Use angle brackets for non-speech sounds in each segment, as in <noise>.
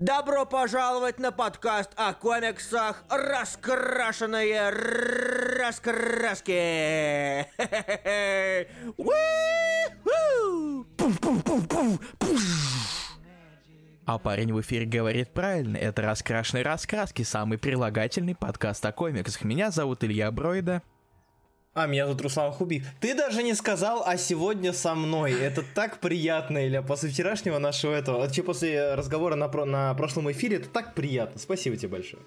Добро пожаловать на подкаст о комиксах «Раскрашенные раскраски». <laughs> А парень в эфире говорит правильно. Это «Раскрашенные раскраски», самый прилагательный подкаст о комиксах. Меня зовут Илья Бройда. А, меня тут Руслан Хубиев. Ты даже не сказал, а сегодня со мной. Это так приятно, Илья, после вчерашнего нашего этого, вообще после разговора на, про, на прошлом эфире, это так приятно. Спасибо тебе большое.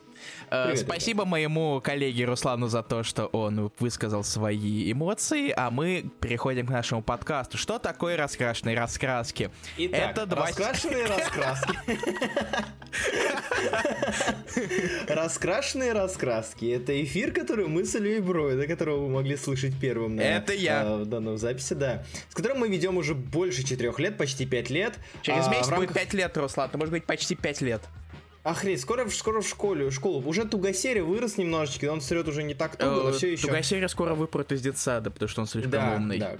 Э, Привет, Спасибо ребята. моему коллеге Руслану за то, что он высказал свои эмоции, а мы переходим к нашему подкасту. Что такое раскрашенные раскраски? Итак, это два... раскрашенные раскраски. <laughs> Раскрашенные раскраски. Это эфир, который мы с Ильей Брой, до которого вы могли слышать первым на, Это я. А, в данном записи, да. С которым мы ведем уже больше четырех лет, почти пять лет. Через а, месяц рамках... будет пять лет, Руслан, это может быть почти пять лет. Охренеть, скоро, скоро в школе, школу. Уже Тугосерия вырос немножечко, он срет уже не так туго, но все еще... Тугосерия скоро выпрут из детсада, потому что он слишком да, умный. Да.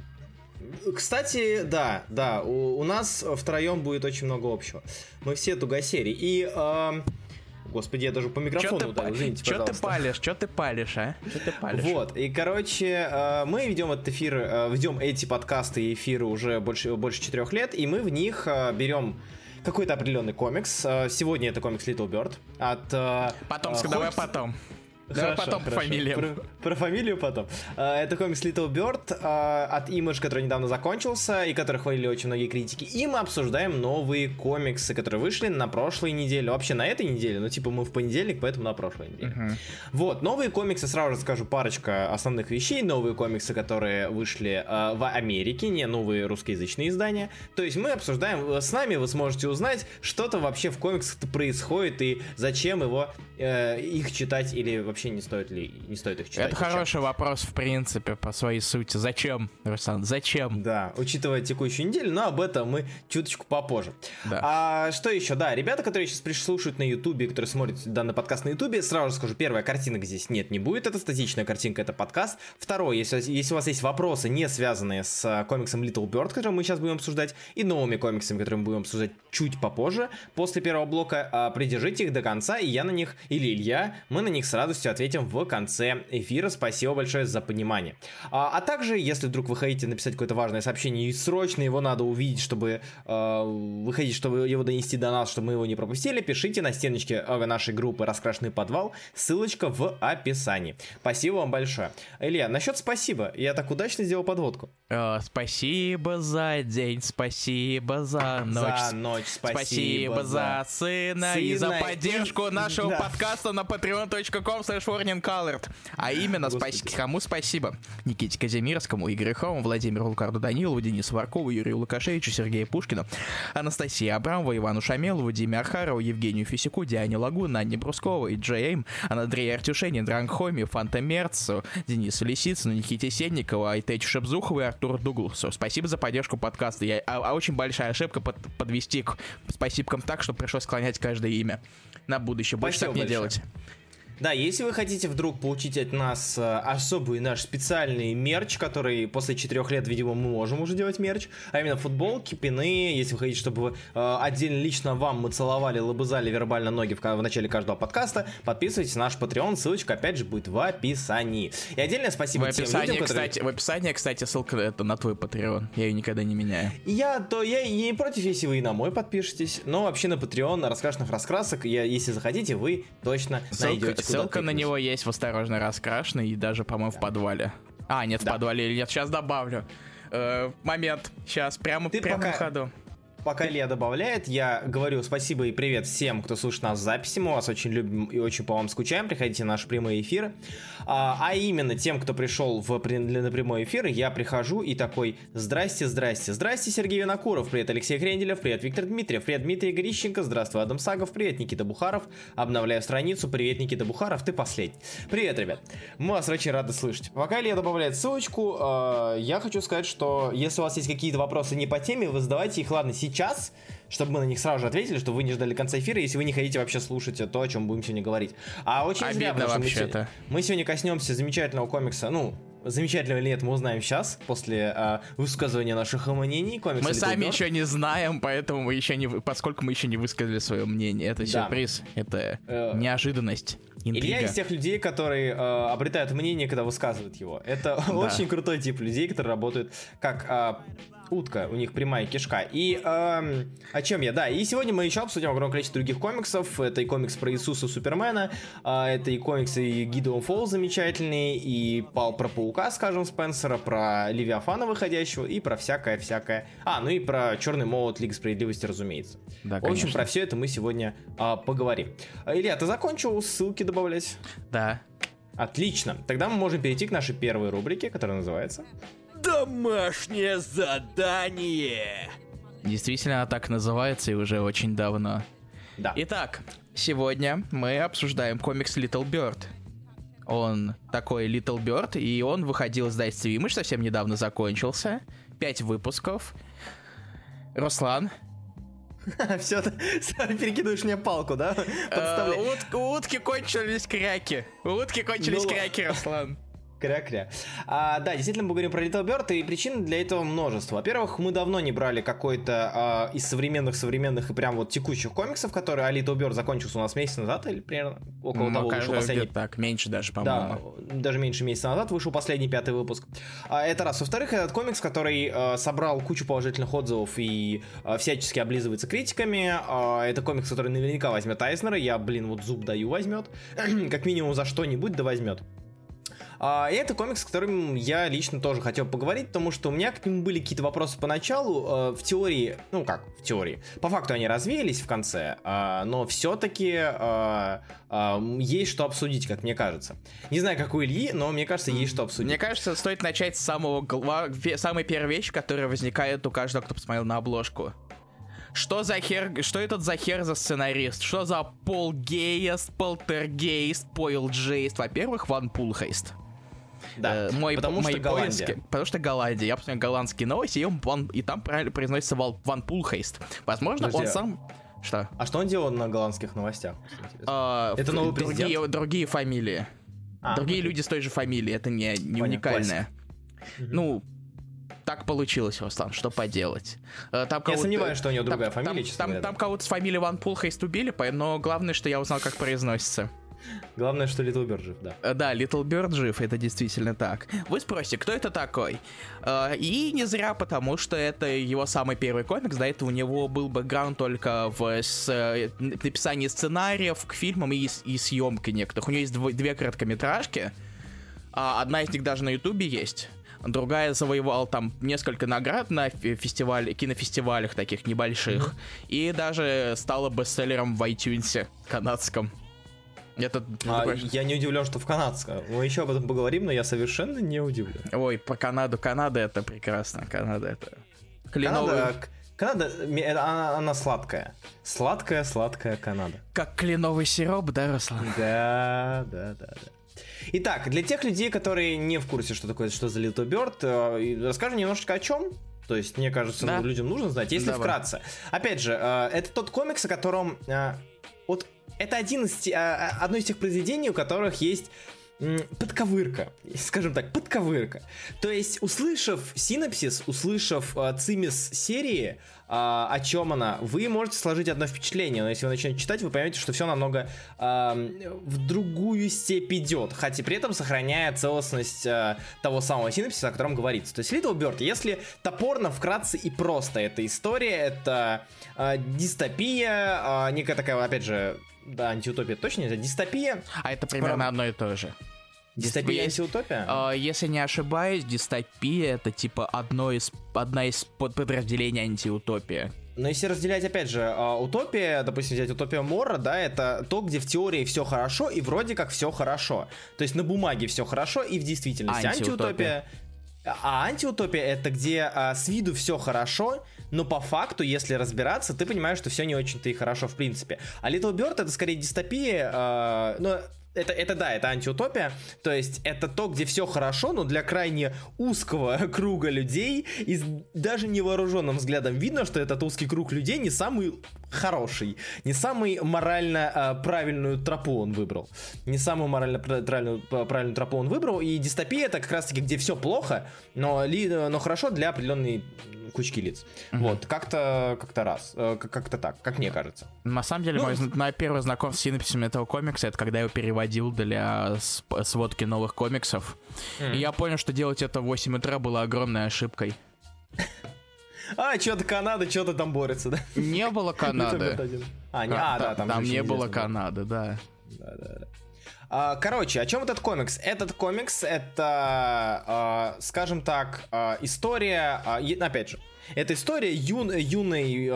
Кстати, да, да, у, у нас втроем будет очень много общего. Мы все Тугосерии. И... Э, Господи, я даже по микрофону чё ударил, извините, Чё ты палишь, чё ты палишь, а? Чё ты палишь? Вот, и, короче, э, мы ведем этот эфир, э, ведем эти подкасты и эфиры уже больше, больше четырех лет, и мы в них э, берем какой-то определенный комикс. Сегодня это комикс Little Bird от... Потом, давай потом. Давай хорошо, потом хорошо. фамилию. Про, про фамилию потом. Uh, это комикс Little Bird uh, от Image, который недавно закончился и который хвалили очень многие критики. И мы обсуждаем новые комиксы, которые вышли на прошлой неделе. Вообще на этой неделе, ну типа мы в понедельник, поэтому на прошлой неделе. Uh-huh. Вот, новые комиксы, сразу же скажу парочка основных вещей. Новые комиксы, которые вышли uh, в Америке, не новые русскоязычные издания. То есть мы обсуждаем, с нами вы сможете узнать, что-то вообще в комиксах происходит и зачем его э, их читать или вообще не стоит ли не стоит их читать. Это хороший вопрос в принципе по своей сути. Зачем, Руслан? Зачем? Да, учитывая текущую неделю, но об этом мы чуточку попозже. Да. А что еще? Да, ребята, которые сейчас слушают на Ютубе, которые смотрят данный подкаст на Ютубе, сразу скажу, первая картинка здесь нет, не будет, это статичная картинка, это подкаст. Второе, если, если у вас есть вопросы, не связанные с а, комиксом Little Bird, который мы сейчас будем обсуждать, и новыми комиксами, которые мы будем обсуждать чуть попозже, после первого блока, а, придержите их до конца, и я на них или Илья, мы на них с радостью ответим в конце эфира. Спасибо большое за понимание. А, а также, если вдруг вы хотите написать какое-то важное сообщение и срочно его надо увидеть, чтобы э, вы хотите, чтобы его донести до нас, чтобы мы его не пропустили, пишите на стеночке нашей группы «Раскрашенный подвал». Ссылочка в описании. Спасибо вам большое. Илья, насчет спасибо. Я так удачно сделал подводку. Э, спасибо за день, спасибо за ночь. За ночь, спасибо. Спасибо за сына, сына и за поддержку и... <laughs> нашего да. подкаста на patreon.com slash colored. А именно, спаси... кому спасибо? Никите Казимирскому, Игорю Хому, Владимиру Лукарду Данилову, Денису Варкову, Юрию Лукашевичу, Сергею Пушкину, Анастасии Абрамову, Ивану Шамелову, Диме Архарову, Евгению Фисику, Диане Лагу, Нанне Брусковой, Джей Эйм, Андрею Артюшене, Дранг Хоми, Фанта Мерцу, Денису Лисицыну, Никите Сенникову, Айтечу Шепзухову и Артуру Дугласу. Спасибо за поддержку подкаста. Я, а, а очень большая ошибка под, подвести к спасибкам так, что пришлось склонять каждое имя. На будущее. Больше Спасибо так не большое. делать. Да, если вы хотите вдруг получить от нас э, особый наш специальный мерч, который после четырех лет, видимо, мы можем уже делать мерч, а именно футболки, пины, если вы хотите, чтобы э, отдельно лично вам мы целовали, лобызали вербально ноги в, в начале каждого подкаста, подписывайтесь на наш Patreon, ссылочка опять же будет в описании. И отдельное спасибо в описании, тем людям, которые... кстати, В описании, кстати, ссылка это на твой Patreon, я ее никогда не меняю. Я, то я не против, если вы и на мой подпишетесь, но вообще на Patreon, на раскрашенных раскрасок, я, если захотите, вы точно ссылка, найдете Ссылка на него есть в «Осторожно, раскрашенный» и даже, по-моему, в подвале. А, нет, да. в подвале или нет, сейчас добавлю. Э, момент, сейчас, прямо, Ты прямо пока... на ходу пока Илья добавляет, я говорю спасибо и привет всем, кто слушает нас в записи. Мы вас очень любим и очень по вам скучаем. Приходите на наши прямые эфиры. А, а именно тем, кто пришел в, на прямой эфир, я прихожу и такой «Здрасте, здрасте, здрасте, Сергей Винокуров, привет, Алексей Хренделев, привет, Виктор Дмитриев, привет, Дмитрий Грищенко, здравствуй, Адам Сагов, привет, Никита Бухаров, обновляю страницу, привет, Никита Бухаров, ты последний. Привет, ребят, мы вас очень рады слышать. Пока Илья добавляет ссылочку, э, я хочу сказать, что если у вас есть какие-то вопросы не по теме, вы задавайте их, ладно, сейчас, сейчас, чтобы мы на них сразу же ответили, что вы не ждали конца эфира, если вы не хотите вообще слушать то, о чем будем сегодня говорить. А очень Обидно зря, вообще-то. Мы, мы сегодня коснемся замечательного комикса, ну, замечательно или нет, мы узнаем сейчас, после э, высказывания наших мнений. Комикс мы сами Bird. еще не знаем, поэтому мы еще не, поскольку мы еще не высказали свое мнение. Это да. сюрприз, это э, неожиданность. Интрига. Илья из тех людей, которые э, обретают мнение, когда высказывают его. Это да. очень крутой тип людей, которые работают как э, утка, у них прямая кишка. И эм, о чем я? Да, и сегодня мы еще обсудим огромное количество других комиксов. Это и комикс про Иисуса Супермена, э, это и комиксы Гидеон Фолл замечательный, и пал про Паука, скажем, Спенсера, про Левиафана выходящего, и про всякое-всякое. А, ну и про Черный молот Лига Справедливости, разумеется. Да, В общем, про все это мы сегодня э, поговорим. Илья, ты закончил ссылки добавлять? Да. Отлично. Тогда мы можем перейти к нашей первой рубрике, которая называется Домашнее задание. Действительно, так называется и уже очень давно. Да. Итак, сегодня мы обсуждаем комикс Little Bird. Он такой Little Bird, и он выходил из издательства Image, совсем недавно закончился. Пять выпусков. Руслан, <laughs> все, ты перекидываешь мне палку, да? Э, утки кончились кряки. Утки кончились ну кряки, Руслан. Кря-кря. А, да, действительно, мы говорим про Little Bird, и причин для этого множество. Во-первых, мы давно не брали какой-то а, из современных-современных и прям вот текущих комиксов, которые а Little Bird закончился у нас месяц назад, или примерно около ну, того вышел последний... Так, меньше даже, по-моему. Да, даже меньше месяца назад вышел последний пятый выпуск. А, это раз. Во-вторых, этот комикс, который а, собрал кучу положительных отзывов и а, всячески облизывается критиками. А, это комикс, который наверняка возьмет Айзнера. Я, блин, вот зуб даю возьмет. <clears throat> как минимум за что-нибудь да возьмет. А, и это комикс, с которым я лично тоже хотел поговорить, потому что у меня к нему были какие-то вопросы поначалу. А, в теории, ну как, в теории. По факту они развеялись в конце, а, но все-таки есть что обсудить, как мне кажется. Не знаю, как у Ильи, но мне кажется, есть что обсудить. Мне кажется, стоит начать с самого самой первой вещи, которая возникает у каждого, кто посмотрел на обложку. Что за хер, что этот за хер за сценарист? Что за Пол Гейст, Полтергейст, Пойл Джейст? Во-первых, Ван Пулхейст. Да, э, мой, потому мои что Голландия. Потому что Голландия. Я посмотрел голландские новости, и, он, он, и там правильно произносится Ван, Ван Пулхейст. Возможно, Подожди, он сам... Что? А что он делал на голландских новостях? А, это новый президент? Другие, другие фамилии. А, другие люди с той же фамилией, это не, не уникальное. Ну, так получилось, Руслан, что поделать. Э, там я сомневаюсь, что у него другая там, фамилия, Там, там, там кого-то с фамилией Ван Пулхейст убили, но главное, что я узнал, как произносится. Главное, что Little Bird жив, да. Э, да, Little Bird жив, это действительно так. Вы спросите, кто это такой? Э, и не зря, потому что это его самый первый комикс, до этого у него был бэкграунд только в с, э, написании сценариев к фильмам и, и съемке некоторых. У него есть дв- две короткометражки, а одна из них даже на ютубе есть. Другая завоевала там несколько наград на фестивале, кинофестивалях таких небольших. Mm-hmm. И даже стала бестселлером в iTunes канадском. Это, а, я не удивлен, что в канадском. Мы еще об этом поговорим, но я совершенно не удивлен. Ой, по Канаду. Канада это прекрасно. Канада это кленовый... Канада, Канада она, она сладкая. Сладкая, сладкая Канада. Как кленовый сироп, да, Руслан? Да, да, да, да. Итак, для тех людей, которые не в курсе, что такое, что за Little Bird, э, расскажу немножечко о чем. То есть, мне кажется, да. людям нужно знать, если Давай. вкратце. Опять же, э, это тот комикс, о котором э, вот это один из, а, а, одно из тех произведений, у которых есть подковырка, скажем так, подковырка. То есть, услышав синапсис, услышав э, цимис серии, э, о чем она, вы можете сложить одно впечатление, но если вы начнете читать, вы поймете, что все намного э, в другую степь идет, хотя при этом сохраняя целостность э, того самого синапсиса, о котором говорится. То есть, Little Bird, если топорно, вкратце и просто эта история, это э, дистопия, э, некая такая, опять же, да, антиутопия точно это дистопия. А это примерно Про... одно и то же. Дистопия и антиутопия? Э, если не ошибаюсь, дистопия это типа одно из, одна из подразделений антиутопия. Но если разделять, опять же, а, утопия, допустим, взять утопия Мора, да, это то, где в теории все хорошо и вроде как все хорошо. То есть на бумаге все хорошо и в действительности. Антиутопия, а антиутопия это где а, с виду все хорошо, но по факту, если разбираться, ты понимаешь, что все не очень-то и хорошо в принципе. А Little Bird это скорее дистопия, э, но это, это да, это антиутопия. То есть это то, где все хорошо, но для крайне узкого <laughs> круга людей, и даже невооруженным взглядом видно, что этот узкий круг людей не самый хороший, не самый морально э, правильную тропу он выбрал. Не самую морально правильную, правильную тропу он выбрал. И дистопия это как раз таки, где все плохо, но, ли, но хорошо для определенной кучки лиц. Mm-hmm. Вот, как-то как-то раз. Э, как-то так, как мне кажется. На самом деле, ну, мой, мое первое знакомство с синопсисом этого комикса, это когда я его переводил для сводки новых комиксов. Mm-hmm. И я понял, что делать это в 8 утра было огромной ошибкой. А, что-то Канада, что-то там борется, да? Не было <laughs> Канады. А, не, а, да, там, там не было Канады, да. Да, да, да. А, короче, о чем этот комикс? Этот комикс это, а, скажем так, а, история, опять же, это история юн, юной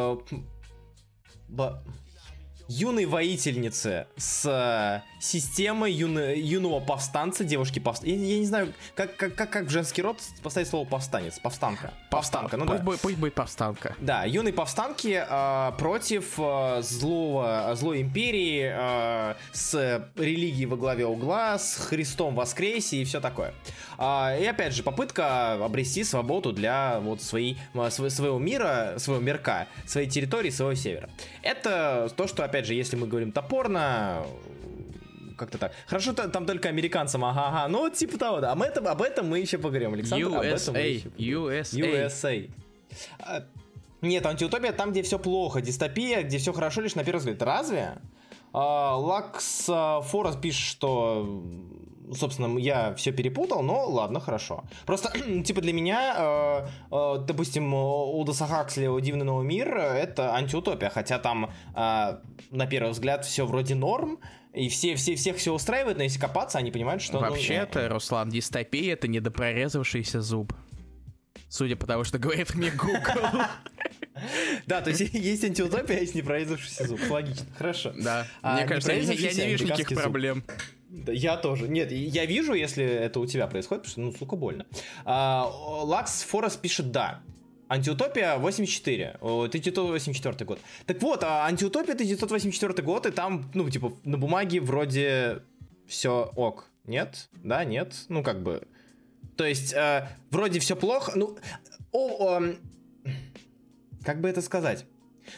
юной воительницы с системой юно, юного повстанца, девушки повстанца. Я, я не знаю, как, как, как, как в женский род поставить слово повстанец, повстанка. Повстанка, ну пусть да. Будет, пусть будет повстанка. Да, юной повстанки э, против э, злого, злой империи э, с религией во главе угла, с Христом воскресе и все такое. Э, и опять же, попытка обрести свободу для вот своей, своего мира, своего мирка, своей территории, своего севера. Это то, что, опять же, если мы говорим топорно, как-то так. Хорошо, там только американцам, ага, ага. Ну, типа того, да. Об этом, об этом мы еще поговорим, Александр. USA. Об этом еще USA. USA. А, нет, антиутопия там, где все плохо. Дистопия, где все хорошо лишь на первый взгляд. Разве? А, Лакс а, Форест пишет, что собственно, я все перепутал, но ладно, хорошо. Просто, <clears throat> типа, для меня, э, э, допустим, Удаса Хаксли «Дивный новый мир» — это антиутопия, хотя там, э, на первый взгляд, все вроде норм, и все, все, всех все устраивает, но если копаться, они понимают, что... Вообще-то, ну, Руслан, дистопия — это недопрорезавшийся зуб. Судя по тому, что говорит мне Google. <laughs> Да, то есть <laughs> есть антиутопия, а есть непрорезавшийся зуб. Логично, хорошо. Да, а мне кажется, я не вижу никаких проблем. Да, я тоже. Нет, я вижу, если это у тебя происходит, потому что, ну, сука, больно. А, Лакс Форест пишет «да». Антиутопия 84, 1984 год. Так вот, а антиутопия 1984 год, и там, ну, типа, на бумаге вроде все ок. Нет? Да, нет? Ну, как бы... То есть, э, вроде все плохо, ну... О, о, как бы это сказать?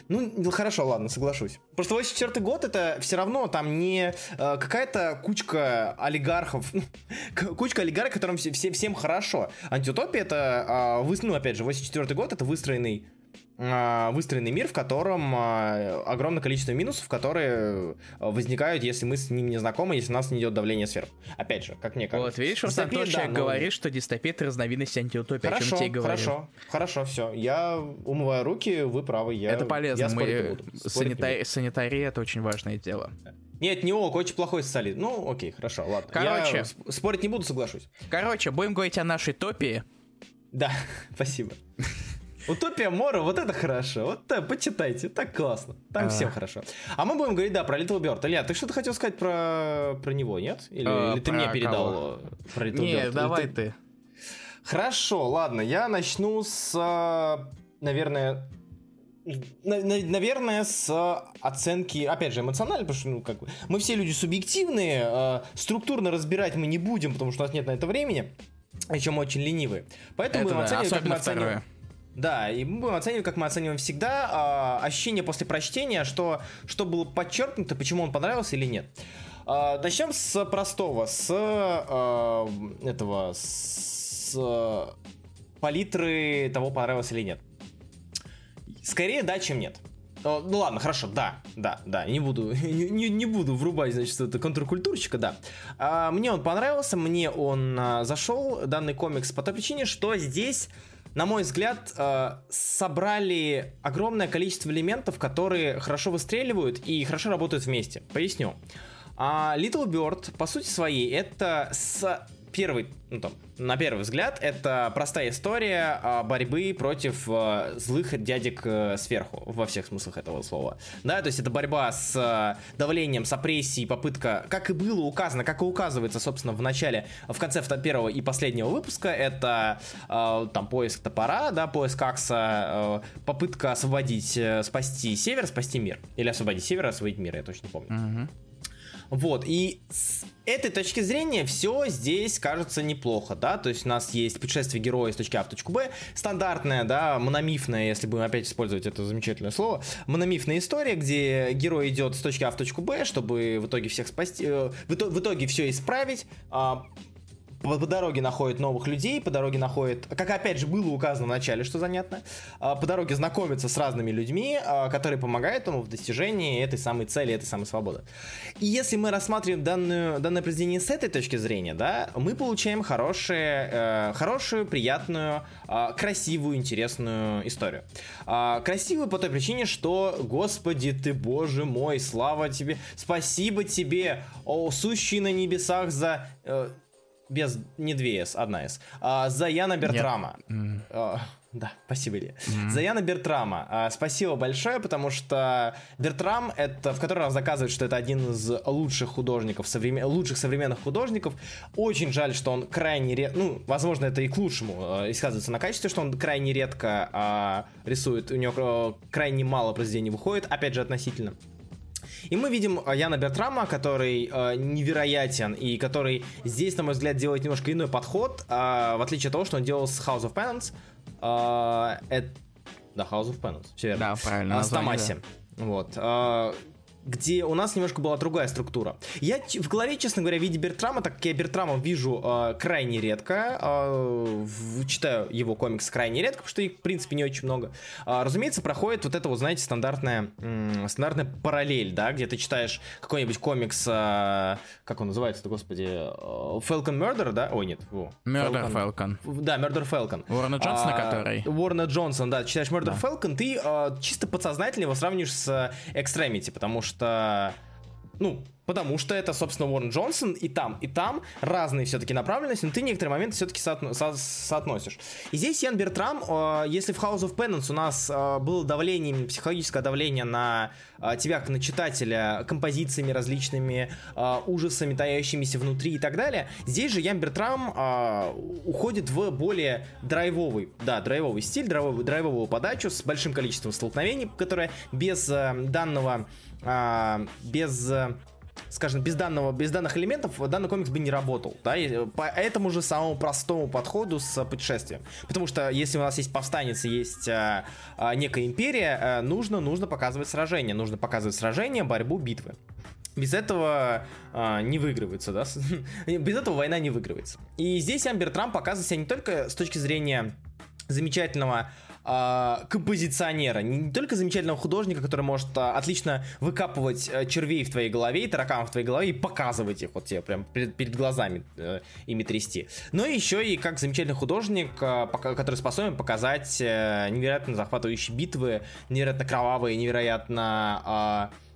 Ну, хорошо, ладно, соглашусь. Просто 84 год это все равно там не э, какая-то кучка олигархов, <laughs> кучка олигархов, которым все, все, всем хорошо. Антиутопия это, э, вы, ну, опять же, 84 год это выстроенный выстроенный мир, в котором а, огромное количество минусов, которые а, возникают, если мы с ним не знакомы, если у нас не идет давление сверху. Опять же, как мне кажется. Вот, видишь, Руслан тоже да, но... говорит, что дистопия — это разновидность антиутопии, хорошо, о чем тебе говорю. Хорошо, хорошо, все. Я умываю руки, вы правы. Я, это полезно. Я мы... Санита... Санитария — это очень важное дело. Нет, не ок, очень плохой социализм. Ну, окей, хорошо, ладно. Короче, я спорить не буду, соглашусь. Короче, будем говорить о нашей топии. Да, <laughs> спасибо. Утопия Мора, вот это хорошо. Вот так, почитайте, так классно. Там а. всем хорошо. А мы будем говорить, да, про Little Bird. Илья, ты что-то хотел сказать про, про него, нет? Или, а, или ты мне передал кого? про Little не, Bird? давай ты... ты. Хорошо, ладно, я начну с, наверное, наверное, с оценки, опять же, эмоционально, потому что, ну, как бы, мы все люди субъективные, структурно разбирать мы не будем, потому что у нас нет на это времени, причем очень ленивые. Поэтому это мы да, оцениваем, как мы оцениваем. Да, и мы будем оценивать, как мы оцениваем всегда, э, ощущение после прочтения, что, что было подчеркнуто, почему он понравился или нет. Э, начнем с простого, с э, этого, с палитры того, понравился или нет. Скорее да, чем нет. Ну ладно, хорошо, да, да, да, не буду, <laughs> не, не буду врубать, значит, это контркультурщика, да. А, мне он понравился, мне он а, зашел, данный комикс, по той причине, что здесь на мой взгляд, э, собрали огромное количество элементов, которые хорошо выстреливают и хорошо работают вместе. Поясню. А Little Bird, по сути своей, это с первый, ну, там, на первый взгляд, это простая история а, борьбы против а, злых дядек а, сверху, во всех смыслах этого слова. Да, то есть это борьба с а, давлением, с опрессией, попытка, как и было указано, как и указывается, собственно, в начале, в конце первого и последнего выпуска, это там поиск топора, да, поиск Акса, попытка освободить, спасти север, спасти мир. Или освободить север, освободить мир, я точно помню. Mm-hmm. Вот, и с этой точки зрения все здесь кажется неплохо, да, то есть у нас есть путешествие героя с точки А в точку Б, стандартная, да, мономифная, если будем опять использовать это замечательное слово, мономифная история, где герой идет с точки А в точку Б, чтобы в итоге всех спасти, э, в итоге, все исправить, а, по, по дороге находит новых людей, по дороге находит, как опять же было указано в начале, что занятно, а, по дороге знакомится с разными людьми, а, которые помогают ему в достижении этой самой цели, этой самой свободы. И если мы рассматриваем данную, данное произведение с этой точки зрения, да, мы получаем хорошие, э, хорошую, приятную, э, красивую, интересную историю. Красивую по той причине, что, господи ты, боже мой, слава тебе, спасибо тебе, о, сущий на небесах за... Э, без, не 2С, одна С. А, за Яна Бертрама. Mm. А, да, спасибо, Илья. Mm-hmm. За Яна Бертрама. А, спасибо большое, потому что Бертрам, это в который раз доказывает, что это один из лучших художников, современ... лучших современных художников. Очень жаль, что он крайне редко, ну, возможно, это и к лучшему э, и сказывается на качестве, что он крайне редко а, рисует, у него э, крайне мало произведений выходит, опять же, относительно. И мы видим э, Яна Бертрама, который э, невероятен и который здесь, на мой взгляд, делает немножко иной подход, э, в отличие от того, что он делал с House of Penance. Э, это... Да, House of Penance, все верно. Да, правильно. С Томаси. Да. Вот. Э, где у нас немножко была другая структура. Я в голове, честно говоря, в виде Бертрама, так как я Бертрама вижу э, крайне редко, э, читаю его комиксы крайне редко, потому что их, в принципе, не очень много. Э, разумеется, проходит вот это, вот, знаете, стандартная, м- стандартная параллель, да, где ты читаешь какой-нибудь комикс, э, как он называется-то, господи, э, Falcon Murder, да? Ой, нет. Во, Murder Falcon. Falcon. Да, Murder Falcon. Уоррена Джонсона, а, который? Уоррена Джонсон, да, читаешь Murder да. Falcon, ты э, чисто подсознательно его сравниваешь с Extremity, потому что что, ну, Потому что это, собственно, Уоррен Джонсон и там, и там разные все-таки направленности, но ты некоторые моменты все-таки соотно- со- соотносишь. И здесь Ян Бертрам, э, если в House of Penance у нас э, было давление, психологическое давление на э, тебя, как на читателя, композициями различными, э, ужасами, таящимися внутри и так далее, здесь же Ян Бертрам э, уходит в более драйвовый, да, драйвовый стиль, драйвовую, драйвовую подачу с большим количеством столкновений, которые без э, данного, э, без скажем, без, данного, без данных элементов данный комикс бы не работал, да, и по этому же самому простому подходу с путешествием. Потому что если у нас есть повстанец и есть а, а, некая империя, а, нужно, нужно показывать сражения, нужно показывать сражения, борьбу, битвы. Без этого а, не выигрывается, да? <laughs> Без этого война не выигрывается. И здесь Амбер Трамп показывает себя не только с точки зрения замечательного э, композиционера, не только замечательного художника, который может э, отлично выкапывать э, червей в твоей голове и тараканов в твоей голове и показывать их вот тебе прям перед, перед глазами э, ими трясти, но еще и как замечательный художник, э, который способен показать э, невероятно захватывающие битвы, невероятно кровавые, невероятно э,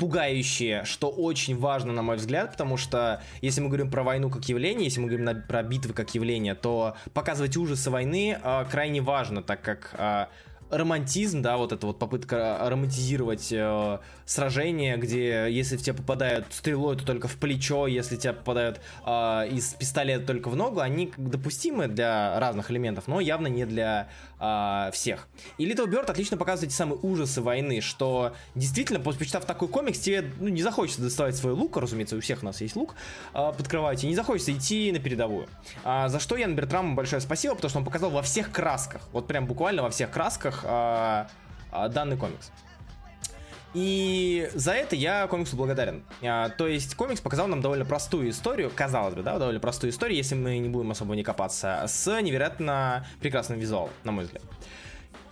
пугающие, что очень важно, на мой взгляд, потому что если мы говорим про войну как явление, если мы говорим на, про битвы как явление, то показывать ужасы войны э, крайне важно, так как э, романтизм, да, вот эта вот попытка романтизировать э, сражение, где если в тебя попадают стрелой, то только в плечо, если тебя попадают э, из пистолета только в ногу, они допустимы для разных элементов, но явно не для э, всех. И Little Bird отлично показывает эти самые ужасы войны, что действительно, почитав такой комикс, тебе ну, не захочется доставать свой лук, разумеется, у всех у нас есть лук э, под кроватью, не захочется идти на передовую. А, за что Ян Бертраму большое спасибо, потому что он показал во всех красках, вот прям буквально во всех красках э, э, данный комикс. И за это я комиксу благодарен. А, то есть комикс показал нам довольно простую историю, казалось бы, да, довольно простую историю, если мы не будем особо не копаться, с невероятно прекрасным визуалом, на мой взгляд.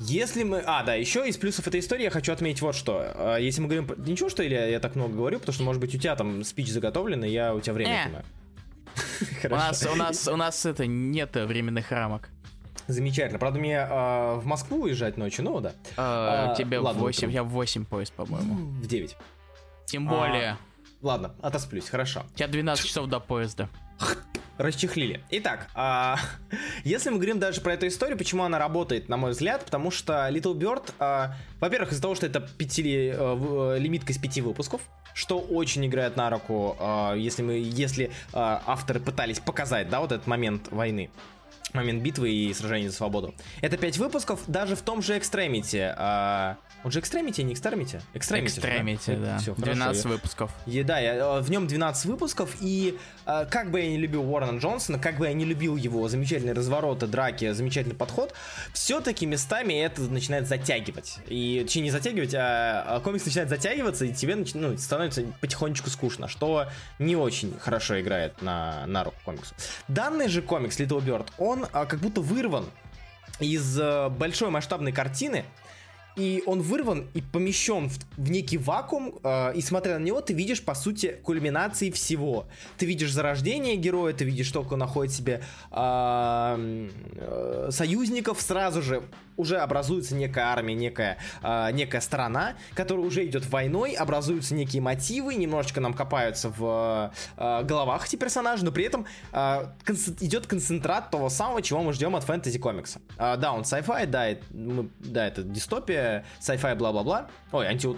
Если мы... А, да, еще из плюсов этой истории я хочу отметить вот что. А, если мы говорим... Ничего, что или я так много говорю, потому что, может быть, у тебя там спич заготовлен, и я у тебя время понимаю. <laughs> У нас, у нас, у нас это нет временных рамок. Замечательно. Правда, мне э, в Москву уезжать ночью, ну да. А, а, тебе ладно, в 8, утром. я в 8 поезд, по-моему. В 9. Тем более. А, ладно, отосплюсь, хорошо. У тебя 12 часов до поезда. Расчехлили. Итак, а, <laughs> если мы говорим даже про эту историю, почему она работает, на мой взгляд, потому что Little Bird, а, во-первых, из-за того, что это пяти, а, лимитка из пяти выпусков, что очень играет на руку, а, если мы, если а, авторы пытались показать, да, вот этот момент войны. Момент битвы и сражения за свободу. Это 5 выпусков, даже в том же Extremity. А... Он же Extremity, а не Extremity? Extremity, Extremity да. да. Все, 12 хорошо. выпусков. И, да, я, э, в нем 12 выпусков, и а, как бы я не любил Уоррена Джонсона, как бы я не любил его замечательные развороты, драки, замечательный подход, все-таки местами это начинает затягивать. И, точнее, не затягивать, а, а комикс начинает затягиваться, и тебе ну, становится потихонечку скучно, что не очень хорошо играет на, на руку комиксу. Данный же комикс Little Bird, он а, как будто вырван из а, большой масштабной картины, и он вырван и помещен в, в некий вакуум, э, и смотря на него, ты видишь, по сути, кульминации всего. Ты видишь зарождение героя, ты видишь, что он находит себе э, э, союзников сразу же уже образуется некая армия, некая, э, некая страна, которая уже идет войной, образуются некие мотивы, немножечко нам копаются в э, головах эти персонажи, но при этом э, конц- идет концентрат того самого, чего мы ждем от фэнтези комикса. Э, да, он sci-fi, да, это, да, это дистопия, sci-fi, бла-бла-бла. Ой, анти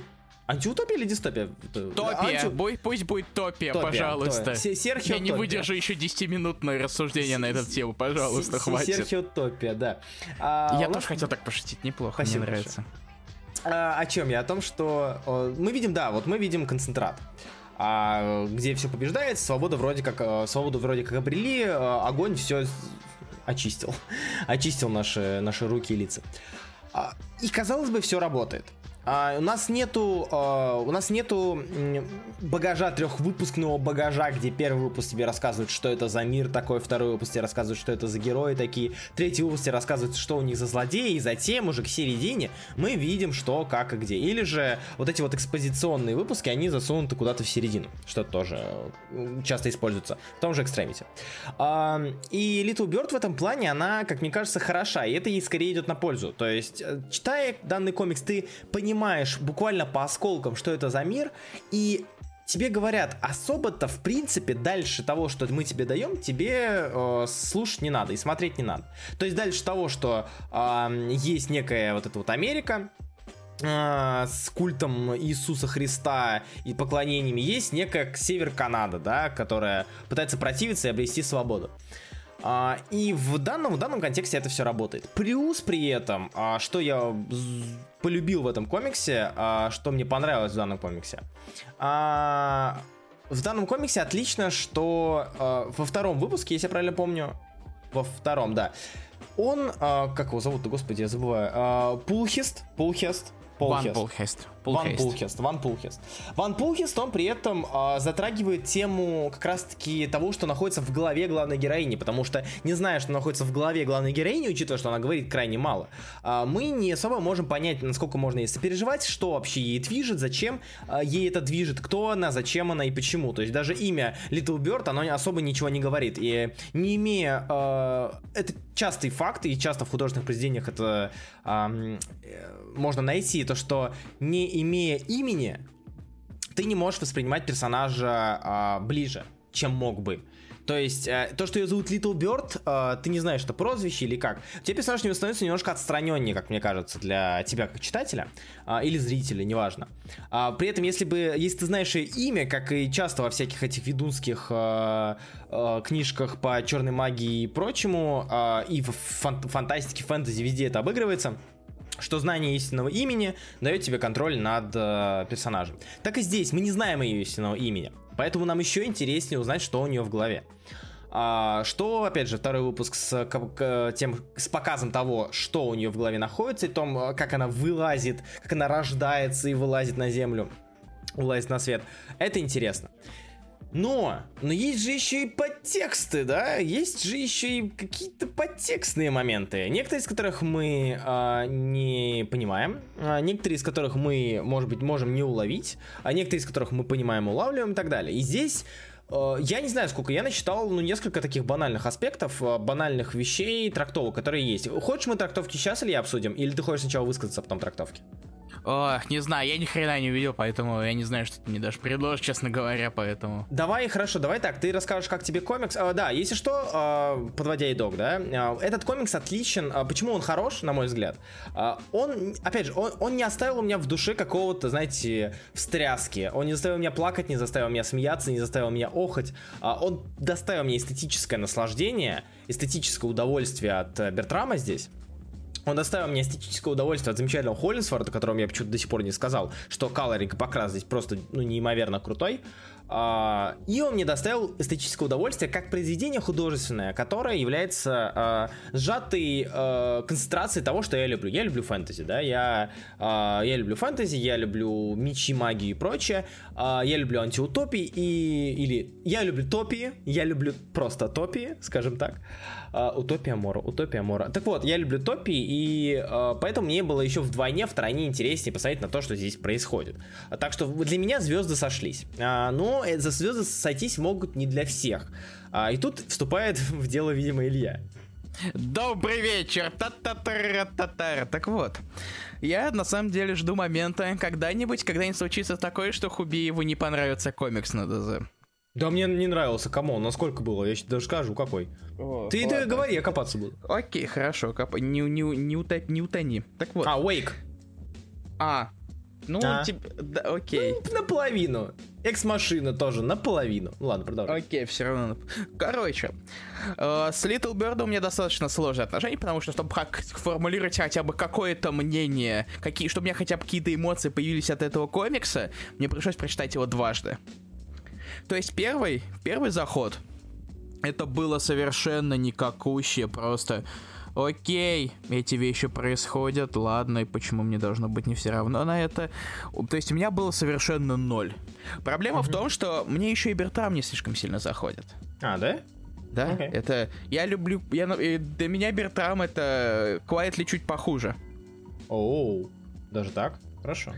Антиутопия или дистопия? Топия. Анти... Пусть будет топия, топия пожалуйста. Топия. Серхио Я не выдержу еще 10-минутное рассуждение на эту тему, пожалуйста, хватит. Серхио Топия, да. А, Я тоже хотел так пошутить, неплохо, Спасибо мне нравится. А, о чем я? О том, что о, мы видим, да, вот мы видим концентрат. А, где все побеждает, свобода вроде как, э, свободу вроде как обрели, э, огонь все очистил. <laughs> очистил наши, наши руки и лица. А, и казалось бы, все работает. А, у нас нету, а, у нас нету багажа трехвыпускного багажа, где первый выпуск тебе рассказывает, что это за мир такой, второй выпуск тебе рассказывает, что это за герои такие, третий выпуск тебе рассказывает, что у них за злодеи, и затем уже к середине мы видим, что, как и где. Или же вот эти вот экспозиционные выпуски, они засунуты куда-то в середину, что тоже часто используется в том же Extremity. А, и Little Bird в этом плане, она, как мне кажется, хороша, и это ей скорее идет на пользу. То есть, э, читая данный комикс, ты понимаешь, понимаешь буквально по осколкам, что это за мир, и тебе говорят, особо-то, в принципе, дальше того, что мы тебе даем, тебе э, слушать не надо и смотреть не надо. То есть дальше того, что э, есть некая вот эта вот Америка, э, с культом Иисуса Христа и поклонениями, есть некая север Канада, да, которая пытается противиться и обрести свободу. А, и в данном, в данном контексте это все работает. Плюс при этом, а, что я полюбил в этом комиксе, а, что мне понравилось в данном комиксе. А, в данном комиксе отлично, что а, во втором выпуске, если я правильно помню, во втором, да, он, а, как его зовут, господи, я забываю, а, Пулхист, Ван Пулхест. Ван Пулхест. Ван Пулхест. Ван Пулхест, он при этом э, затрагивает тему как раз-таки того, что находится в голове главной героини, потому что, не зная, что находится в голове главной героини, учитывая, что она говорит крайне мало, э, мы не особо можем понять, насколько можно ей сопереживать, что вообще ей движет, зачем э, ей это движет, кто она, зачем она и почему. То есть даже имя Little Bird, оно особо ничего не говорит. И не имея... Э, это частый факт, и часто в художественных произведениях это э, можно найти, то, что не имея имени, ты не можешь воспринимать персонажа а, ближе, чем мог бы. То есть, э, то, что ее зовут Little Bird, э, ты не знаешь, что прозвище или как. Тебе персонаж не становится немножко отстраненнее, как мне кажется, для тебя как читателя э, или зрителя, неважно. А, при этом, если бы, если ты знаешь ее имя, как и часто во всяких этих ведунских э, э, книжках по черной магии и прочему, э, и в фан- фантастике, фэнтези везде это обыгрывается, что знание истинного имени дает тебе контроль над э, персонажем. Так и здесь мы не знаем ее истинного имени, поэтому нам еще интереснее узнать, что у нее в голове. А, что, опять же, второй выпуск с, к, тем, с показом того, что у нее в голове находится, и том, э, как она вылазит, как она рождается и вылазит на землю, вылазит на свет. Это интересно. Но, но есть же еще и подтексты, да? Есть же еще и какие-то подтекстные моменты, некоторые из которых мы а, не понимаем, а некоторые из которых мы, может быть, можем не уловить, а некоторые из которых мы понимаем, улавливаем и так далее. И здесь а, я не знаю, сколько я насчитал, ну, несколько таких банальных аспектов, а, банальных вещей, трактовок, которые есть. Хочешь мы трактовки сейчас или я обсудим? Или ты хочешь сначала высказаться, а потом трактовки? Ох, не знаю, я ни хрена не увидел, поэтому я не знаю, что ты мне даже предложишь, честно говоря, поэтому... Давай, хорошо, давай так, ты расскажешь, как тебе комикс. А, да, если что, а, подводя итог, да, а, этот комикс отличен. А, почему он хорош, на мой взгляд? Он, опять же, он, он не оставил у меня в душе какого-то, знаете, встряски. Он не заставил меня плакать, не заставил меня смеяться, не заставил меня охать. Он доставил мне эстетическое наслаждение, эстетическое удовольствие от э, Бертрама здесь. Он доставил мне эстетическое удовольствие от замечательного Холлинсфорда, о котором я почему-то до сих пор не сказал, что колоринг и покрас здесь просто ну, неимоверно крутой. А, и он мне доставил эстетическое удовольствие как произведение художественное, которое является а, сжатой а, концентрацией того, что я люблю. Я люблю фэнтези, да, я, я люблю фэнтези, я люблю мечи, магию и прочее, я люблю антиутопии и... или я люблю топии, я люблю просто топии, скажем так. Утопия Мора, Утопия Мора. Так вот, я люблю топии, и поэтому мне было еще вдвойне, втройне интереснее посмотреть на то, что здесь происходит. Так что для меня звезды сошлись. Но за звезды сойтись могут не для всех. А, и тут вступает <laughs> в дело, видимо, Илья. Добрый вечер! та та та та та Так вот, я на самом деле жду момента, когда-нибудь, когда-нибудь случится такое, что Хубиеву не понравится комикс на ДЗ. Да мне не нравился, кому? Насколько было? Я даже скажу, какой. О, ты, ты говори, я копаться буду. Окей, хорошо, коп... не, не, не, утоп... не утони. Так вот. А, Wake. А, ну, а. типа, да, окей. Ну, наполовину. Экс-машина тоже наполовину. Ладно, продолжай. Окей, все равно. Короче, э, с Little Bird у меня достаточно сложные отношения, потому что, чтобы как формулировать хотя бы какое-то мнение, какие, чтобы у меня хотя бы какие-то эмоции появились от этого комикса, мне пришлось прочитать его дважды. То есть первый, первый заход, это было совершенно никакущее, просто окей, эти вещи происходят, ладно, и почему мне должно быть не все равно на это? То есть у меня было совершенно ноль. Проблема mm-hmm. в том, что мне еще и Бертрам не слишком сильно заходит. А, да? Да, okay. это... Я люблю... Я, для меня Бертрам это Quietly чуть похуже. Оу, даже так? Хорошо.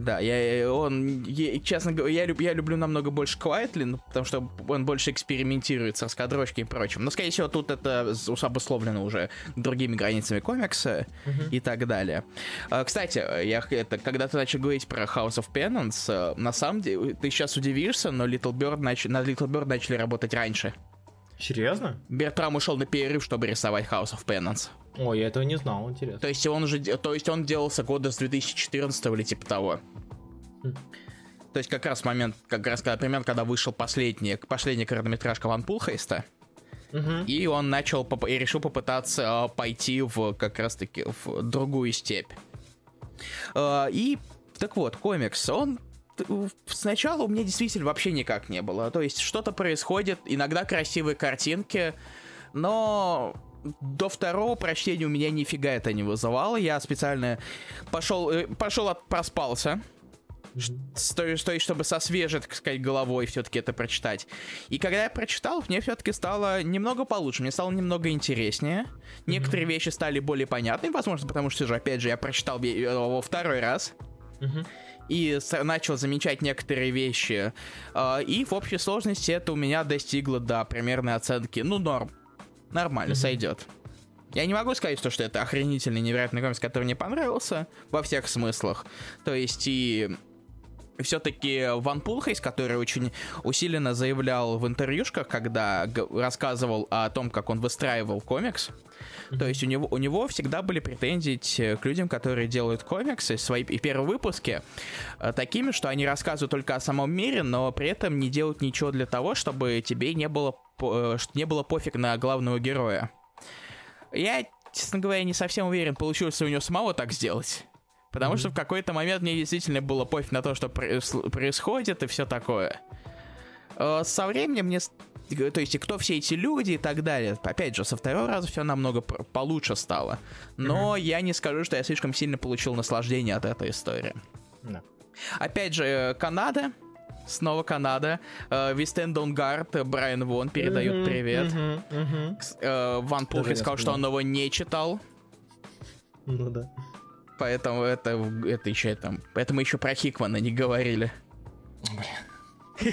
Да, я, он, я, честно говоря, я, люб, я люблю намного больше ну, потому что он больше экспериментирует с раскадровочкой и прочим. Но, скорее всего, тут это обусловлено уже другими границами комикса uh-huh. и так далее. А, кстати, я, это, когда ты начал говорить про House of Penance, э, на самом деле, ты сейчас удивишься, но Little Bird нач... над Little Bird начали работать раньше. Серьезно? Бертрам ушел на перерыв, чтобы рисовать House of Penance. Ой, я этого не знал, интересно. То есть он уже, то есть он делался года с 2014 или типа того. Хм. То есть как раз момент, как раз когда, примерно, когда вышел последний, последняя короткометражка Ван Пулхейста, угу. и он начал и решил попытаться э, пойти в как раз таки в другую степь. Э, и так вот, комикс, он сначала у меня действительно вообще никак не было. То есть что-то происходит, иногда красивые картинки, но до второго прочтения у меня нифига это не вызывало. Я специально пошел, э, пошел от, проспался. То есть, чтобы со свежей, так сказать, головой все-таки это прочитать. И когда я прочитал, мне все-таки стало немного получше, мне стало немного интереснее. Некоторые mm-hmm. вещи стали более понятны, возможно, потому что же, опять же, я прочитал его второй раз. Mm-hmm и начал замечать некоторые вещи. А, и в общей сложности это у меня достигло до примерной оценки, ну, норм. Нормально, mm-hmm. сойдет. Я не могу сказать, что, что это охренительный, невероятный комикс, который мне понравился во всех смыслах. То есть и все-таки Ван Пулхейс, который очень усиленно заявлял в интервьюшках, когда рассказывал о том, как он выстраивал комикс, mm-hmm. то есть у него, у него всегда были претензии к людям, которые делают комиксы, свои и первые выпуски, э, такими, что они рассказывают только о самом мире, но при этом не делают ничего для того, чтобы тебе не было, э, не было пофиг на главного героя. Я, честно говоря, не совсем уверен, получилось ли у него самого так сделать. Потому mm-hmm. что в какой-то момент мне действительно было пофиг на то, что происходит и все такое. Э, со временем мне... То есть, и кто все эти люди и так далее. Опять же, со второго раза все намного получше стало. Но mm-hmm. я не скажу, что я слишком сильно получил наслаждение от этой истории. No. Опять же, э, Канада. Снова Канада. Stand on Guard. Брайан Вон передает mm-hmm, привет. Mm-hmm, mm-hmm. Ван Пулхин сказал, что он его не читал. Ну да поэтому это, это еще там. Поэтому еще про Хикмана не говорили. Блин.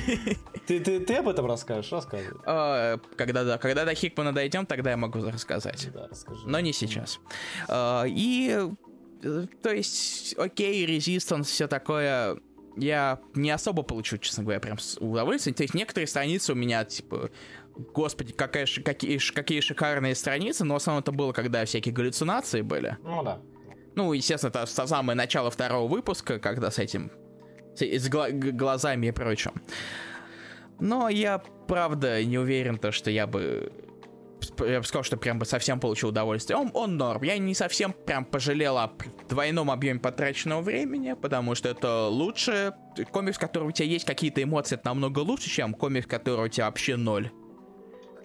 Ты, ты, ты об этом расскажешь? Рассказывай. А, когда, да, когда до Хикмана дойдем, тогда я могу рассказать. Да, расскажи. Но не сейчас. А, и то есть, окей, Resistance, все такое, я не особо получу, честно говоря, прям удовольствие. То есть некоторые страницы у меня, типа, господи, какая, какие, какие шикарные страницы, но в основном это было, когда всякие галлюцинации были. Ну да. Ну, естественно, это самое начало второго выпуска, когда с этим, с, с гла глазами и прочим. Но я, правда, не уверен, то, что я бы я бы сказал, что прям бы совсем получил удовольствие. Он, он норм. Я не совсем прям пожалел о двойном объеме потраченного времени, потому что это лучше. Комикс, в котором у тебя есть какие-то эмоции, это намного лучше, чем комикс, в котором у тебя вообще ноль.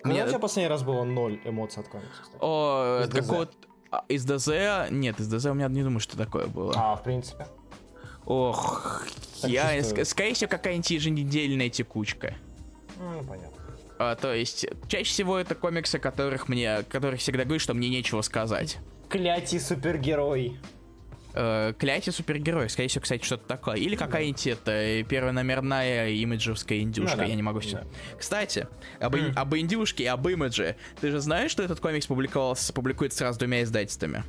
Когда Мне... у тебя последний раз было ноль эмоций от комикса? Кстати? О, вот, а, из ДЗ... Нет, из ДЗ у меня не думаю, что такое было. А, в принципе. Ох, так я... Чувствую. Скорее всего, какая-нибудь еженедельная текучка. Ну, понятно. А, то есть, чаще всего это комиксы, которых мне, которых всегда говорю, что мне нечего сказать. Кляти супергерой. Э, Кляти супергерой, скорее всего, кстати, что-то такое. Или какая-нибудь это первономерная имиджевская индюшка, ну, да. я не могу сейчас. Да. Кстати, об, mm. об индюшке и об имидже. Ты же знаешь, что этот комикс публиковался, публикуется сразу двумя издательствами?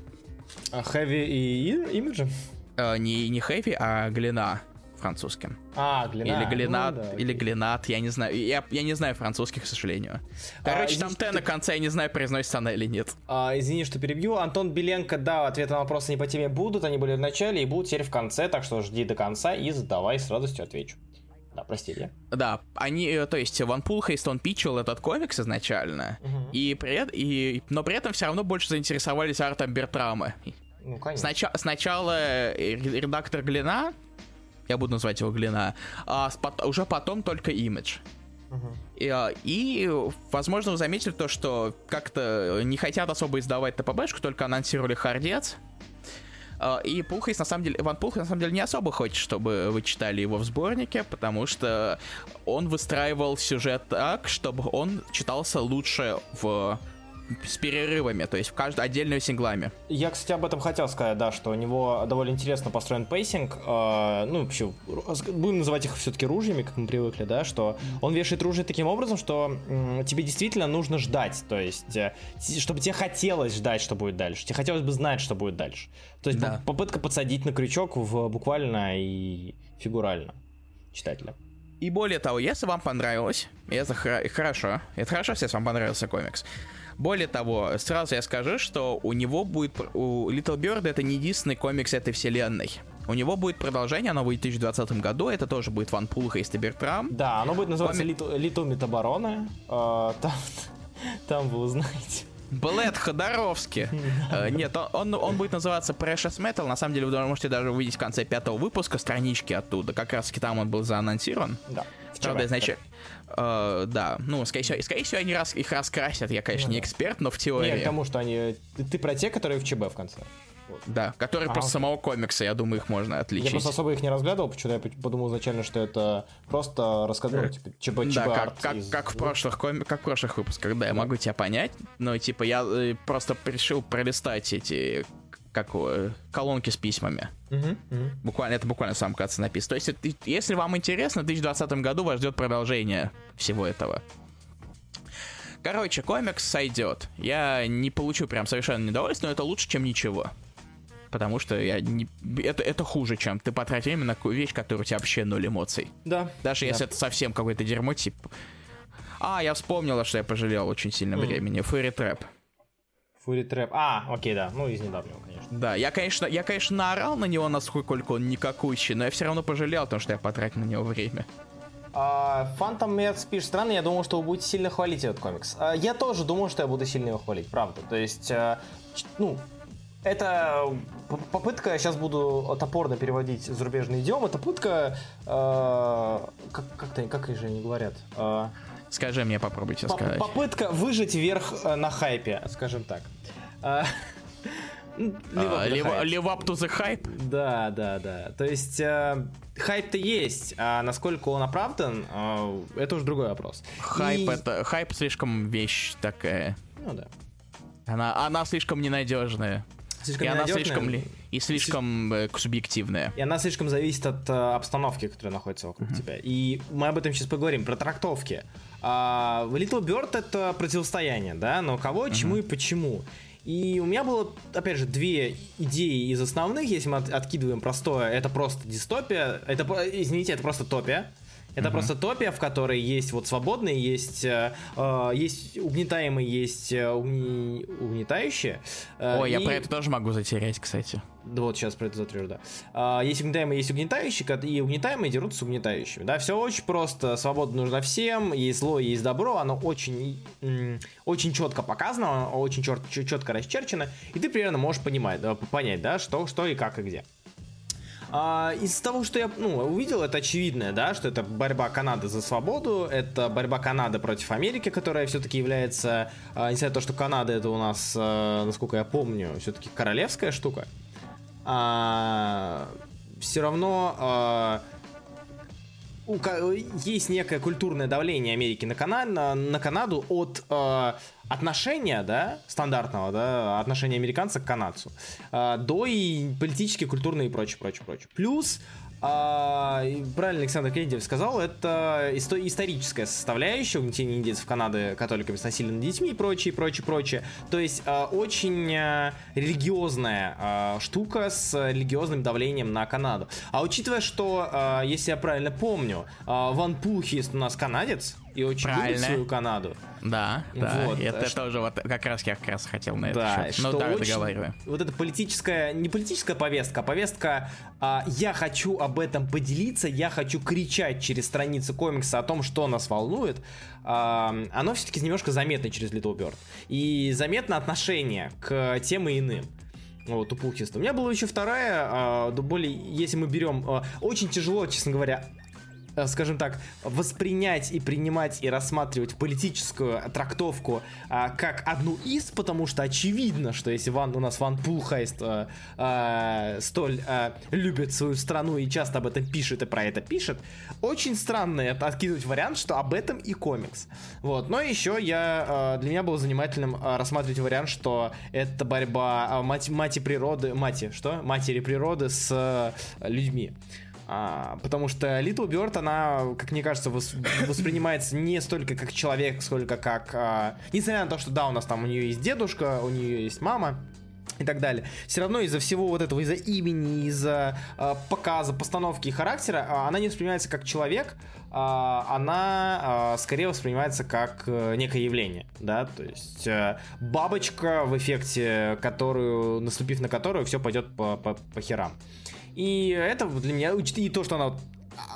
А Хэви и Имиджем? Э, не, не Хэви, а Глина французским. А, глина. Или глинат, ну, да, или глинат, я не знаю. Я, я не знаю французский, к сожалению. А, Короче, а, там Т на конце, я не знаю, произносится она или нет. А, извини, что перебью. Антон Беленко, да, ответы на вопросы не по теме будут, они были в начале и будут теперь в конце, так что жди до конца и задавай, с радостью отвечу. Да, прости, я. Да, они, э, то есть, Ван Пулхейст, он питчил этот комикс изначально, угу. и при, и, но при этом все равно больше заинтересовались артом Бертрама. Ну, конечно. Снач, сначала э, редактор Глина я буду называть его Глина, а уже потом только имидж. И, а, и, возможно, вы заметили то, что как-то не хотят особо издавать ТПБшку, только анонсировали Хардец. А, и Пулхейс, на самом деле, Иван Пулхейс, на самом деле, не особо хочет, чтобы вы читали его в сборнике, потому что он выстраивал сюжет так, чтобы он читался лучше в с перерывами, то есть в каждой отдельную синглами. Я, кстати, об этом хотел сказать, да, что у него довольно интересно построен pacing. Э, ну, вообще, будем называть их все-таки ружьями, как мы привыкли, да, что он вешает ружья таким образом, что э, тебе действительно нужно ждать, то есть, э, чтобы тебе хотелось ждать, что будет дальше. Тебе хотелось бы знать, что будет дальше. То есть да. попытка подсадить на крючок в буквально и фигурально читателя. И более того, если вам понравилось, это хорошо, это хорошо, если вам понравился комикс, более того, сразу я скажу, что у него будет... У Little Bird это не единственный комикс этой вселенной. У него будет продолжение, оно выйдет в 2020 году, это тоже будет Ван Пулха и Стебертрам. Да, оно будет называться Коми... Little, Little Метабороны. Uh, там, <laughs> там вы узнаете. Блэд Ходоровский. <laughs> uh, нет, он, он, он будет называться Precious Metal. На самом деле, вы можете даже увидеть в конце пятого выпуска странички оттуда. Как раз таки там он был заанонсирован. Да. Правда, значит, Uh, да, ну, скорее всего, скорее всего, они раз, их раскрасят. Я, конечно, не эксперт, но в теории. Нет, потому что они. Ты, ты про те, которые в ЧБ в конце. Вот. Да, которые а, просто самого комикса, я думаю, их можно отличить. Я просто особо их не разглядывал, почему-то я подумал изначально, что это просто раскадровка, типа <laughs> ЧБ, Да, как, как, из... как, в прошлых коми... как в прошлых выпусках, да, да, я могу тебя понять, но, типа, я э, просто решил пролистать эти как колонки с письмами. Uh-huh, uh-huh. Буквально, это буквально сам конце написано. То есть, если вам интересно, в 2020 году вас ждет продолжение всего этого. Короче, комикс сойдет. Я не получу прям совершенно недовольствие, но это лучше, чем ничего. Потому что я не... это, это хуже, чем ты потратил время на такую вещь, которая у тебя вообще ноль эмоций. Да. Даже да. если это совсем какое-то дерьмо, типа... А, я вспомнила, что я пожалел очень сильно mm. времени. Фэри Трэп. Фури Трэп. А, окей, да. Ну, из недавнего, конечно. Да, я, конечно, я, конечно, наорал на него, насколько он никакущий, но я все равно пожалел, потому что я потратил на него время. Фантом Мец пишет, странно, я думал, что вы будете сильно хвалить этот комикс. Uh, я тоже думал, что я буду сильно его хвалить, правда. То есть, uh, ну, это попытка, сейчас буду топорно переводить зарубежный идиом, это попытка, э, как, как-то, как же они говорят, э, Скажи мне, попробуйте сказать. Попытка выжить вверх э, на хайпе, скажем так. А, <laughs> live up to the hype? Да, да, да. То есть э, хайп-то есть, а насколько он оправдан, э, это уже другой вопрос. Хайп И... это хайп слишком вещь такая. Ну да. Она, она слишком ненадежная. Слишком и она слишком ли и слишком э, субъективная. И она слишком зависит от э, обстановки, которая находится вокруг uh-huh. тебя. И мы об этом сейчас поговорим, про трактовки. А, Little Bird это противостояние, да, но кого, uh-huh. чему и почему. И у меня было, опять же, две идеи из основных, если мы откидываем простое, это просто дистопия, это, извините, это просто топия, это mm-hmm. просто топия, в которой есть вот свободные, есть, э, э есть угнетаемые, есть э, угни... угнетающие. Э, Ой, и... я про это тоже могу затерять, кстати. Да вот сейчас про это затрешь, да. А, есть угнетаемые, есть угнетающие, и угнетаемые дерутся с угнетающими. Да, все очень просто, свобода нужна всем, есть зло, есть добро, оно очень, очень четко показано, очень четко расчерчено, и ты примерно можешь понимать, понять, да, что, что и как и где. А, из того, что я ну, увидел, это очевидное, да, что это борьба Канады за свободу, это борьба Канады против Америки, которая все-таки является, а, несмотря на то, что Канада это у нас, а, насколько я помню, все-таки королевская штука, все равно а, у, есть некое культурное давление Америки на, Кана, на, на Канаду от э, отношения, да, стандартного, да, отношения американца к канадцу, э, до и политические, культурные и прочее, прочее, прочее. Плюс а, правильно Александр Кеннедев сказал, это исто- историческая составляющая угнетения индейцев Канады католиками с насилием над детьми и прочее, прочее, прочее. То есть а, очень а, религиозная а, штука с религиозным давлением на Канаду. А учитывая, что, а, если я правильно помню, а, Ван Пухист у нас канадец, и очень Правильно. любит свою Канаду. Да, да. Вот, это что... тоже вот как раз я как раз хотел на да, это счет. Ну да, договариваю. Вот эта политическая, не политическая повестка, а повестка а, «я хочу об этом поделиться, я хочу кричать через страницы комикса о том, что нас волнует», а, оно все-таки немножко заметно через Little Bird. И заметно отношение к тем и иным вот, у Пухиста. У меня была еще вторая, а, более, если мы берем, а, очень тяжело, честно говоря, скажем так, воспринять и принимать и рассматривать политическую трактовку а, как одну из, потому что очевидно, что если Ван, у нас Ван Пулхайст а, а, столь а, любит свою страну и часто об этом пишет и про это пишет, очень странно это откидывать вариант, что об этом и комикс. Вот. Но еще я, а, для меня было занимательным а, рассматривать вариант, что это борьба а, мать, мати природы, мати, что? Матери природы с а, людьми. А, потому что Little Bird, она, как мне кажется, вос, воспринимается не столько как человек, сколько как... А, несмотря на то, что да, у нас там у нее есть дедушка, у нее есть мама, и так далее. Все равно из-за всего вот этого, из-за имени, из-за э, показа, постановки и характера, э, она не воспринимается как человек, э, она э, скорее воспринимается как э, некое явление, да, то есть э, бабочка в эффекте, которую, наступив на которую, все пойдет по, по, по херам. И это для меня, и то, что она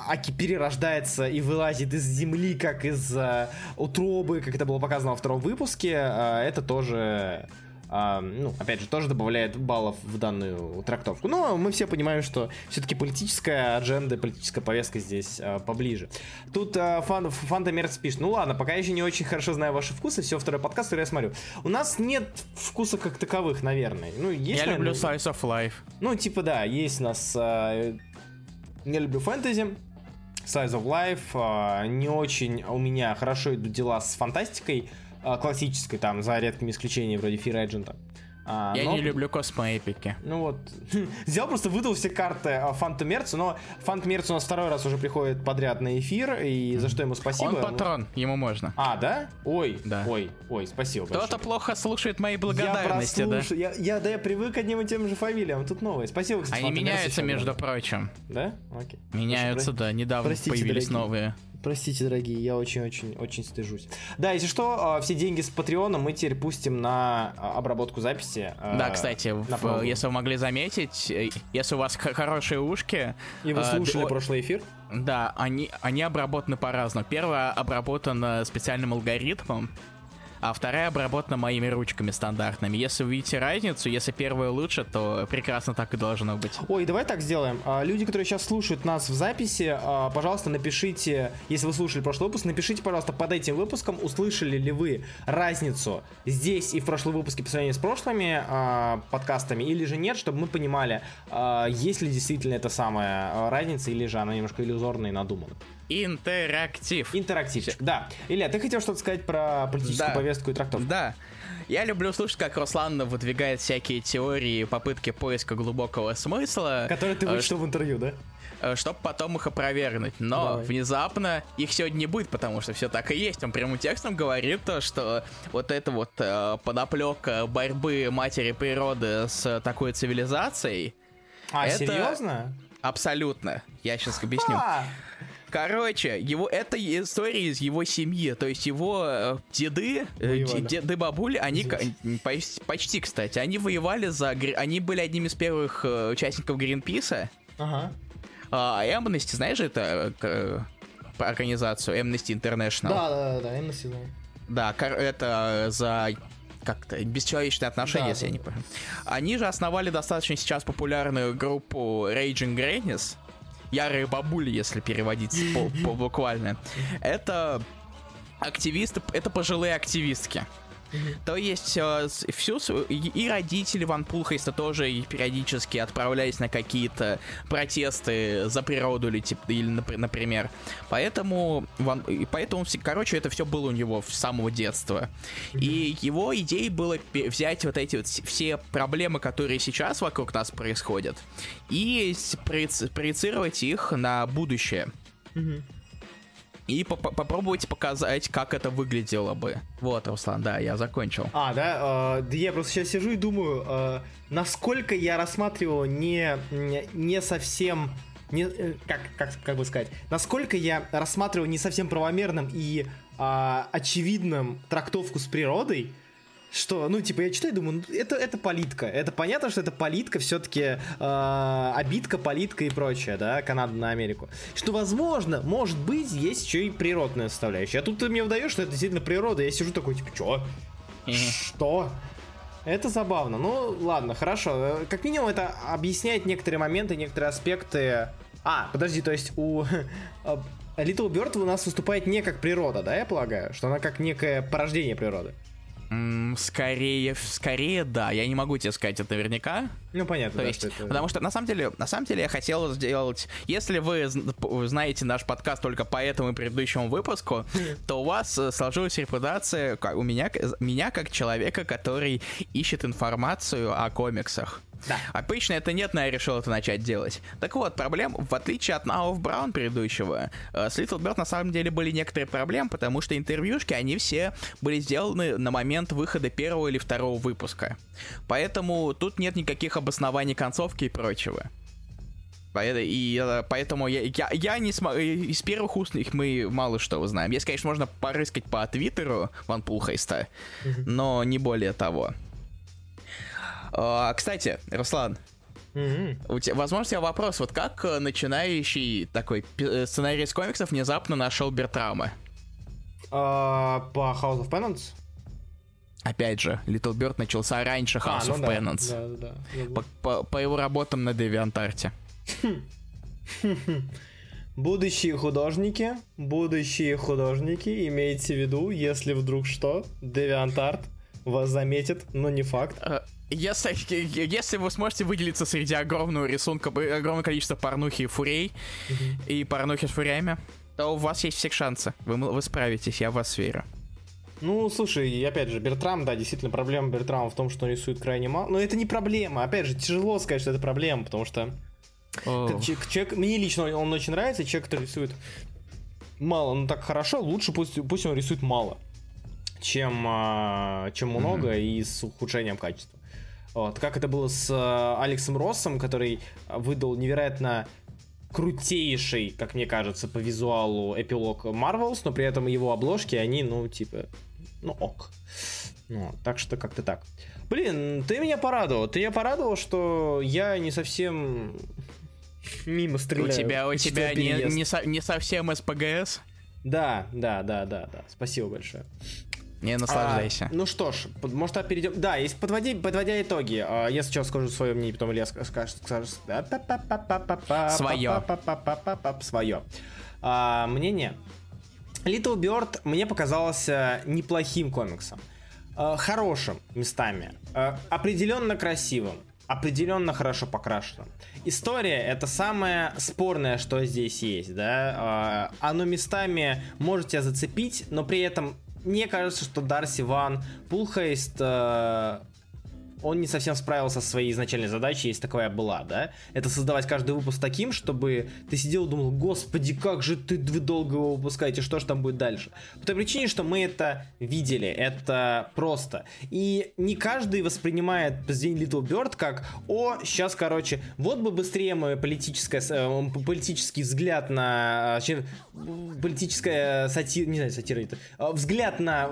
Аки перерождается и вылазит из земли, как из uh, утробы, как это было показано во втором выпуске, uh, это тоже а, ну, опять же, тоже добавляет баллов в данную трактовку. Но мы все понимаем, что все-таки политическая адженда, политическая повестка здесь а, поближе. Тут а, фан, Фанта Мерц пишет, ну ладно, пока я еще не очень хорошо знаю ваши вкусы, все, второй подкаст, который я смотрю. У нас нет вкуса как таковых, наверное. Ну, есть, я наверное, люблю Slice of Life. Ну, типа, да, есть у нас... А, я люблю фэнтези, Size of Life, а, не очень у меня хорошо идут дела с фантастикой, классической, там, за редкими исключениями, вроде Fear Agent. А, я но... не люблю космоэпики. Ну вот. <laughs> Взял просто выдал все карты Фанту Мерцу, но Фант Мерц у нас второй раз уже приходит подряд на эфир, и за что ему спасибо. Он патрон, ему можно. А, да? Ой, да. ой, ой, спасибо Кто-то плохо слушает мои благодарности, я да? Я, я, да, я привык к одним и тем же фамилиям, тут новые. Спасибо, кстати, Они меняются, между прочим. Да? Окей. Меняются, да, недавно Простите, появились дорогие. новые. Простите, дорогие, я очень-очень-очень стыжусь. Да, если что, а, все деньги с Патреона мы теперь пустим на а, обработку записи. А, да, кстати, в, если вы могли заметить, э, если у вас хорошие ушки... И вы слушали э, прошлый эфир? Да, они, они обработаны по-разному. Первое обработано специальным алгоритмом, а вторая обработана моими ручками стандартными. Если увидите разницу, если первая лучше, то прекрасно так и должно быть. Ой, давай так сделаем. А, люди, которые сейчас слушают нас в записи, а, пожалуйста, напишите, если вы слушали прошлый выпуск, напишите, пожалуйста, под этим выпуском, услышали ли вы разницу здесь и в прошлом выпуске по сравнению с прошлыми а, подкастами, или же нет, чтобы мы понимали, есть ли действительно эта самая разница, или же она немножко иллюзорная и надумана. Интерактив. Интерактивчик, да. Илья, ты хотел что-то сказать про политическую да. повестку и трактовку? Да. Я люблю слушать, как Руслан выдвигает всякие теории, попытки поиска глубокого смысла. Которые ты э, вычитал в интервью, да? э, чтобы потом их опровергнуть. Но Давай. внезапно их сегодня не будет, потому что все так и есть. Он прямым текстом говорит то, что вот это вот э, подоплека борьбы матери природы с такой цивилизацией. А, Это- серьезно? Абсолютно. Я сейчас объясню. А, Короче, его это история из его семьи, то есть его э, деды, э, Воевали. деды бабули, они ка- почти, кстати, они воевали за, они были одними из первых э, участников Гринписа. Ага. А Amnesty, знаешь это организацию Amnesty International? Да, да, да, да, сезон. Да, кор- это за как-то бесчеловечные отношения, Да, если я да, не помню. Они же основали достаточно сейчас популярную группу Raging Grannies. Ярые бабули, если переводить по, по буквально. Это активисты, это пожилые активистки. То есть э, всю и родители Ван Пулхейста тоже периодически отправлялись на какие-то протесты за природу или, тип- или напр- например. Поэтому, Ван- поэтому, короче, это все было у него с самого детства. И его идеей было взять вот эти вот все проблемы, которые сейчас вокруг нас происходят, и проеци- проецировать их на будущее. И поп- попробовать показать, как это выглядело бы. Вот, Руслан, да, я закончил. А, да, э, да я просто сейчас сижу и думаю, э, насколько я рассматривал не, не- совсем, не, э, как, как, как бы сказать, насколько я рассматривал не совсем правомерным и а, очевидным трактовку с природой, что, ну, типа, я читаю думаю, ну, это, это политка. Это понятно, что это политка, все-таки обидка, политка и прочее, да, Канада на Америку. Что, возможно, может быть, есть еще и природная составляющая. А тут ты мне выдаешь, что это действительно природа. Я сижу такой, типа, что? Что? Это забавно. Ну, ладно, хорошо. Э, Как минимум, это объясняет некоторые моменты, некоторые аспекты. А, подожди, то есть у э, Little Bird у нас выступает не как природа, да, я полагаю? Что она как некое порождение природы. Скорее, скорее, да. Я не могу тебе сказать это наверняка. Ну, понятно, То да, есть, что это... потому что на самом деле, на самом деле я хотел сделать, если вы знаете наш подкаст только по этому и предыдущему выпуску, <laughs> то у вас э, сложилась репутация как- у меня, меня как человека, который ищет информацию о комиксах. Да. Обычно это нет, но я решил это начать делать. Так вот, проблем, в отличие от Now of Brown предыдущего, э, с Little Bird на самом деле были некоторые проблемы, потому что интервьюшки, они все были сделаны на момент выхода первого или второго выпуска. Поэтому тут нет никаких обоснований концовки и прочего. И э, поэтому я, я, я не смогу... Из первых уст их мы мало что узнаем. Если, конечно, можно порыскать по твиттеру Ван Пулхейста, но не более того. А, кстати, Руслан, Мгм. у тебя, возможно, у тебя вопрос, вот как э, начинающий такой э, сценарист комиксов внезапно нашел Бертрама? А, по House of Penance? Опять же, Little Bird начался раньше House А, ну of да, Penance. Да, да, да. По, по- по его работам на Девиантарте. <laughs> Будущие художники, будущие художники, имейте в виду, если вдруг что, DeviantArt вас заметит, но не факт. Если, если вы сможете выделиться среди огромного рисунка, огромного количества порнухи и фурей, и порнухи с фурями, то у вас есть все шансы. Вы, вы справитесь, я в вас верю. Ну, слушай, и опять же, Бертрам, да, действительно, проблема Бертрама в том, что он рисует крайне мало. Но это не проблема. Опять же, тяжело сказать, что это проблема, потому что че- Человек, мне лично он, очень нравится, человек, который рисует мало, но так хорошо, лучше пусть, пусть он рисует мало, чем, а, чем много и с ухудшением качества. Вот. Как это было с а, Алексом Россом, который выдал невероятно крутейший, как мне кажется, по визуалу эпилог Marvels, но при этом его обложки, они, ну, типа, ну, ок. Ну, так что как-то так. Блин, ты меня порадовал. Ты меня порадовал, что я не совсем мимо у стреляю. тебя, у тебя не, не, со- не совсем СПГС? Да, да, да, да, да. Спасибо большое. Не наслаждайся. А, ну что ж, может а перейдем. Да, если подводи, подводя итоги, а, я сейчас скажу свое мнение, потом Илья ска- скажет, скажет Своё. Свое. А, Мнение. Little Bird мне показался неплохим комиксом. А, Хорошим местами. А, Определенно красивым. Определенно хорошо покрашенным. История это самое спорное, что здесь есть, да. А, Оно местами может тебя зацепить, но при этом мне кажется, что Дарси Ван Пулхейст э, он не совсем справился со своей изначальной задачей, если такая была, да? Это создавать каждый выпуск таким, чтобы ты сидел и думал, господи, как же ты вы долго его выпускаете, что же там будет дальше? По той причине, что мы это видели, это просто. И не каждый воспринимает день Little Bird как, о, сейчас, короче, вот бы быстрее мой политическое, э, политический взгляд на... Э, политическая сатира, не знаю, сатира это, э, взгляд на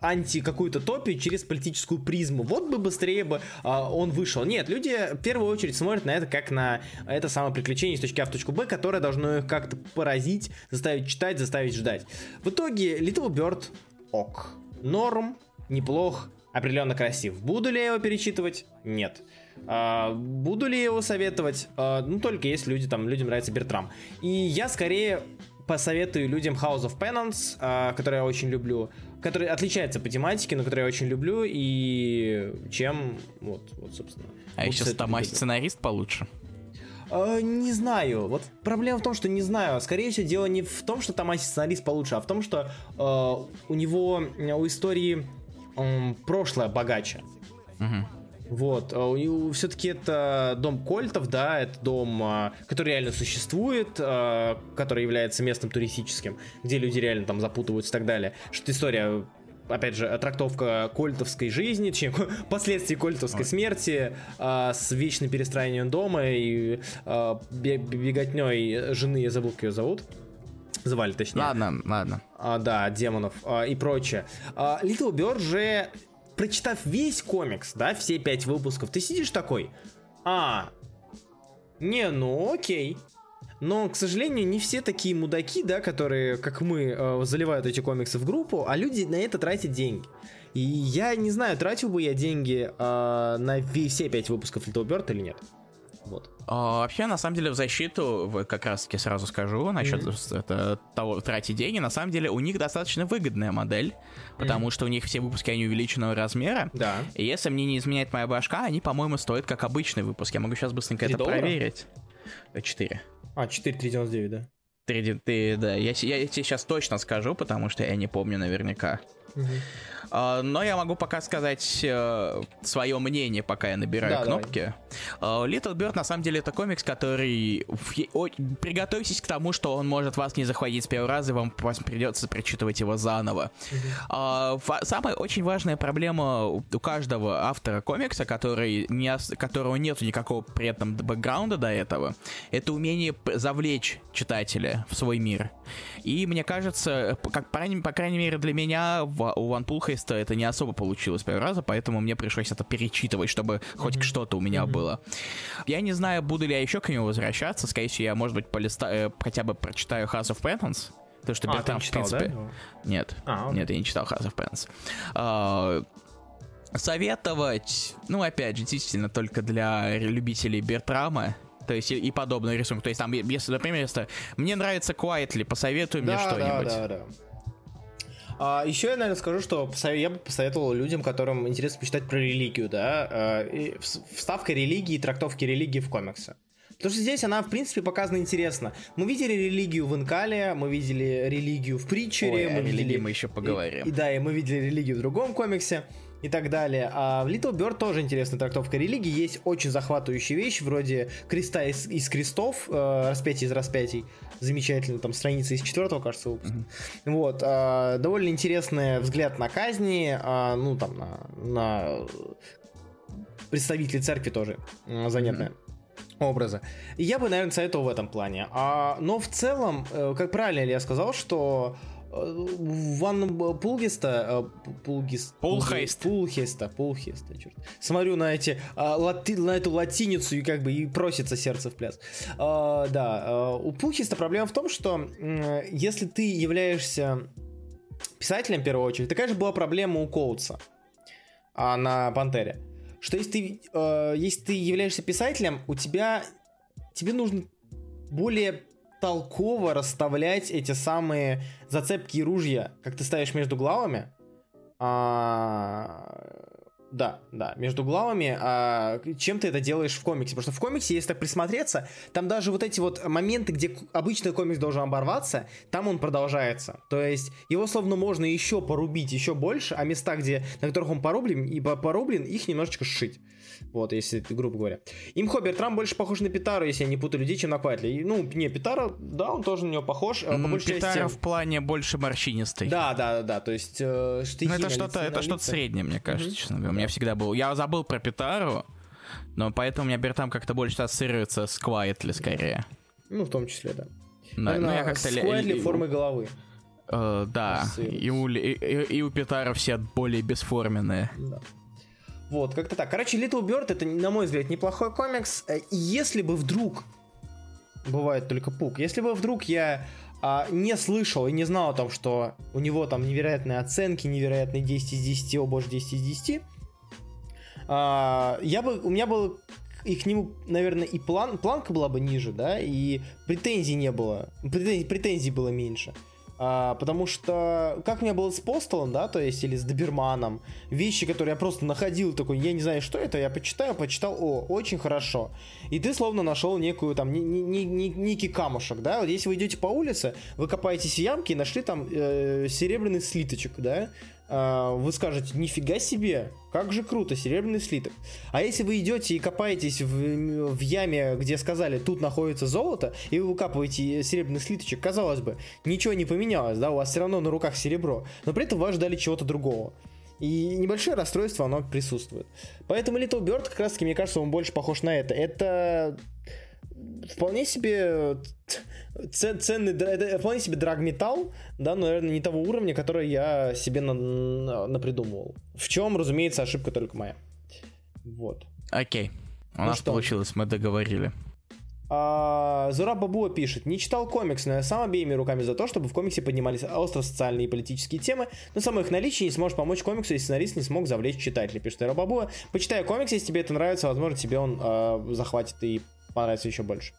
анти какую-то топию через политическую призму. Вот бы быстрее бы он вышел. Нет, люди в первую очередь смотрят на это как на это самое приключение с точки А в точку Б, которое должно их как-то поразить, заставить читать, заставить ждать. В итоге Little Bird ок. Норм, неплох, определенно красив. Буду ли я его перечитывать? Нет. А, буду ли я его советовать? А, ну, только если люди, там, людям нравится Бертрам. И я скорее посоветую людям House of Penance, а, который я очень люблю, который отличается по тематике, но который я очень люблю, и чем, вот, вот собственно. А вот еще Томас сценарист получше. Uh, не знаю. Вот проблема в том, что не знаю. Скорее всего, дело не в том, что Томаси сценарист получше, а в том, что uh, у него у истории um, прошлое богаче. Uh-huh. Вот, uh, все-таки это дом кольтов, да, это дом, uh, который реально существует, uh, который является местом туристическим, где люди реально там запутываются и так далее. Что история опять же, трактовка кольтовской жизни, чем <laughs> последствий кольтовской Ой. смерти, а, с вечным перестраиванием дома и а, беготней жены, я забыл, как ее зовут. Звали, точнее. Ладно, ладно. А, да, демонов а, и прочее. А, Little Bird же, прочитав весь комикс, да, все пять выпусков, ты сидишь такой, а, не, ну окей, но, к сожалению, не все такие мудаки, да, которые, как мы, э, заливают эти комиксы в группу, а люди на это тратят деньги. И я не знаю, тратил бы я деньги э, на все пять выпусков Little Bird или нет. Вот. А, вообще, на самом деле, в защиту, как раз таки сразу скажу, насчет mm-hmm. это, того, тратить деньги, на самом деле, у них достаточно выгодная модель, потому mm-hmm. что у них все выпуски, они увеличенного размера. Да. И если мне не изменяет моя башка, они, по-моему, стоят как обычный выпуск. Я могу сейчас быстренько это доллара? проверить. 4. А, 4,399, да. 3, ты, да, я, я, я тебе сейчас точно скажу, потому что я не помню наверняка. Угу. А, но я могу пока сказать э, свое мнение, пока я набираю да, кнопки. Давай. Little Bird на самом деле это комикс, который... Приготовьтесь к тому, что он может вас не захватить с первого раза, и вам придется прочитывать его заново. Угу. Самая очень важная проблема у каждого автора комикса, который не, которого нет никакого при этом бэкграунда до этого, это умение завлечь читателя в свой мир. И мне кажется, как, по, крайней мере для меня, у One Текста это не особо получилось с первого раза, поэтому мне пришлось это перечитывать, чтобы mm-hmm. хоть что-то у меня mm-hmm. было. Я не знаю, буду ли я еще к нему возвращаться. Скорее всего, я, может быть, полистаю, э, хотя бы прочитаю House of Penance. Потому что а, Бертам, в принципе... Да? Нет, а, нет, я не читал House of Penance. А, советовать, ну, опять же, действительно, только для любителей Бертрама, то есть и, и подобный рисунок. То есть там, если, например, если мне нравится Quietly, посоветуй да, мне что-нибудь. Да, да, да. А, еще я, наверное, скажу, что я бы посоветовал людям, которым интересно почитать про религию, да, а, вставка религии, трактовки религии в комиксы. Потому что здесь она, в принципе, показана интересно. Мы видели религию в Инкале, мы видели религию в Притчере. Ой, мы о видели... религии мы еще поговорим. И, и да, и мы видели религию в другом комиксе и так далее. А в Little Bird тоже интересная трактовка религии. Есть очень захватывающие вещи, вроде креста из, из крестов, э, распятие из распятий. Замечательно, там страница из четвертого, кажется, выпуска. Mm-hmm. Вот. Э, довольно интересный взгляд на казни, э, ну, там, на, на представителей церкви тоже э, занятная. Mm-hmm образа. И я бы, наверное, советовал в этом плане. А, но в целом, э, как правильно ли я сказал, что Ван Пулгиста, Пулгист, Пулхейст, Пулхейста, Пулхейста, черт. Смотрю на эти, а, лати, на эту латиницу и как бы и просится сердце в пляс. А, да, у Пулхейста проблема в том, что если ты являешься писателем в первую очередь, такая же была проблема у Коутса а, на Пантере, что если ты, э, если ты являешься писателем, у тебя тебе нужно более толково расставлять эти самые зацепки и ружья, как ты ставишь между главами, а, Да, да, между главами, а, чем ты это делаешь в комиксе. Потому что в комиксе, если так присмотреться, там даже вот эти вот моменты, где обычный комикс должен оборваться, там он продолжается. То есть его словно можно еще порубить еще больше, а места, где, на которых он порублен, и порублен, их немножечко сшить. Вот, если, грубо говоря. Имхо Бертрам больше похож на Питару, если я не путаю людей, чем на Квайтли. Ну, не, Питара, да, он тоже на него похож. По большей Питара части... в плане больше морщинистый. Да, да, да, то есть э, Ну, это что-то, это что-то среднее, мне кажется, mm-hmm. честно говоря. У меня всегда был... Я забыл про Питару, но поэтому у меня Бертрам как-то больше ассоциируется с Квайтли скорее. Ну, в том числе, да. Да, ну, я как-то... С Квайтли формы головы. Uh, да, и у, и, и у Питара все более бесформенные. Да. Вот, как-то так. Короче, Little Bird это, на мой взгляд, неплохой комикс. Э, если бы вдруг, бывает только пук, если бы вдруг я а, не слышал и не знал о том, что у него там невероятные оценки, невероятные 10 из 10, о боже, 10 из 10, а, я бы, у меня был и к нему, наверное, и план, планка была бы ниже, да, и претензий не было, претензий, претензий было меньше. А, потому что, как меня было с Постолом, да, то есть, или с Доберманом, вещи, которые я просто находил, такой, я не знаю, что это, я почитаю, почитал, о, очень хорошо. И ты словно нашел некую, там, не, не, не, некий камушек, да, вот если вы идете по улице, вы копаетесь в ямке и нашли там э, серебряный слиточек, да, вы скажете, нифига себе, как же круто, серебряный слиток. А если вы идете и копаетесь в, в яме, где сказали, тут находится золото, и вы выкапываете серебряный слиточек, казалось бы, ничего не поменялось, да, у вас все равно на руках серебро, но при этом вас ждали чего-то другого. И небольшое расстройство, оно присутствует. Поэтому Little Bird, как раз таки, мне кажется, он больше похож на это. Это вполне себе ценный, это вполне себе драг-металл, да, но, наверное, не того уровня, который я себе на, на, напридумывал. В чем, разумеется, ошибка только моя. Вот. Окей. У ну нас что? получилось, мы договорили. А, Зура Бабуа пишет, не читал комикс, но я сам обеими руками за то, чтобы в комиксе поднимались остро-социальные и политические темы, но само их наличие не сможет помочь комиксу, если сценарист не смог завлечь читателя, пишет Зура Бабуа. Почитай комикс, если тебе это нравится, возможно, тебе он э, захватит и понравится еще больше.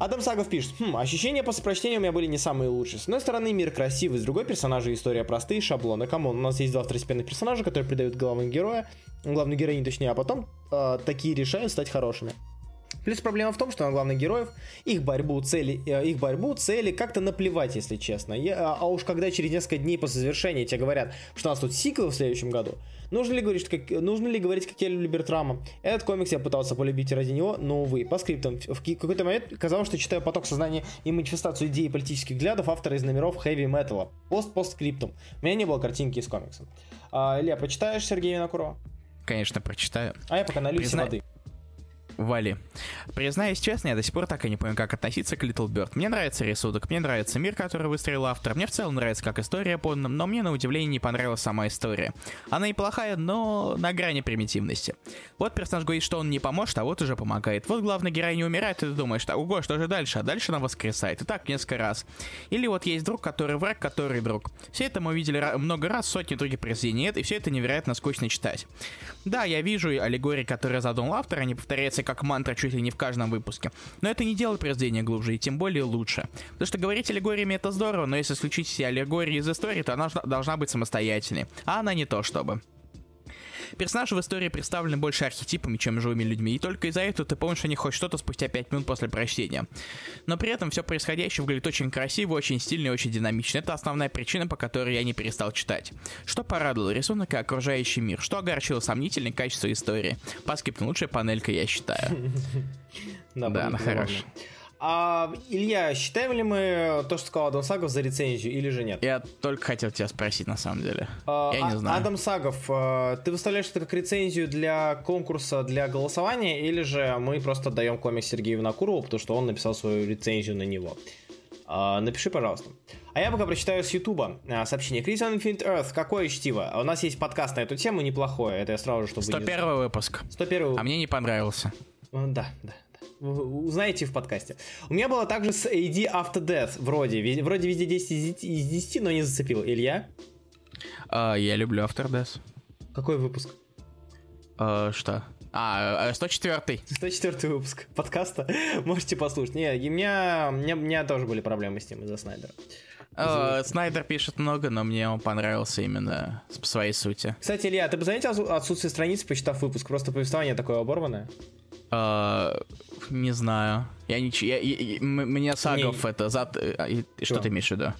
Адам Сагов пишет, хм, ощущения после прочтения у меня были не самые лучшие. С одной стороны, мир красивый, с другой персонажи история простые, шаблоны. Come on, у нас есть два второстепенных персонажа, которые придают главного героя, главную героиню точнее, а потом э, такие решают стать хорошими. Плюс проблема в том, что на главных героев их борьбу, цели, э, их борьбу, цели как-то наплевать, если честно. Я, а уж когда через несколько дней после завершения тебе говорят, что у нас тут сиквел в следующем году, нужно ли говорить, как, нужно ли говорить, как я люблю Бертрама? Этот комикс я пытался полюбить ради него, но, увы, по скриптам. В какой-то момент казалось, что читаю поток сознания и манифестацию идей и политических взглядов автора из номеров хэви металла. Пост-постскриптум. У меня не было картинки из комикса. А, Илья, почитаешь Сергея Винокурова? Конечно, прочитаю. А я пока налью Призна... воды. Вали. Признаюсь честно, я до сих пор так и не понял, как относиться к Little Bird. Мне нравится рисунок, мне нравится мир, который выстроил автор, мне в целом нравится как история подана, но мне на удивление не понравилась сама история. Она неплохая, но на грани примитивности. Вот персонаж говорит, что он не поможет, а вот уже помогает. Вот главный герой не умирает, и ты думаешь, так, ого, что же дальше? А дальше она воскресает. И так несколько раз. Или вот есть друг, который враг, который друг. Все это мы видели много раз, сотни других произведений нет, и все это невероятно скучно читать. Да, я вижу аллегории, которые задумал автор, они повторяются как мантра чуть ли не в каждом выпуске. Но это не делает произведение глубже и тем более лучше. Потому что говорить аллегориями это здорово, но если исключить все аллегории из истории, то она должна быть самостоятельной. А она не то чтобы. Персонажи в истории представлены больше архетипами, чем живыми людьми, и только из-за этого ты помнишь о них хоть что-то спустя 5 минут после прочтения. Но при этом все происходящее выглядит очень красиво, очень стильно и очень динамично. Это основная причина, по которой я не перестал читать. Что порадовало, рисунок и окружающий мир. Что огорчило сомнительное качество истории. По скрипту лучшая панелька, я считаю. <laughs> Да, она хорошая. А, Илья, считаем ли мы то, что сказал Адам Сагов за рецензию или же нет? Я только хотел тебя спросить, на самом деле. А, Я не а, знаю. Адам Сагов, а, ты выставляешь это как рецензию для конкурса, для голосования, или же мы просто даем комикс Сергею Винокурову, потому что он написал свою рецензию на него? А, напиши, пожалуйста. А я пока прочитаю с Ютуба сообщение. Крис Infinite Earth, какое чтиво? У нас есть подкаст на эту тему, неплохое. Это я сразу же, чтобы... 101 выпуск. 101 А мне не понравился. Да, да узнаете в подкасте. У меня было также с AD After Death, вроде. Вроде везде 10 из 10, но не зацепил. Илья? Uh, я люблю After Death. Какой выпуск? Uh, что? А, 104 э, 104 выпуск подкаста. <laughs> Можете послушать. Не, у меня, у, меня, у меня тоже были проблемы с тем из-за Снайдера. Снайдер пишет много, но мне он понравился именно по своей сути. Кстати, Илья, ты бы заметил отсу- отсутствие страниц, почитав выпуск? Просто повествование такое оборванное. Э, Не знаю. Я ничего. я- я- Мне Сагов это зад. а, Что ты имеешь в виду?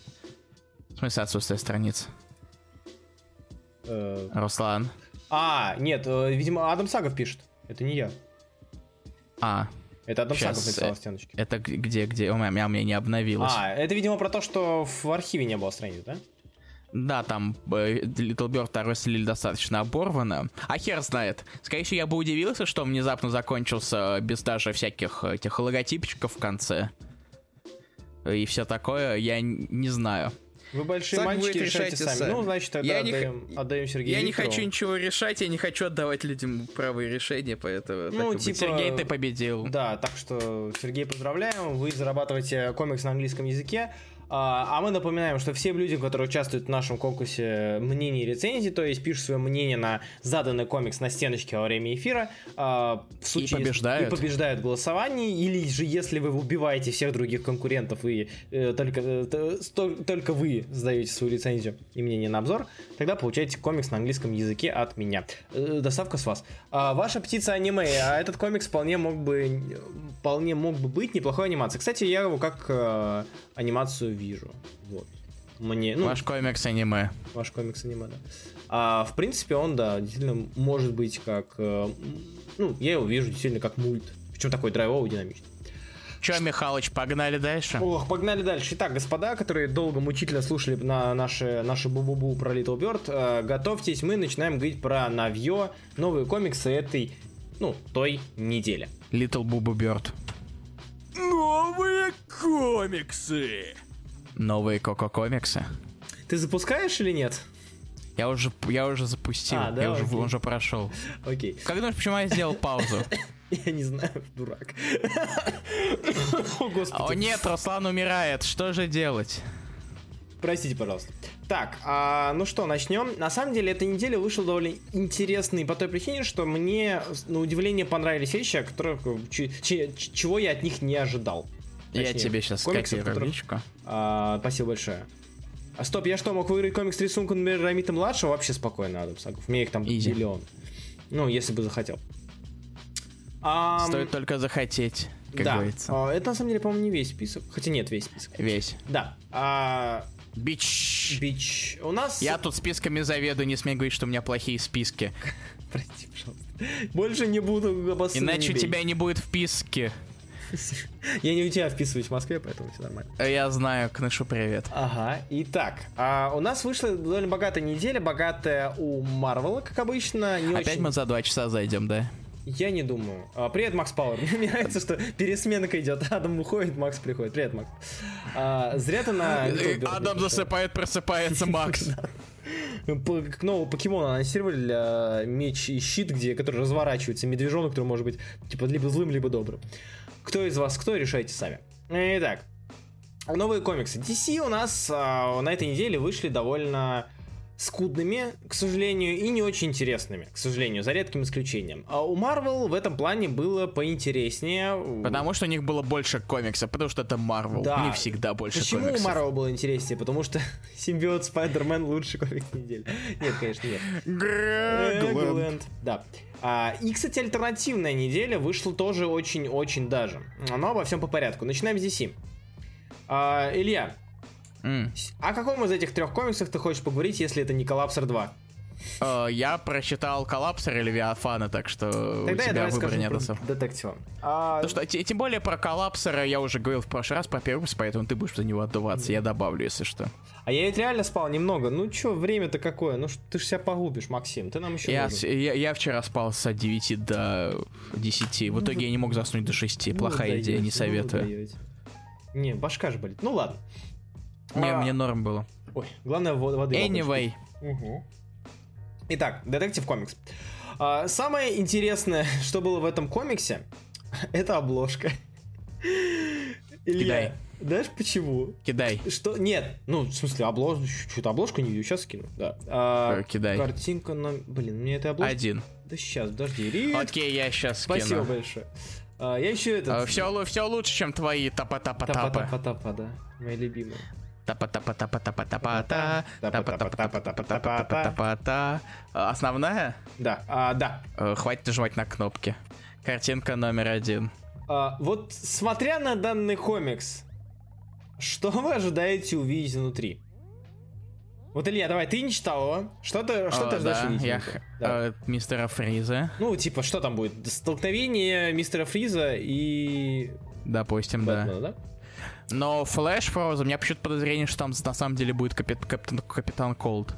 В смысле отсутствие страниц? Э, Руслан. А, нет, э, видимо, Адам Сагов пишет. Это не я. А, Это Адам Щас, Сагов написал в стеночке. это где, где? У меня, у меня не обновилось. А, это, видимо, про то, что в архиве не было страниц, да? Да, там э, Little Bird второй слили достаточно оборвано. А хер знает. Скорее всего, я бы удивился, что он внезапно закончился без даже всяких этих логотипчиков в конце. И все такое, я не знаю. Вы большие Сами мальчики, будете решайте решайте сами. сами. Ну, значит, тогда Я не х- отдаем, отдаем Сергею я не Викторову. хочу ничего решать, я не хочу отдавать людям правые решения, поэтому... Ну, быть. типа, Сергей, ты победил. Да, так что, Сергей, поздравляем, вы зарабатываете комикс на английском языке. А а мы напоминаем, что всем людям, которые участвуют в нашем конкурсе мнений и рецензий, то есть пишут свое мнение на заданный комикс на стеночке во время эфира, а, в случае, побеждают. и побеждают в голосовании, или же если вы убиваете всех других конкурентов и э, только, э, т- сто- только вы сдаете свою рецензию и мнение на обзор, тогда получаете комикс на английском языке от меня. Э, Доставка с вас. А, ваша птица аниме, а этот комикс вполне мог бы вполне мог бы быть неплохой анимацией. Кстати, я его как э, анимацию вижу. Вот. Мне, ну, Ваш комикс аниме. ваш комикс аниме, да. А, в принципе, он, да, действительно может быть как... э, ну, я его вижу действительно как мульт. Причем такой драйвовый, динамичный. Че, Михалыч, погнали дальше? Ох, погнали дальше. Итак, господа, которые долго мучительно слушали на наши, наши бу-бу-бу про Little Bird, э, готовьтесь, мы начинаем говорить про Навье, новые комиксы этой, ну, той недели. Little Boo Bird. Новые комиксы. Новые Коко комиксы. Ты запускаешь или нет? Я уже, я уже запустил, А, да, я уже, он уже прошел. Окей. Как думаешь, почему я сделал паузу? <laughs> Я не знаю, дурак. О, О господи. нет, Руслан умирает, что же делать? Простите, пожалуйста. Так, а, ну что, начнем. На самом деле, эта неделя вышла довольно интересной по той причине, что мне, на удивление, понравились вещи, о которых, ч- ч- чего я от них не ожидал. Я Точнее, тебе сейчас комиксов, скопирую которых- личку. А, спасибо большое. А стоп, я что, мог выиграть комикс с рисунком, например, Рамита младшего? Вообще спокойно, Адам Сагов. Меня их там Изи. миллион. Ну, если бы захотел. Ам, Стоит только захотеть, как да. говорится. А, это на самом деле, по-моему, не весь список. Хотя нет, весь список. Весь. Да. А, Бич. Бич. У нас... Я тут списками заведую, не смей говорить, что у меня плохие списки. <laughs> Прости, пожалуйста. Больше не буду обоссанным, Иначе тебя не будет в списке. <laughs> Я не у тебя вписываюсь в Москве, поэтому все нормально. Я знаю, Кнышу привет. Ага, итак, а, у нас вышла довольно богатая неделя, богатая у Марвела, как обычно. Не Опять очень... мы за два часа зайдем, да? Я не думаю. А, привет, Макс Пауэр. <laughs> Мне нравится, что пересменка идет. Адам уходит, Макс приходит. Привет, Макс. А, зря ты на... Bird Адам засыпает, просыпается Макс. <laughs> Как нового покемона анонсировали для меч и щит, где, который разворачивается, медвежонок, который может быть типа либо злым, либо добрым. Кто из вас кто, решайте сами. Итак, новые комиксы. DC у нас а, на этой неделе вышли довольно скудными, к сожалению, и не очень интересными, к сожалению, за редким исключением. А у Marvel в этом плане было поинтереснее. Потому что у них было больше комиксов, потому что это Марвел. Да. Не всегда больше Почему комиксов. у Марвел было интереснее? Потому что <laughs> симбиот Спайдермен лучший комикс недели. Нет, конечно, нет. Эгленд. Да. А, и, кстати, альтернативная неделя вышла тоже очень-очень даже. Но обо всем по порядку. Начинаем с DC. А, Илья, М. о каком из этих трех комиксов ты хочешь поговорить, если это не Коллапсер 2? Э, Я прочитал Коллапсер и Левиафана, так что у Тогда я тебя выбора нет особо. детектива. А, Потому что, те- тем более про Коллапсера я уже говорил в прошлый раз про первый выпуск, поэтому ты будешь за него отдуваться, я добавлю, если что. а я ведь реально спал немного. Ну чё, время-то какое? Ну ты ж себя погубишь, Максим. Ты нам еще Я, я, я вчера спал с 9 до 10, в итоге я не мог заснуть до 6, Ну, плохая идея, не ну, советую. Не, башка же болит. Ну ладно. Не, А, мне норм было. Ой, главное во- воды. Anyway, Мгм. Итак, детектив комикс. А, самое интересное, <laughs> что было в этом комиксе, <laughs> это обложка. Илья, Кидай. знаешь почему? кидай. Что? Нет, ну, в смысле, обложку, что-то обложку не видел, сейчас скину, да. А, Э, кидай. Картинка на... Блин, мне эта обложка... Один. Да сейчас, подожди, Рит. Окей, я сейчас Спасибо большое. А, я еще это... все, все лучше, чем твои тапа-тапа-тапы. Тапа-тапа-тапа, да, мои любимые. Основная? Да, а, да. Хватит нажимать на кнопки. Картинка номер один. А, вот смотря на данный комикс, что вы ожидаете увидеть внутри? Вот, Илья, давай, ты не читал его. Что ты, что О, ты ожидаешь да, увидеть? я Да. э, мистера Фриза, Ну, типа, что там будет? Столкновение мистера Фриза и... допустим, да. Бэтмена, да? Но Флэш Фроуза, у меня почему-то подозрение, что там на самом деле будет капит- капитан, капитан Колд.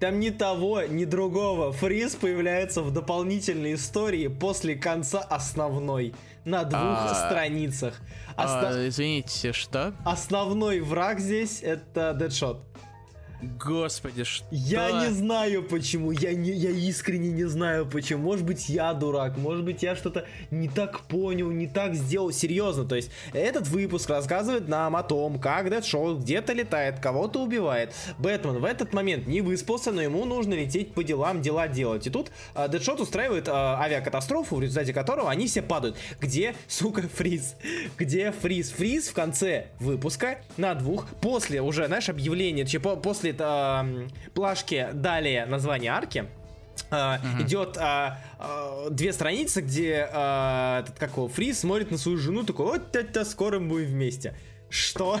Там ни того, ни другого. Фриз появляется в дополнительной истории после конца основной. На двух А, страницах. Оста- А, извините, что? Основной враг здесь это Дэдшот. Господи, что? Я не знаю почему, я, не, я искренне не знаю почему. Может быть я дурак, может быть я что-то не так понял, не так сделал. Серьезно, то есть этот выпуск рассказывает нам о том, как Дэдшот где-то летает, кого-то убивает. Бэтмен в этот момент не выспался, но ему нужно лететь по делам, дела делать. И тут а, Дэдшот устраивает а, авиакатастрофу, в результате которого они все падают. Где, сука, Фриз? Где Фриз? Фриз в конце выпуска на двух, после уже, знаешь, объявления, по- после а, м, плашки далее название арки, а, идет а, а, две страницы, где а, этот, как его, Фриз смотрит на свою жену, такой, вот это скоро мы будем вместе. Что?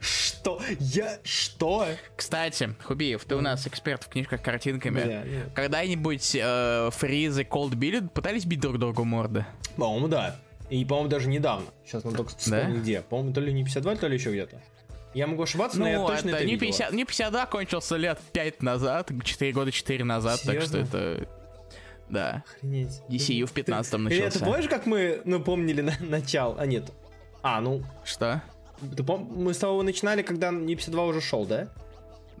Что? Я... Что? Кстати, Хубиев, ты у нас эксперт в книжках картинками. Да, да. Когда-нибудь э, Фриз и Колд Билли пытались бить друг другу морды? По-моему, да. И, по-моему, даже недавно. Сейчас нам только вспомню, где. По-моему, то ли не 52, то ли еще где-то. Я могу ошибаться, но я ну, точно это, это не, видела. 50, не 52 кончился лет 5 назад, 4 года 4 назад, так что Серьезно? это... Да. Охренеть. DCU в 15-м Илья, ты начался. помнишь, как мы напомнили на начало? А, нет. А, ну, Что? ты пом- мы с того начинали, когда не 52 уже шел, да?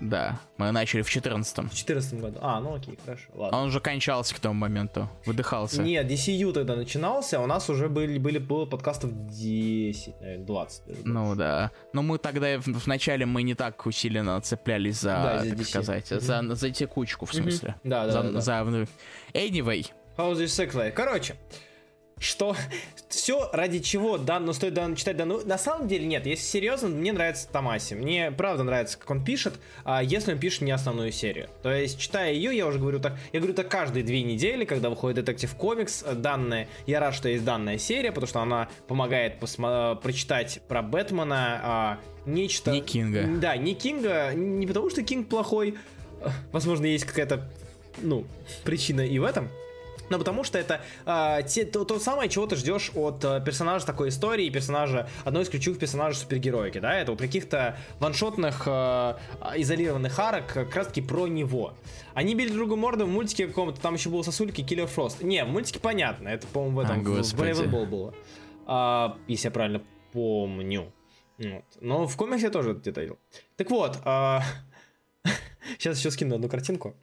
Да, мы начали в 14-м. В 14 году. А, ну окей, хорошо, ладно. Он уже кончался к тому моменту, выдыхался. Нет, DCU тогда начинался, а у нас уже были, были было подкастов 10, наверное, 20 даже. Ну да. Но мы тогда в, в начале мы не так усиленно цеплялись за, Да, за так DC. сказать, за, за текучку, в смысле. Да, да, за, да, да. за- ну, Anyway, How this segue? Короче, что все ради чего данную стоит дан, читать данную. На самом деле нет, если серьезно, мне нравится Томаси. Мне правда нравится, как он пишет, а если он пишет не основную серию. То есть, читая ее, я уже говорю так, я говорю так каждые две недели, когда выходит детектив комикс, э, данная, я рад, что есть данная серия, потому что она помогает посма- прочитать про Бэтмена, а, нечто... Не Кинга. Да, не Кинга, не потому что Кинг плохой, э, возможно, есть какая-то, ну, причина и в этом, но потому что это а, те- то, то самое, чего ты ждешь от а, персонажа такой истории, персонажа, одной из ключевых персонажей супергероики, да, это вот каких-то ваншотных а, а, изолированных арок, как раз таки про него. Они били другу морду в мультике каком-то, там еще был сосульки Киллер Фрост. Не, в мультике понятно, это, по-моему, в этом, А, в- Bold было. А, если я правильно помню. Вот. Но в комиксе тоже где-то видел. Так вот, а, <laughs> сейчас еще скину одну картинку.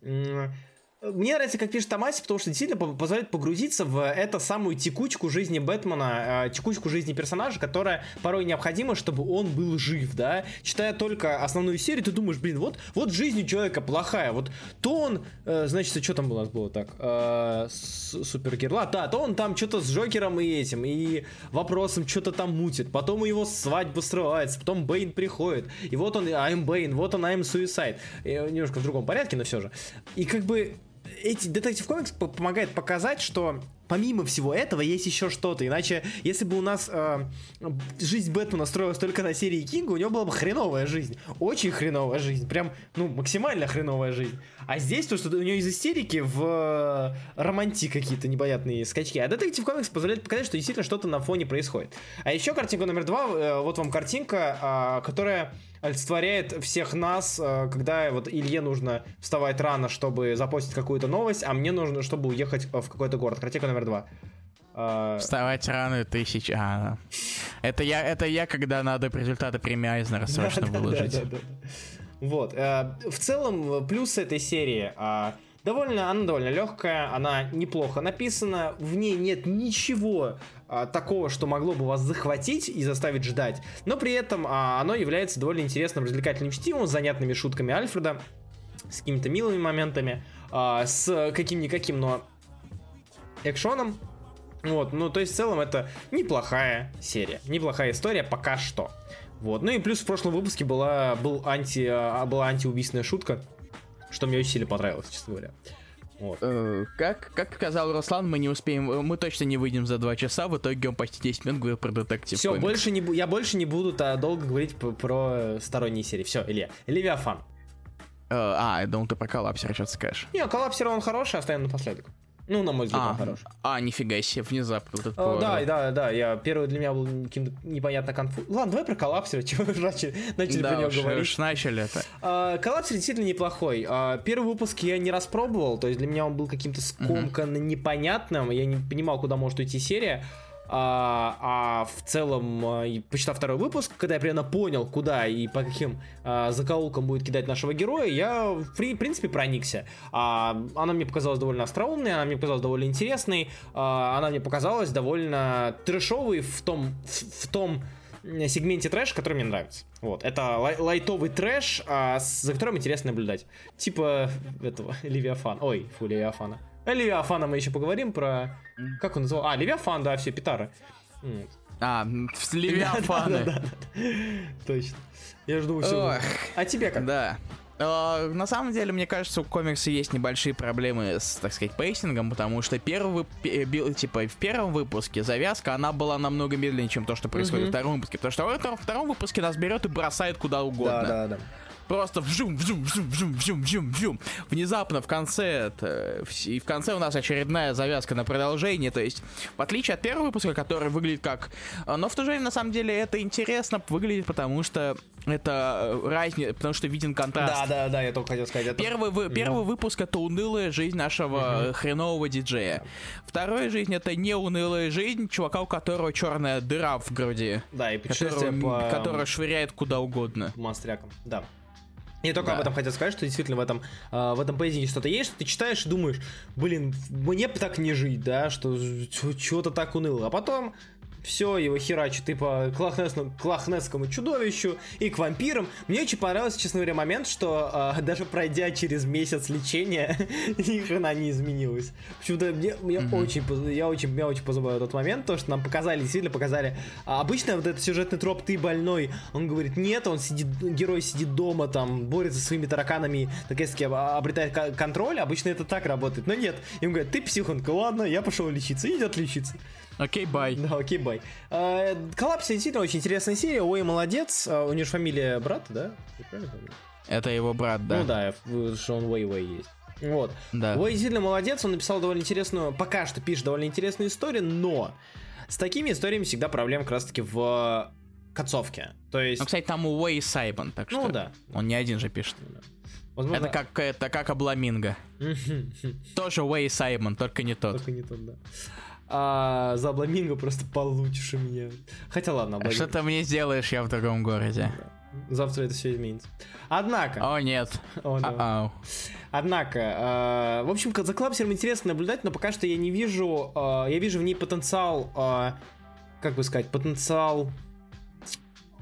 Мне нравится, как пишет Томаси, потому что действительно по- позволяет погрузиться в эту самую текучку жизни Бэтмена, э, текучку жизни персонажа, которая порой необходима, чтобы он был жив, да. Читая только основную серию, ты думаешь, блин, вот, вот жизнь у человека плохая, вот то он, э, значит, что там у нас было так, э, Супергерла, да, то он там что-то с Джокером и этим, и вопросом что-то там мутит, потом у его свадьба срывается, потом Бэйн приходит, и вот он, I'm Bane, вот он, I'm Suicide, И немножко в другом порядке, но все же. И как бы эти Detective Comics по- помогает показать, что помимо всего этого есть еще что-то. Иначе, если бы у нас э, жизнь Бэтмена строилась только на серии Кинга, у него была бы хреновая жизнь. Очень хреновая жизнь. Прям, ну, максимально хреновая жизнь. А здесь то, что у него из истерики в э, романти какие-то непонятные скачки. А Detective Comics позволяет показать, что действительно что-то на фоне происходит. А еще картинка номер два. э, вот вам картинка, а, которая олицетворяет всех нас, э, когда вот Илье нужно вставать рано, чтобы запостить какую-то новость, а мне нужно, чтобы уехать э, в какой-то город. Картинка номер два. А, вставать рано тысяч... А, это я, это я, когда надо результаты премии Айзнера срочно <laughs> Да, да, выложить. да, да, да. Вот. э, В целом, э, плюс этой серии а, довольно, она довольно легкая, она неплохо написана, в ней нет ничего а, такого, что могло бы вас захватить и заставить ждать, но при этом а, оно является довольно интересным, развлекательным чтивом, с занятными шутками Альфреда, с какими-то милыми моментами, а, с каким-никаким, но экшоном, Вот, ну, то есть в целом это неплохая серия, неплохая история пока что. Вот, ну и плюс в прошлом выпуске была, был анти, а, была антиубийственная шутка, что мне очень сильно понравилось, честно говоря. Вот. Э, как, как сказал Руслан, мы не успеем, мы точно не выйдем за два часа, в итоге он почти 10 минут говорил про детектив Все, больше не, я больше не буду долго говорить про, про сторонние серии. Все, Илья, Левиафан. Э, а, я думал, ты про коллапсер что-то скажешь. Не, коллапсер он хороший, оставим напоследок. Ну, на мой взгляд, а, он хорош. А, нифига себе, внезапно. Вот О, да, да, да, я первый для меня был каким-то непонятно конфуз. Ладно, давай про коллапсера, <laughs> чего вы начали, начали да, про него уж, говорить. Уж начали это. А, коллапсер действительно неплохой. А, первый выпуск я не распробовал, то есть для меня он был каким-то скомканным, uh-huh. непонятным, я не понимал, куда может уйти серия. А, а в целом, а, почитав второй выпуск, когда я примерно понял, куда и по каким а, закоулкам будет кидать нашего героя, я в, принципе проникся. А, она мне показалась довольно остроумной, она мне показалась довольно интересной, а, она мне показалась довольно трэшовой в том, в, в том сегменте трэш, который мне нравится. Вот, это лай- лайтовый трэш, а, за которым интересно наблюдать. Типа этого <laughs> Левиафан. Ой, фу, Левиафана. О Левиафана мы еще поговорим про... Как он называл? А, Левиафан, да, все, Питара. А, Левиафаны. <laughs> Точно. Я жду все. А тебе как? Да. Uh, на самом деле, мне кажется, у комикса есть небольшие проблемы с, так сказать, pacing ом, потому что первый, типа, в первом выпуске завязка, она была намного медленнее, чем то, что происходит mm-hmm. во втором выпуске. Потому что во втором выпуске нас берет и бросает куда угодно. Да, да, да просто вжум, вжум, вжум, вжум, вжум, вжум, вжум. Внезапно в конце, это, и в конце у нас очередная завязка на продолжение, то есть, в отличие от первого выпуска, который выглядит как... Но в то же время, на самом деле, это интересно выглядит, потому что это разница, потому что виден контраст. Да, да, да, я только хотел сказать. Это... Первый, вы, первый выпуск это унылая жизнь нашего угу. хренового диджея. Вторая жизнь это не унылая жизнь чувака, у которого черная дыра в груди. Да, и которого, по... которая швыряет куда угодно. Монстряком, да. Я только да. об этом хотел сказать, что действительно в этом, э, в этом поэзии что-то есть, что ты читаешь и думаешь, блин, мне бы так не жить, да, что что-то так уныло. А потом все, его херачит и по клахнесскому, клахнесскому чудовищу, и к вампирам. Мне очень понравился, честно говоря, момент, что э, <laughs> даже пройдя через месяц лечения, <laughs> ни хрена не изменилось. Почему-то мне, мне mm-hmm. очень, я очень, меня очень позабавил этот момент, то, что нам показали, действительно показали. А обычно вот этот сюжетный троп «ты больной», он говорит, нет, он сидит, герой сидит дома, там, борется со своими тараканами, наконец-таки обретает контроль, обычно это так работает, но нет. Им говорят, ты психонка, ладно, я пошел лечиться, идет лечиться. Окей, бай. Да, окей, бай. Коллапс действительно очень интересная серия. Ой, молодец. А, у него же фамилия брат, да? Это его брат, да. Ну да, что он Уэй Уэй есть. Вот. Да. Уэй действительно молодец, он написал довольно интересную, пока что пишет довольно интересную историю, но с такими историями всегда проблема как раз таки в концовке. То есть... Ну, кстати, там Уэй Сайбан, так ну что... Ну да. Он не один же пишет. Возможно... Это как это как Обламинго. <laughs> Тоже Уэй Саймон, только не тот. Только не тот, да а за Обламинго просто получишь у меня. Хотя ладно, Обламинго. Что ты мне сделаешь, я в другом городе? Завтра это все изменится. Однако... О, нет. О, да. Однако, э, в общем, за Клапсером интересно наблюдать, но пока что я не вижу... Э, я вижу в ней потенциал... Э, как бы сказать, потенциал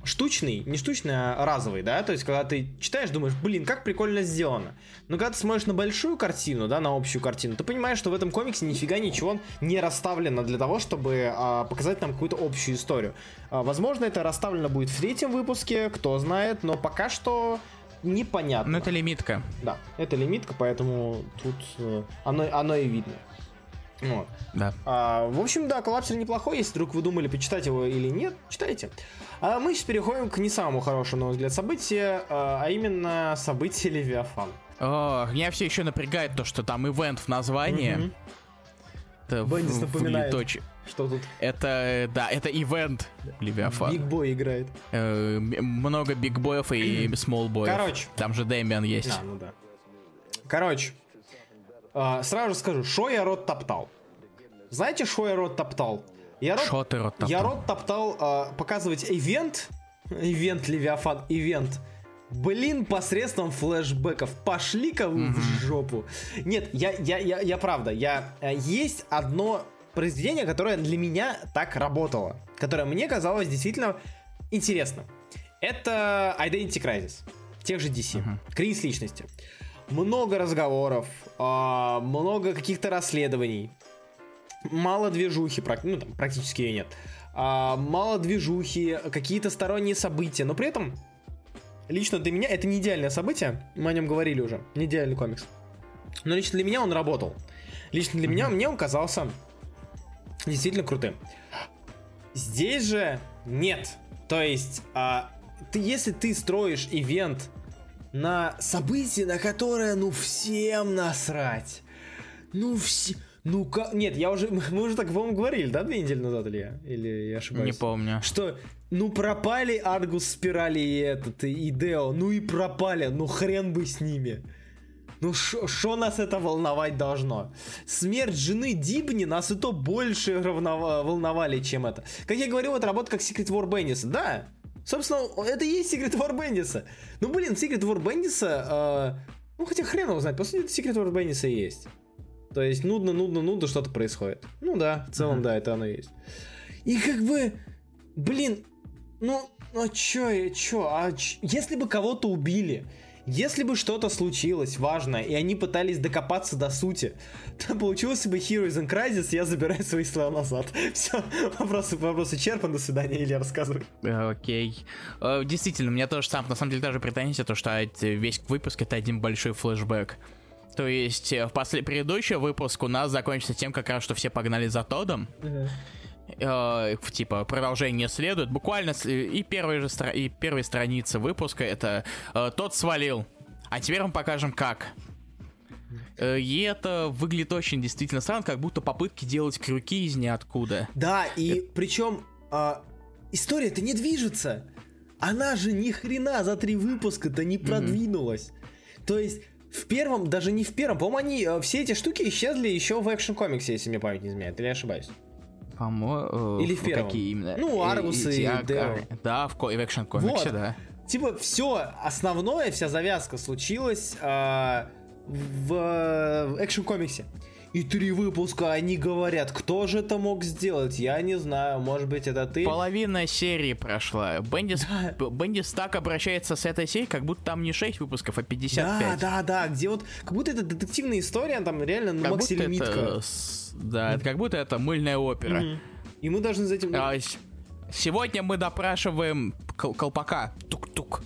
штучный, не штучный, а разовый, да, то есть когда ты читаешь, думаешь, блин, как прикольно сделано. Но когда ты смотришь на большую картину, да, на общую картину, ты понимаешь, что в этом комиксе нифига ничего не расставлено для того, чтобы а, показать нам какую-то общую историю. А, возможно, это расставлено будет в третьем выпуске, кто знает, но пока что непонятно. Ну, это лимитка. Да, это лимитка, поэтому тут э, оно, оно и видно. Вот. Да. А, в общем, да, коллапсер неплохой. Если вдруг вы думали, почитать его или нет, читайте. А мы сейчас переходим к не самому хорошему, на мой взгляд, событию, а, а именно событие Левиафан. О, меня все еще напрягает то, что там ивент в названии. Mm-hmm. Это Бендис в, напоминает, в что тут. Это, да, это event Левиафан. Big Boy играет. Э, много Big Boy ев и <clears throat> Small Boy ев. Короче. Там же Дэмиан есть. А, ну да. Короче, а, сразу же скажу, что я рот топтал. Знаете, что я рот топтал? Я рот, шо ты рот топтал? Я рот топтал а, показывать event, event Левиафан, event, Блин, посредством флешбеков. Пошли-ка вы mm-hmm. в жопу. Нет, я, я, я, я правда, я... Э, есть одно произведение, которое для меня так работало. Которое мне казалось действительно интересным. Это Identity Crisis. Тех же DC. Uh-huh. Кризис личности много разговоров, а, много каких-то расследований. Мало движухи, ну там практически ее нет. А, мало движухи, какие-то сторонние события, но при этом лично для меня это не идеальное событие, мы о нем говорили уже, не идеальный комикс. Но лично для меня он работал. Лично для mm-hmm. меня мне он казался действительно крутым. Здесь же нет. То есть, а, ты, если ты строишь ивент на событие, на которое, ну, всем насрать. Ну, все... Ну как? Нет, я уже. <laughs> Мы уже так, по-моему, говорили, да, две недели назад, или я? Или я ошибаюсь? Не помню. Что, ну пропали Аргус Спирали и этот, и Део, ну и пропали, ну хрен бы с ними. Ну что нас это волновать должно? Смерть жены Дибни нас и то больше волновали, чем это. Как я говорил, это работа как Secret War Бенниса. Да, собственно, это и есть Secret War Бенниса. Ну блин, Secret War Бенниса, э, ну хотя хрен его знает, по сути, Secret War Бенниса есть. То есть нудно, нудно, нудно что-то происходит. Ну да, в целом, uh-huh. да, это оно есть. И как бы, блин, ну, ну а чё, чё, а чё? если бы кого-то убили, если бы что-то случилось важное, и они пытались докопаться до сути, то получился бы Heroes in Crisis, я забираю свои слова назад. <laughs> Все, вопросы, вопросы исчерпан, до свидания, Илья, рассказывай. Э, окей. Okay. Э, действительно, у меня тоже сам, на самом деле, даже претензия, то, что весь выпуск это один большой флешбэк. То есть э, в после предыдущий выпуск у нас закончится тем, как раз, что все погнали за Тодом. Uh-huh. Э, типа продолжение следует. Буквально и первые же стра- и первые страницы выпуска это э, тот свалил. А теперь мы покажем как. Э, и это выглядит очень действительно странно, как будто попытки делать крюки из ниоткуда. Да, и это... причем э, история-то не движется. Она же ни хрена за три выпуска-то не продвинулась. Mm-hmm. То есть в первом, даже не в первом, по-моему, они э, все эти штуки исчезли еще в экшен комиксе, если мне память не изменяет, или я ошибаюсь? По-моему, э, или в первом. Какие именно? Ну, Аргусы и, и, и Део. Да, в, в экшен комиксе, вот. да. Типа, все основное, вся завязка случилась э, в э, экшен комиксе. И три выпуска они говорят, кто же это мог сделать? Я не знаю, может быть это ты? Половина серии прошла. Бендис. Бендис так обращается с этой серией, как будто там не 6 выпусков, а 55. Да, да, да, где вот, как будто это детективная история, там реально ну, Макси Это, да, это как будто это мыльная опера. Mm-hmm. И мы должны за этим... А, сегодня мы допрашиваем кол- колпака. Тук-тук.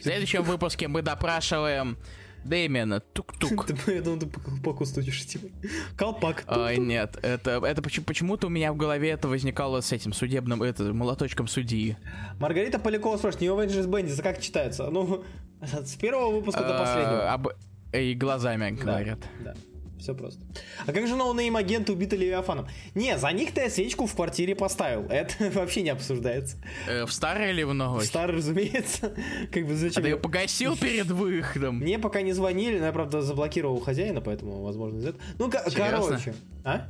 В следующем выпуске мы допрашиваем Дэмиана, тук-тук. <laughs> Я думал, ты по колпаку стучишь, типа. Колпак. Ой, нет, это, это почему-то у меня в голове это возникало с этим судебным, это, молоточком судьи. Маргарита Полякова спрашивает, New Avengers Bandits, как читается? Ну, <laughs> с первого выпуска до а, последнего. И глазами говорят. Да все просто. А как же ноунейм агенты убиты Левиафаном? Не, за них-то я свечку в квартире поставил. <laughs> Это вообще не обсуждается. Э, в старой или в новой? В старой, разумеется. <laughs> Как бы зачем? А ты ее погасил перед выходом? Мне пока не звонили, но я, правда, заблокировал хозяина, поэтому, возможно, из-за Ну, короче. А?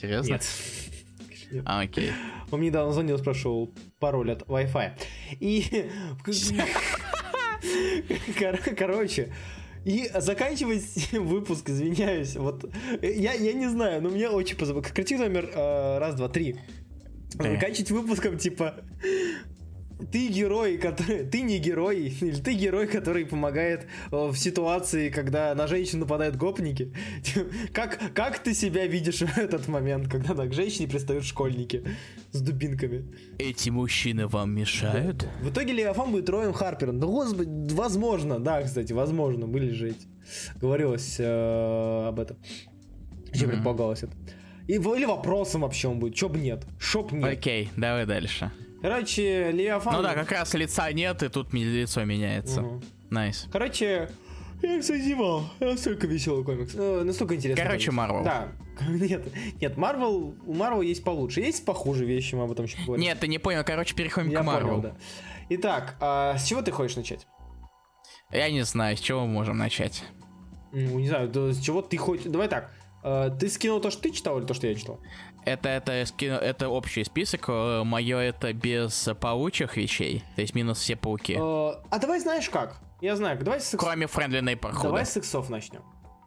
Серьезно? Нет. А, окей. Он мне недавно звонил, спрашивал пароль от Wi-Fi. И... <laughs> Короче, и заканчивать <laughs> выпуск, извиняюсь, вот, я, я не знаю, но мне очень позабавило. Картина номер э, раз, два, три. Заканчивать выпуском, типа, ты герой, который... Ты не герой, <laughs> или ты герой, который помогает э, в ситуации, когда на женщину нападают гопники. <laughs> Как, как ты себя видишь <laughs> в этот момент, когда да, к женщине пристают школьники с дубинками? Эти мужчины вам мешают? Да. В итоге Леофан будет Роем Харпером. Да, господи, возможно, да, кстати, возможно, были же эти. Говорилось э, об этом. Чем mm-hmm. предполагалось это. И, или вопросом вообще он будет, чё бы нет. Шоп нет. Окей, давай дальше. Короче, Левиафан... Ну да, как раз лица нет, и тут лицо меняется. Найс. Угу. Nice. Короче, я, кстати, зевал. Настолько веселый комикс. Ну, настолько интересный. Короче, Марвел. Да. <laughs> Нет, нет, Марвел, у Марвел есть получше. Есть похуже вещи, мы об этом еще поговорим. Нет, ты не понял. Короче, переходим я к Марвел. да. Итак, а с чего ты хочешь начать? Я не знаю, с чего мы можем начать. Ну, не знаю, с чего ты хочешь... Давай так. А, ты скинул то, что ты читал, или то, что я читал? Это, это, это общий список. Э, Мое это без паучих вещей. То есть минус все пауки. А, а давай знаешь как? Я знаю, давай с... Кроме Friendly Neighborhood. Давай с иксов начнем.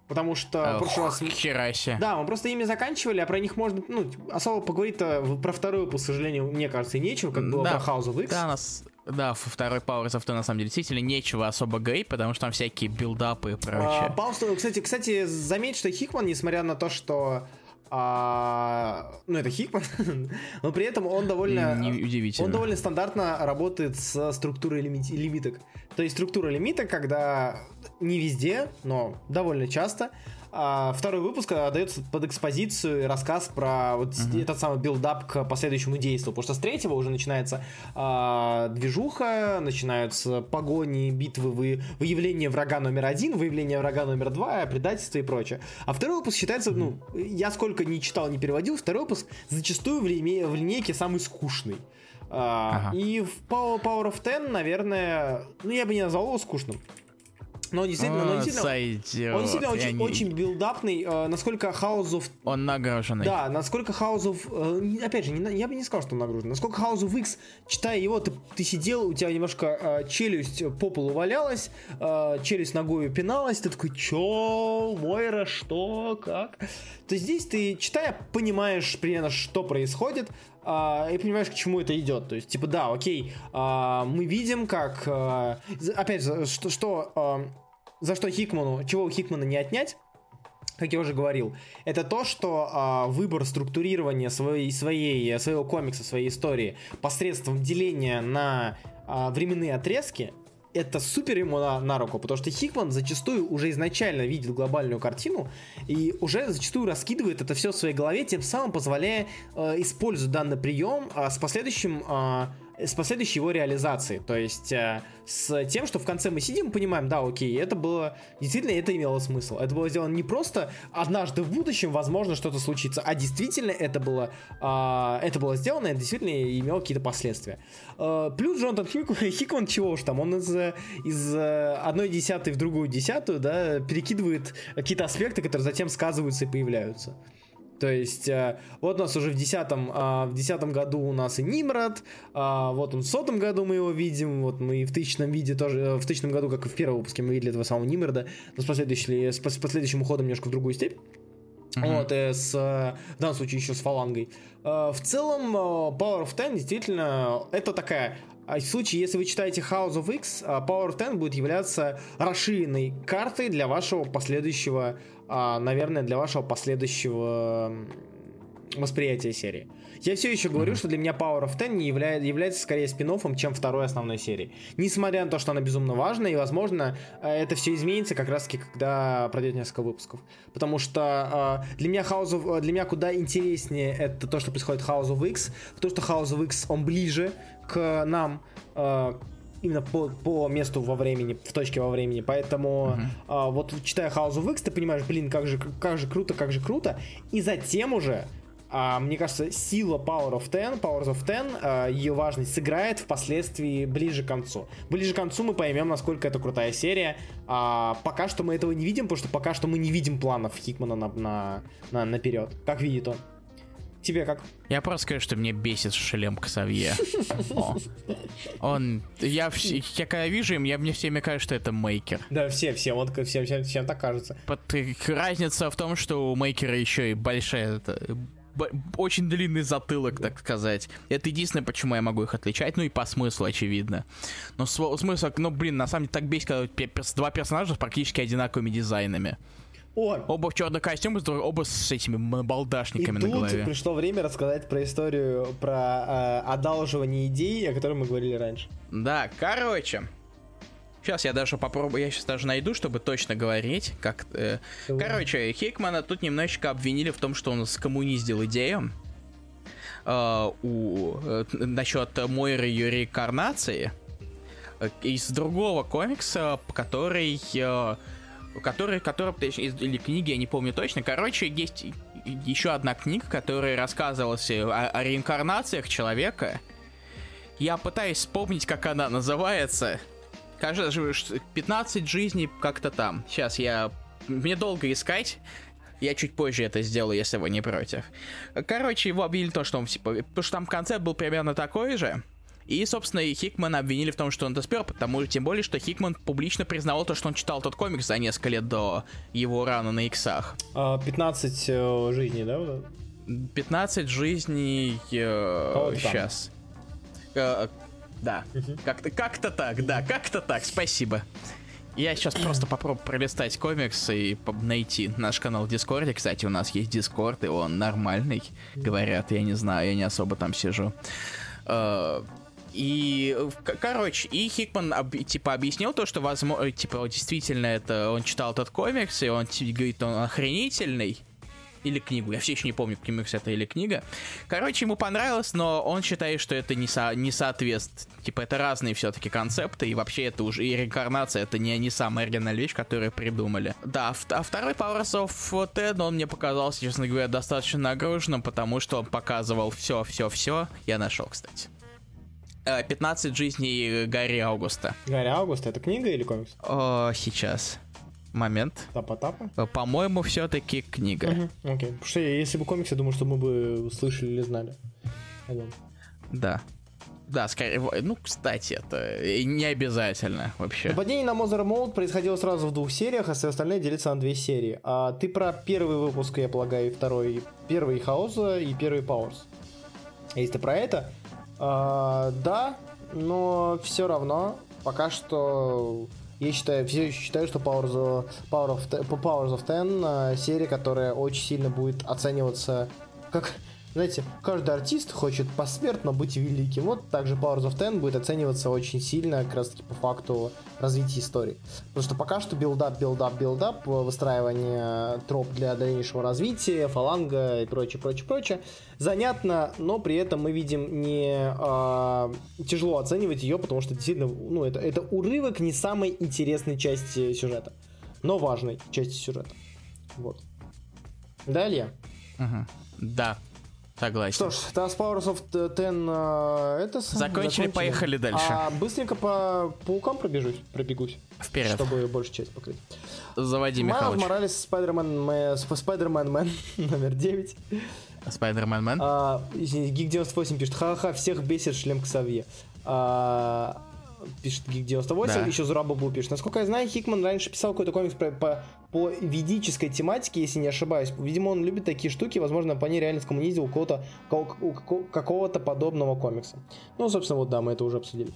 Потому что в прошлый раз... Хераси. Да, мы просто ими заканчивали, а про них можно, ну, особо поговорить-то про выпуск, к сожалению, мне кажется, и нечего, как было да, про House of X. Да, нас, да, второй Powers of на самом деле действительно нечего особо говорить, потому что там всякие билдапы и прочее. А, Паустон, кстати, кстати, заметь, что Хикман, несмотря на то, что а, ну это Хикман, <laughs> но при этом он довольно, удивительно. он довольно стандартно работает с структурой лимит, лимиток. То есть структура лимиток, пускай не везде, но довольно часто а, второй выпуск дается под экспозицию и рассказ про вот uh-huh. этот самый build-up к последующему действию. Потому что с третьего уже начинается а, движуха, начинаются погони, битвы, вы, выявление врага номер один, выявление врага номер два, предательство и прочее. А второй выпуск считается, ну, я сколько не читал, не переводил, второй выпуск зачастую в, лине, в линейке самый скучный. А, ага. И в Power of Ten, наверное, ну я бы не назвал его скучным. Но действительно, но действительно, сойдет. он действительно очень, не... очень билдапный, э, насколько House of... Он нагруженный. Да, насколько House of... Э, опять же, не, я бы не сказал, что он нагружен. Насколько House of X, читая его, ты, ты сидел, у тебя немножко э, челюсть по полу валялась, челюсть ногой пиналась, ты такой, чё, Мойра, что, как? То здесь ты, читая, понимаешь примерно, что происходит, и понимаешь, к чему это идет. То есть, типа, да, окей, uh, мы видим, как... Uh, опять же, что, что за что Хикману, чего у Хикмана не отнять, как я уже говорил, это то, что а, выбор структурирования своей, своей, своего комикса, своей истории посредством деления на а, временные отрезки, это супер ему на, на руку, потому что Хикман зачастую уже изначально видит глобальную картину и уже зачастую раскидывает это все в своей голове, тем самым позволяя э, использовать данный прием э, с последующим э, с последующей его реализацией. То есть э, с тем, что в конце мы сидим и понимаем, да, окей, это было, действительно, это имело смысл. Это было сделано не просто однажды в будущем, возможно, что-то случится, а действительно это было, э, это было сделано, и действительно имело какие-то последствия. Э, плюс Джонатан Хик, <laughs> Хикман, чего уж там, он из, из одной десятой в другую десятую, да, перекидывает какие-то аспекты, которые затем сказываются и появляются. То есть, э, вот у нас уже в десятом, э, в десятом году у нас и Нимрод, э, вот он в сотом году мы его видим, вот мы и в тысячном виде тоже, э, в тысячном году, как и в первом выпуске, мы видели этого самого Нимрода, но с, последующим, с последующим уходом немножко в другую степь. Uh-huh. Вот, и с, э, в данном случае еще с фалангой. Э, в целом, Power of Ten действительно это такая а в случае, если вы читаете House of X, Power of Ten будет являться расширенной картой для вашего последующего а, наверное, для вашего последующего восприятия серии. Я все еще говорю, mm-hmm. что для меня Power of Ten не является, является скорее спин чем второй основной серии. Несмотря на то, что она безумно важна, и, возможно, э, это все изменится как раз-таки, когда пройдет несколько выпусков. Потому что э, для меня House of, для меня куда интереснее это то, что происходит в House of X, то, что House of X, он ближе к нам, э, именно по, по месту во времени, в точке во времени. Поэтому uh-huh. а, вот читая House of X, ты понимаешь, блин, как же, как же круто, как же круто. И затем уже а, мне кажется, сила Power of Ten, Powers of Ten, а, ее важность сыграет впоследствии ближе к концу. Ближе к концу мы поймем, насколько это крутая серия. А, пока что мы этого не видим, потому что пока что мы не видим планов Хикмана на, на, на, наперед. Как видит он? Тебе как? Я просто скажу, что мне бесит шлем Ксавье. Он... Я, я когда вижу им, я, мне всеми кажется, что это мейкер. Да, все, все, вот всем, всем, всем так кажется. Под, разница в том, что у мейкера еще и большая... Это, очень длинный затылок, так сказать. Это единственное, почему я могу их отличать. Ну и по смыслу, очевидно. Но смысл, ну блин, на самом деле так бесит, когда два персонажа с практически одинаковыми дизайнами. О! Оба в черных костюмах, оба с этими балдашниками и на тут голове. пришло время рассказать про историю про э, одалживание идей, о которой мы говорили раньше. Да, короче. Сейчас я даже попробую, я сейчас даже найду, чтобы точно говорить, как... Э, короче, Хикмана тут немножечко обвинили в том, что он скоммуниздил идею э, у, э, насчет Мойры ее реинкарнации э, из другого комикса, который... Э, который, который, или книги, я не помню точно. Короче, есть еще одна книга, которая рассказывалась о, о реинкарнациях человека. Я пытаюсь вспомнить, как она называется. Кажется, 15 жизней как-то там. Сейчас я... Мне долго искать. Я чуть позже это сделаю, если вы не против. Короче, его объявили то, что он, типа... Потому что там концепт был примерно такой же. И, собственно, и Хикмана обвинили в том, что он это спер, потому тем более, что Хикман публично признавал то, что он читал тот комикс за несколько лет до его run'а на иксах. 15 э, жизней, да? 15 жизней... Э, сейчас. Э, да, угу. как-то как так, да, как-то так, спасибо. Я сейчас просто попробую пролистать комиксы и найти наш канал в Дискорде. Кстати, у нас есть Дискорд, и он нормальный, говорят. Я не знаю, я не особо там сижу. Э, и, короче, и Хикман, типа, объяснил то, что, возможно, типа, действительно, это он читал этот комикс, и он говорит, он охренительный или книгу. Я все еще не помню, комикс это или книга. Короче, ему понравилось, но он считает, что это не, со, не соответствует. Типа, это разные все-таки концепты, и вообще это уже и реинкарнация, это не, не самая оригинальная вещь, которую придумали. Да, а второй Powers of Ten, он мне показался, честно говоря, достаточно нагруженным, потому что он показывал все-все-все. Я нашел, кстати. 15 жизней Гарри Аугуста. Гарри Аугуста, это книга или комикс? О, сейчас момент. Тапа-тапа? Э, по-моему, все-таки книга. Угу, окей. Потому что если бы комикс, я думаю, что мы бы слышали или знали. Да. Да, скорее, ну, кстати, это не обязательно вообще. Нападение на Mother Mold происходило сразу в двух сериях, а все остальные делятся на две серии. А ты про первый выпуск, я полагаю, и второй. Первый Хаоса и первый Powers. Если ты про это, а, да, но все равно пока что я считаю, все еще считаю, что Powers of, Power of, Powers of Ten серия, которая очень сильно будет оцениваться как знаете, каждый артист хочет посмертно быть великим. Вот также Powers of Ten будет оцениваться очень сильно, как раз таки по факту развития истории. Потому что пока что build-up, build-up, build-up, выстраивание троп для дальнейшего развития, фаланга и прочее, прочее, прочее. Занятно, но при этом мы видим не э, тяжело оценивать ее, потому что действительно, ну, это, это отрывок не самой интересной части сюжета, но важной части сюжета. Вот. Далее. Угу. Да. Согласен. Что ж, Task Powers of Ten uh, это закончили, закончили, поехали дальше. А быстренько по паукам пробежусь, пробегусь. Вперед. Чтобы большую часть покрыть. Заводи, Михалыч. Майлз Моралес, Spider-Man, Spider-Man Man, <laughs> номер 9. Spider-Man Man? А, Geek 98 пишет, ха-ха, всех бесит шлем Ксавье. А, пишет Geek 98, да. еще Зурабабу пишет. Насколько я знаю, Хикман раньше писал какой-то комикс по, по, по ведической тематике, если не ошибаюсь. Видимо, он любит такие штуки, возможно, по ней реально скоммунизил у кого-то какого-то подобного комикса. Ну, собственно, вот да, мы это уже обсудили.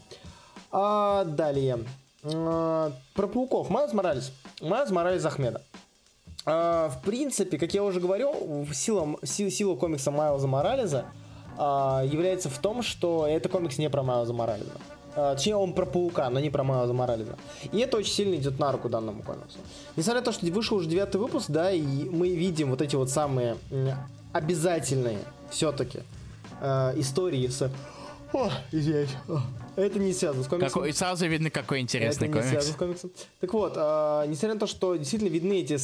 А, далее. А, про пауков. Майлз Моралес. Майлз Моралес Ахмеда. А, в принципе, как я уже говорил, сила, сила, сила комикса Майлза Морализа а, является в том, что это комикс не про Майлза Морализа. А, точнее, он про паука, но не про Майлза Морализа. И это очень сильно идет на руку данному комиксу. Несмотря на то, что вышел уже девятый выпуск, да, и мы видим вот эти вот самые обязательные все-таки э, истории с... О, извиняюсь. Это не связано с комиксом. Какой, сразу видно, какой интересный Это комикс. не связано с комиксом. Так вот, э, несмотря на то, что действительно видны эти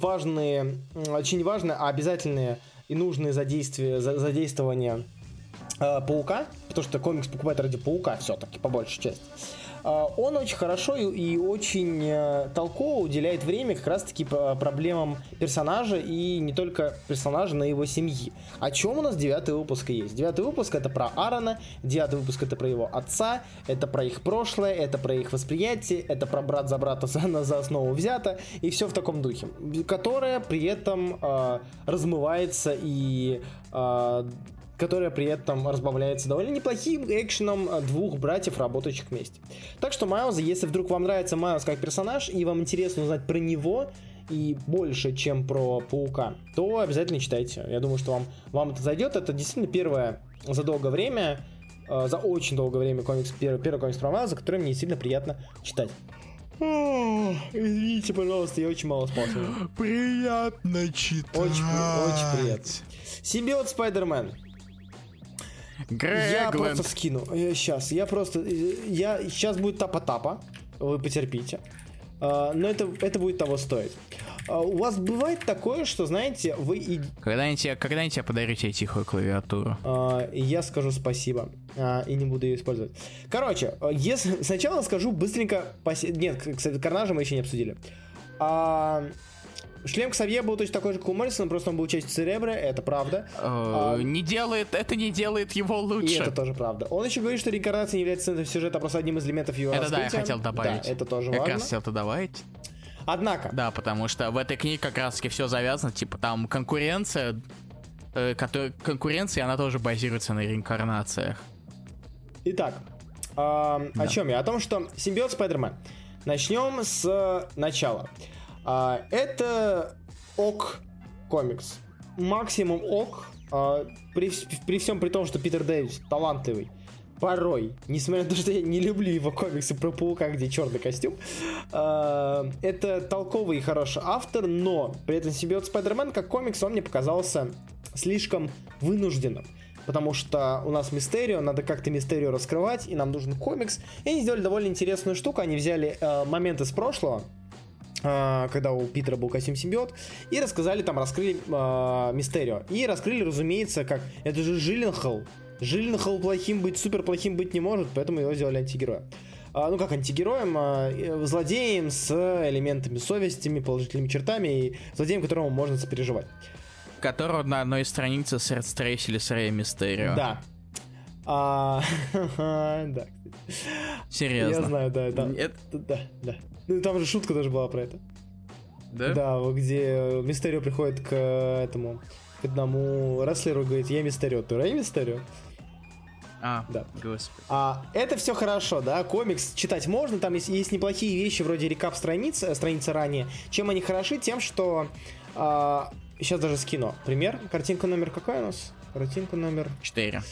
важные, очень важные, а обязательные и нужные задействия, задействования э, паука, потому что комикс покупает ради паука все-таки, по большей части. Э, он очень хорошо и, и очень э, толково уделяет время как раз-таки проблемам персонажа и не только персонажа, но и его семьи. О чем у нас девятый выпуск есть? Девятый выпуск это про Аарона, девятый выпуск это про его отца, это про их прошлое, это про их восприятие, это про брат за брата за, <laughs> за основу взято, и все в таком духе, которое при этом э, размывается и э, которая при этом разбавляется довольно неплохим экшеном двух братьев, работающих вместе. Так что Майлз, если вдруг вам нравится Майлз как персонаж, и вам интересно узнать про него, и больше, чем про Паука, то обязательно читайте. Я думаю, что вам, вам это зайдет. Это действительно первое за долгое время, э, за очень долгое время комикс, первый, первый комикс про Майлза, который мне сильно приятно читать. Извините, пожалуйста, я очень мало спал Приятно читать. Очень, очень приятно. Симбиот Спайдермен. Грегланд. Я просто скину. Сейчас, я просто... Я... Сейчас будет тапа-тапа. Вы потерпите. Uh, но это, это будет того стоить. Uh, у вас бывает такое, что, знаете, вы... И... Когда-нибудь, когда-нибудь я подарю тебе тихую клавиатуру. Uh, я скажу спасибо. и не буду ее использовать. Короче, если... сначала скажу быстренько... Нет, кстати, Карнажа мы еще не обсудили. Шлем Ксавье был точно такой же, как у Моррисона, просто он был частью Церебра, это правда. А, не делает, это не делает его лучше. И это тоже правда. Он еще говорит, что реинкарнация не является центром сюжета, а просто одним из элементов его Это раскрытия. да, я хотел добавить. Да, это тоже я важно. как раз хотел это добавить. Однако. Да, потому что в этой книге как раз таки все завязано, типа там конкуренция, э, который, конкуренция, она тоже базируется на реинкарнациях. Итак, э, да. о чем я? О том, что симбиот Спайдермен. Начнем с начала. А, это ок комикс. Максимум ок. А, при, при всем при том, что Питер Дэвис талантливый порой, несмотря на то, что я не люблю его комиксы про паука, где черный костюм, э, это толковый и хороший автор, но при этом симбиот Спайдермен как комикс, он мне показался слишком вынужденным. Потому что у нас Мистерио, надо как-то Мистерио раскрывать, и нам нужен комикс. И они сделали довольно интересную штуку, они взяли э, моменты с прошлого, когда у Питера был костюм симбиот, и рассказали, там, раскрыли э, Мистерио. И раскрыли, разумеется, как это же Жиленхол, Жиленхол плохим быть, супер плохим быть не может, поэтому его сделали антигероем. А, ну как антигероем, а, э, злодеем с элементами совестями, положительными чертами и злодеем, которому можно сопереживать. Которого на одной странице стрейсили с Рэй Мистерио. Да. А, <laughs> да. Серьезно. Я знаю, да, да. Это... Да, да. Ну там же шутка даже была про это. Да? Да, где Мистерио приходит к этому к одному рестлеру говорит, я Мистерио, ты Рэй Мистерио? А, да. господи. А, это все хорошо, да, комикс читать можно, там есть, есть неплохие вещи вроде рекап страниц, э, страницы ранее. Чем они хороши? Тем, что... А, сейчас даже скину пример. Картинка номер какая у нас? Картинка номер... 4.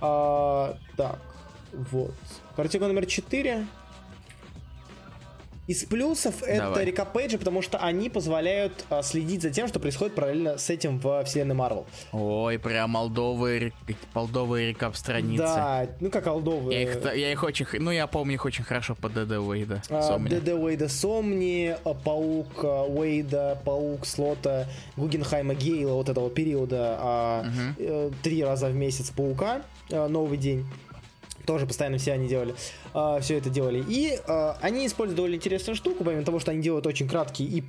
А, так, вот. Картинка номер 4. Из плюсов Давай. это рекапейджи, потому что они позволяют а, следить за тем, что происходит параллельно с этим в вселенной Марвел. Ой, прям молдовые, молдовые рекап страницы. Да, ну как алдовые. Я их, я их очень, ну я помню их очень хорошо по ДД Уэйда. А, ДД Уэйда Сомни, а, Паук а, Уэйда, Паук Слота, Гугенхайма Гейла, вот этого периода, а, угу. три раза в месяц Паука, а, Новый день тоже постоянно все они делали, э, все это делали. И э, они используют довольно интересную штуку, помимо того, что они делают очень краткий и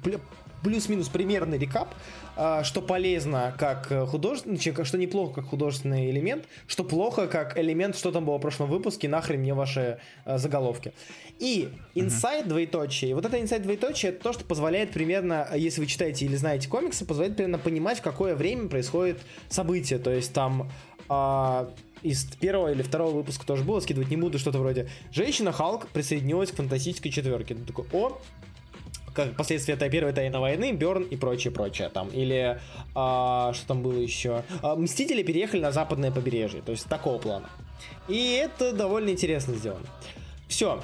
плюс-минус примерный рекап, э, что полезно как художественный, что неплохо как художественный элемент, что плохо как элемент, что там было в прошлом выпуске, нахрен мне ваши э, заголовки. И инсайт uh-huh. двоеточие, вот это инсайт двоеточие, это то, что позволяет примерно, если вы читаете или знаете комиксы, позволяет примерно понимать, в какое время происходит событие, то есть там из первого или второго выпуска тоже было, скидывать не буду, что-то вроде «Женщина Халк присоединилась к фантастической четверке». Ты такой, о, как последствия этой первой тайной войны, Берн и прочее, прочее там. Или а, что там было еще? А, Мстители переехали на западное побережье, то есть такого плана. И это довольно интересно сделано. Все,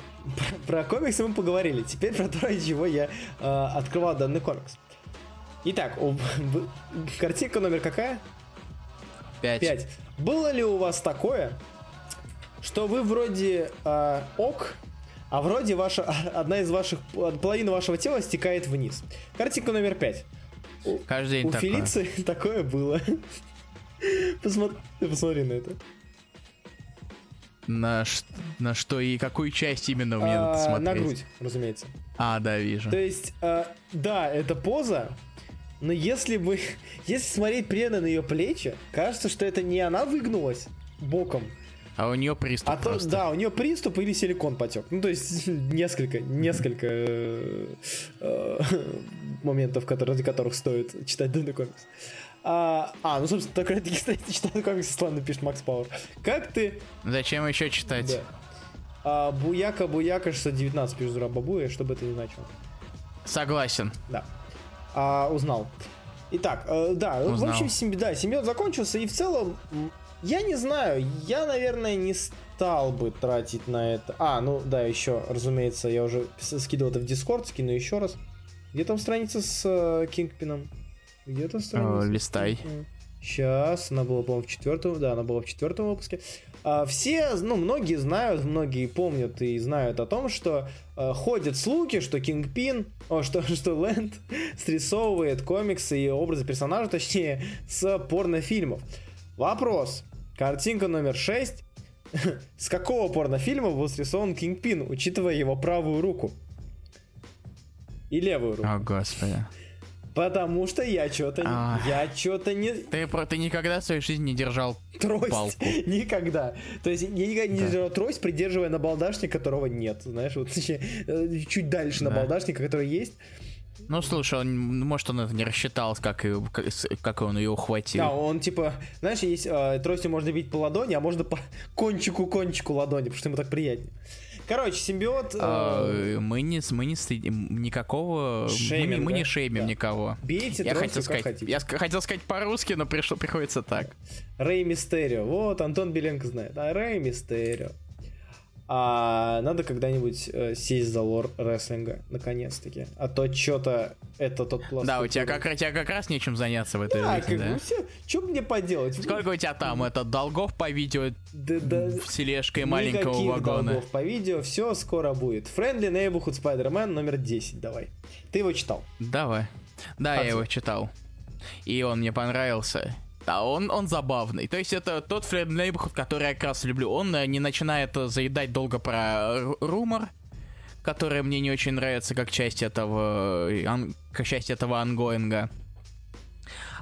про, про комиксы мы поговорили. Теперь про то, ради чего я э, открывал данный комикс. Итак, у, картинка номер какая? Пять. Пять. Было ли у вас такое, что вы вроде э, ок, а вроде ваша, <laughs> одна из ваших, половина вашего тела стекает вниз? Картинка номер пять. Каждый день У такое. Фелиции <laughs> такое было. Посмотри, посмотри на это. На, на что и какую часть именно мне а, надо смотреть? На грудь, разумеется. А, да, вижу. То есть, э, да, это поза, но если бы... <laughs> Если смотреть прямо на ее плечи, кажется, что это не она выгнулась боком, а у нее приступ. А то, да, у нее приступ или силикон потек. Ну, то есть <laughs> несколько, несколько э, э, моментов, которые, ради которых стоит читать данный комикс. А, а, ну, собственно, только ради, кстати, читать комиксы славно пишет Макс Пауэр. Как ты... Зачем еще читать? Да. А, буяка, буяка, 619 пишет Зура Бабуя, что бы это ни значило. Согласен. Да а, узнал. Итак, э, да, узнал. в общем, симби, да, симбиот закончился, и в целом, я не знаю, я, наверное, не стал бы тратить на это. А, ну да, еще, разумеется, я уже скидывал это в Дискорд, скину еще раз. Где там страница с э, Кингпином? Где там страница? О, листай. Сейчас, она была, по-моему, в четвертом, да, она была в четвертом выпуске. А, все, ну, многие знают, многие помнят и знают о том, что а, ходят слухи, что Кингпин, о, что, <laughs> что Лэнд <laughs> срисовывает комиксы и образы персонажа, точнее, с порнофильмов. Вопрос. Картинка номер 6. <laughs> С какого порнофильма был срисован Кингпин, учитывая его правую руку? И левую руку. О, господи. Потому что я что-то а... я что-то не. Ты ты никогда в своей жизни не держал трость. Палку. <laughs> Никогда. То есть я никогда не да. держал трость, придерживая на балдашник, которого нет. Знаешь, вот <laughs> э, чуть дальше да. на балдашника, который есть. Ну, слушай, он, может, он это не рассчитал, как, как он ее ухватил. Да, он типа, знаешь, есть э, тростью можно бить по ладони, а можно по <laughs> кончику-кончику ладони, потому что ему так приятнее. Короче, симбиот... А, мы не, мы не стыдим никакого... Шейминга. Мы, мы не шеймим да. никого. Бейте, я хотел сказать, хотите. Я хотел сказать по-русски, но пришло, приходится так. Рэй Мистерио. Вот, Антон Беленко знает. А, Рэй Мистерио. А надо когда-нибудь э, сесть за лор рестлинга, наконец-таки. А то что-то это тот пласт. Да, у тебя как, у тебя как раз нечем заняться в этой да, жизни, как да? Все, что мне поделать? Сколько у тебя там это долгов по видео да, да, с тележкой маленького никаких вагона? долгов по видео, все скоро будет. Friendly Neighborhood Spider-Man номер 10, давай. Ты его читал? Давай. Да, как я его читал. И он мне понравился. Да, он, он забавный. То есть это тот Фред Нейборхуд, который я как раз люблю. Он э, не начинает э, заедать долго про румор, который мне не очень нравится как часть этого, э, как часть этого ангоинга.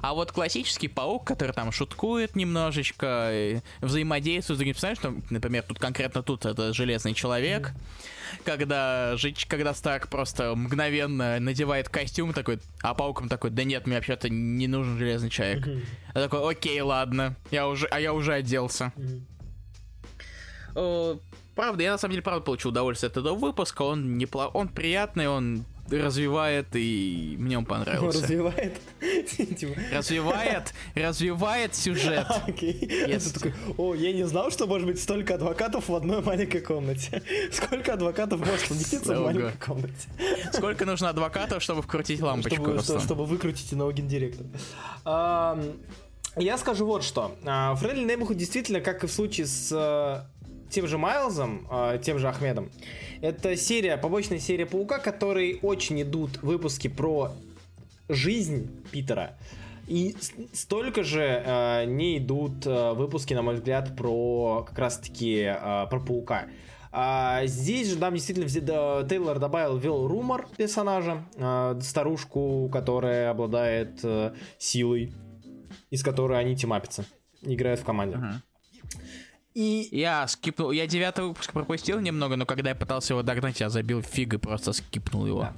А вот классический паук, который там шуткует немножечко, взаимодействует с другими персонажами, например, тут конкретно тут это Железный Человек, mm-hmm. когда, когда Старк просто мгновенно надевает костюм такой, а пауком такой, да нет, мне вообще-то не нужен Железный Человек. Mm-hmm. Я такой, окей, ладно, я уже, а я уже оделся. Mm-hmm. Правда, я на самом деле правда получил удовольствие от этого выпуска. Он неплох, он приятный, он развивает, и мне он понравился. Развивает? <laughs> Типа. Развивает, развивает сюжет. <laughs> О, я не знал, что может быть столько адвокатов в одной маленькой комнате. <laughs> Сколько адвокатов может поместиться в маленькой комнате? Сколько нужно адвокатов, чтобы вкрутить лампочку? Чтобы выкрутить налогин директор. Я скажу вот что. Фредли Нейбуху действительно, как и в случае с э, тем же Майлзом, э, тем же Ахмедом, это серия, побочная серия Паука, которой очень идут выпуски про жизнь Питера. И столько же э, не идут э, выпуски, на мой взгляд, про как раз-таки э, про Паука. А здесь же нам действительно Тейлор добавил вел румор персонажа, э, старушку, которая обладает э, силой, из которой они тимапятся, играют в команде. Uh-huh. И... Я скипнул, я девятый выпуск пропустил немного, но когда я пытался его догнать, я забил фиг и просто скипнул его. Да.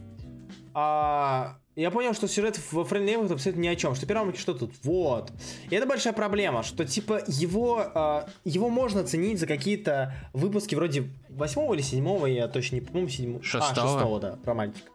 А, я понял, что сюжет во Friendly абсолютно ни о чем. Что первом что тут? Вот. И это большая проблема, что типа его, а, его можно ценить за какие-то выпуски вроде восьмого или седьмого, я точно не помню, седьмого. Шестого. А, шестого, да, про мальчика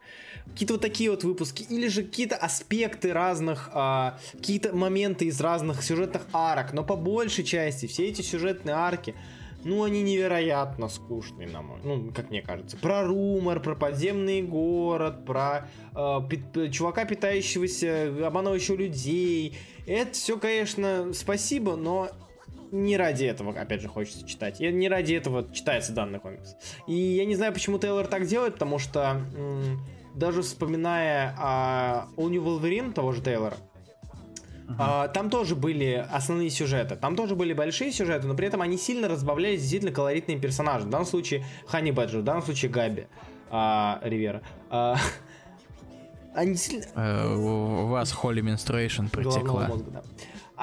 какие-то вот такие вот выпуски, или же какие-то аспекты разных, а, какие-то моменты из разных сюжетных арок, но по большей части все эти сюжетные арки, ну, они невероятно скучные, на мой, ну, как мне кажется. Про румор, про подземный город, про э, пи- чувака, питающегося, обманывающего людей. Это все, конечно, спасибо, но не ради этого, опять же, хочется читать. И не ради этого читается данный комикс. И я не знаю, почему Тейлор так делает, потому что... М- даже вспоминая а, All New Wolverine того же Тейлора, uh-huh. а, там тоже были основные сюжеты, там тоже были большие сюжеты, но при этом они сильно разбавлялись действительно колоритными персонажами. В данном случае Ханни Бэджер, в данном случае Габи а, Ривера. А, <laughs> они сильно... Uh, у вас Holy Menstruation протекла. Мозга, да.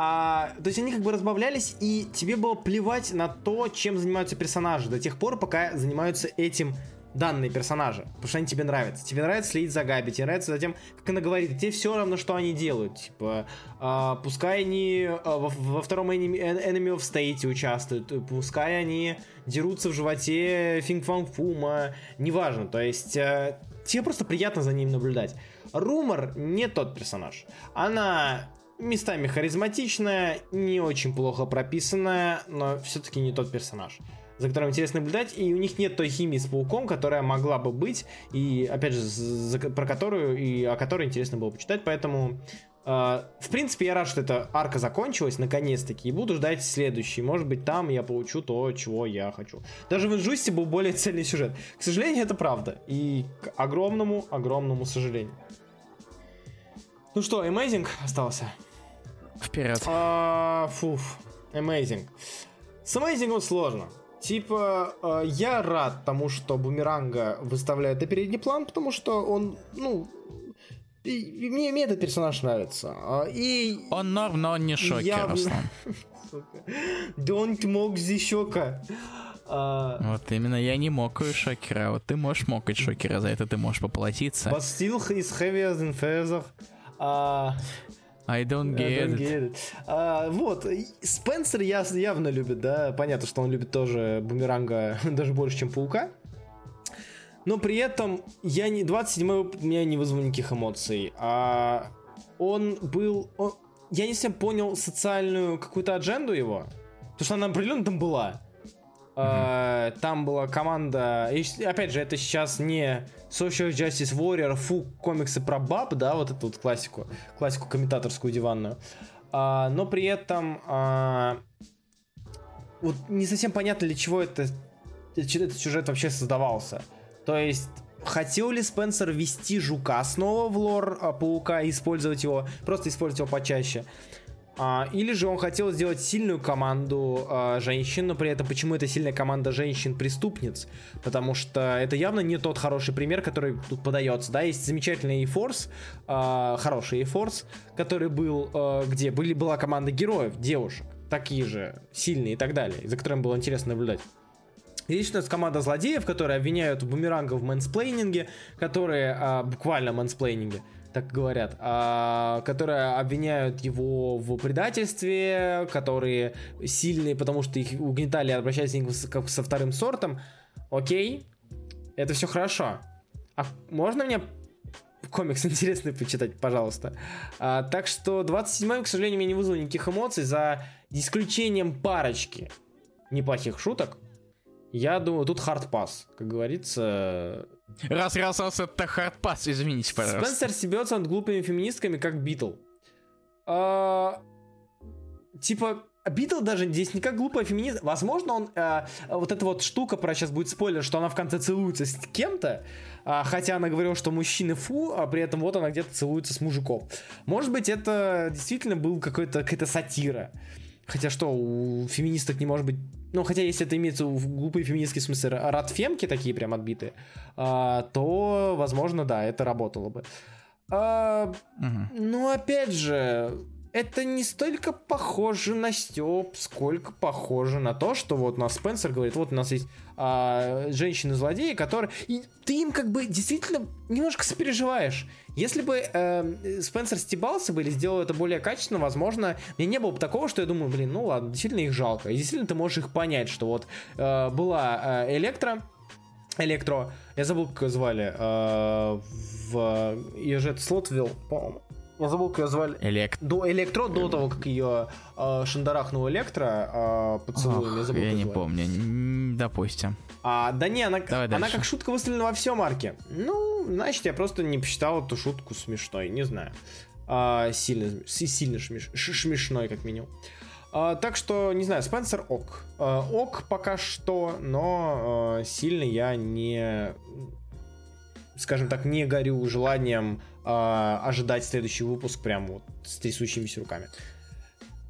А, то есть они как бы разбавлялись, и тебе было плевать на то, чем занимаются персонажи до тех пор, пока занимаются этим данные персонажи, потому что они тебе нравятся. Тебе нравится следить за Габи, тебе нравится за тем, как она говорит, тебе все равно, что они делают. Типа, э, пускай они э, во, во втором Enemy, Enemy of State участвуют, пускай они дерутся в животе Финг Фанг Фума, неважно. То есть, э, тебе просто приятно за ним наблюдать. Румор не тот персонаж. Она местами харизматичная, не очень плохо прописанная, но все-таки не тот персонаж за которым интересно наблюдать, и у них нет той химии с пауком, которая могла бы быть, и, опять же, за, про которую и о которой интересно было почитать, поэтому э, в принципе, я рад, что эта арка закончилась, наконец-таки, и буду ждать следующий. Может быть, там я получу то, чего я хочу. Даже в Инжусте был более цельный сюжет. К сожалению, это правда. И к огромному, огромному сожалению. Ну что, Amazing остался? Вперед. А, фуф, Amazing. С Amazing сложно. Типа, э, я рад тому, что Бумеранга выставляет на передний план, потому что он, ну, и, мне, мне этот персонаж нравится. А, и он норм, но он не шокер, явно... Руслан. <laughs> Don't мог щека. А... Вот именно я не мокаю шокера, вот ты можешь мокать шокера, за это ты можешь поплатиться. But still is heavier than feather. I don't get, I don't it. Get it. А, вот, Спенсер я, явно любит, да, понятно, что он любит тоже Бумеранга <laughs> даже больше, чем Паука. но при этом я не 27 у меня не вызвал никаких эмоций. А он был... Он, я не совсем понял социальную какую-то адженду его. Потому что она определенно там была. Uh-huh. Там была команда, и, опять же, это сейчас не Social Justice Warrior, фу, комиксы про баб, да, вот эту вот классику, классику комментаторскую диванную, а, но при этом а, вот не совсем понятно, для чего это, этот сюжет вообще создавался. То есть Хотел ли Спенсер ввести жука снова в лор а, паука и использовать его, просто использовать его почаще? А, или же он хотел сделать сильную команду а, женщин, но при этом почему это сильная команда женщин-преступниц? Потому что это явно не тот хороший пример, который тут подается. Да, есть замечательный E-Force, а, хороший E-Force, который был, где были, была команда героев, девушек, такие же, сильные и так далее, за которым было интересно наблюдать. Есть у нас команда злодеев, которые обвиняют бумеранга в мэнсплейнинге, которые а, буквально мэнсплейнинге, так говорят, а, которые обвиняют его в предательстве, которые сильные, потому что их угнетали, обращаясь к ним как со вторым сортом. Окей, это все хорошо. А можно мне комикс <laughs> интересный почитать, пожалуйста. А, так что 27-й, к сожалению, меня не вызвал никаких эмоций, за исключением парочки неплохих шуток. Я думаю, тут hard pass, как говорится. Раз, раз, раз, это hard pass, извините, пожалуйста. Спенсер стебется над глупыми феминистками, как Beetle. А, типа, Битл даже здесь не как глупая феминистка. Возможно, он а, вот эта вот штука, про сейчас будет спойлер, что она в конце целуется с кем-то, а, хотя она говорила, что мужчины фу, а при этом вот она где-то целуется с мужиком. Может быть, это действительно был какой-то какая-то сатира. Хотя что, у феминисток не может быть... Ну, хотя если это имеется в глупые феминистские смысле радфемки такие прям отбитые, а, то, возможно, да, это работало бы. А, угу. Но опять же, это не столько похоже на Степ, сколько похоже на то, что вот у нас Спенсер говорит, вот у нас есть а, женщины-злодеи, которые... И ты им как бы действительно немножко сопереживаешь. Если бы э, Спенсер стебался бы или сделал это более качественно, возможно, мне не было бы такого, что я думаю, блин, ну ладно, действительно их жалко. И действительно ты можешь их понять, что вот э, была э, Электро, Электро, я забыл, как ее звали, э, в... Это Слотвилл, по-моему. Я забыл, как ее звали. Элект... До Электро, до того, как ее э, шандарахнул Электро э, поцелуем. Ох, я забыл, я не звали. помню. Допустим. А, да не, она, Давай она как шутка выстрелена во все марке. Ну, значит, я просто не посчитал эту шутку смешной, не знаю. А, сильно, сильно шмеш, смешной, как минимум. А, так что, не знаю, Спенсер ок. А, ок пока что, но а, сильно я не, скажем так, не горю желанием а, ожидать следующий выпуск прям вот с трясущимися руками.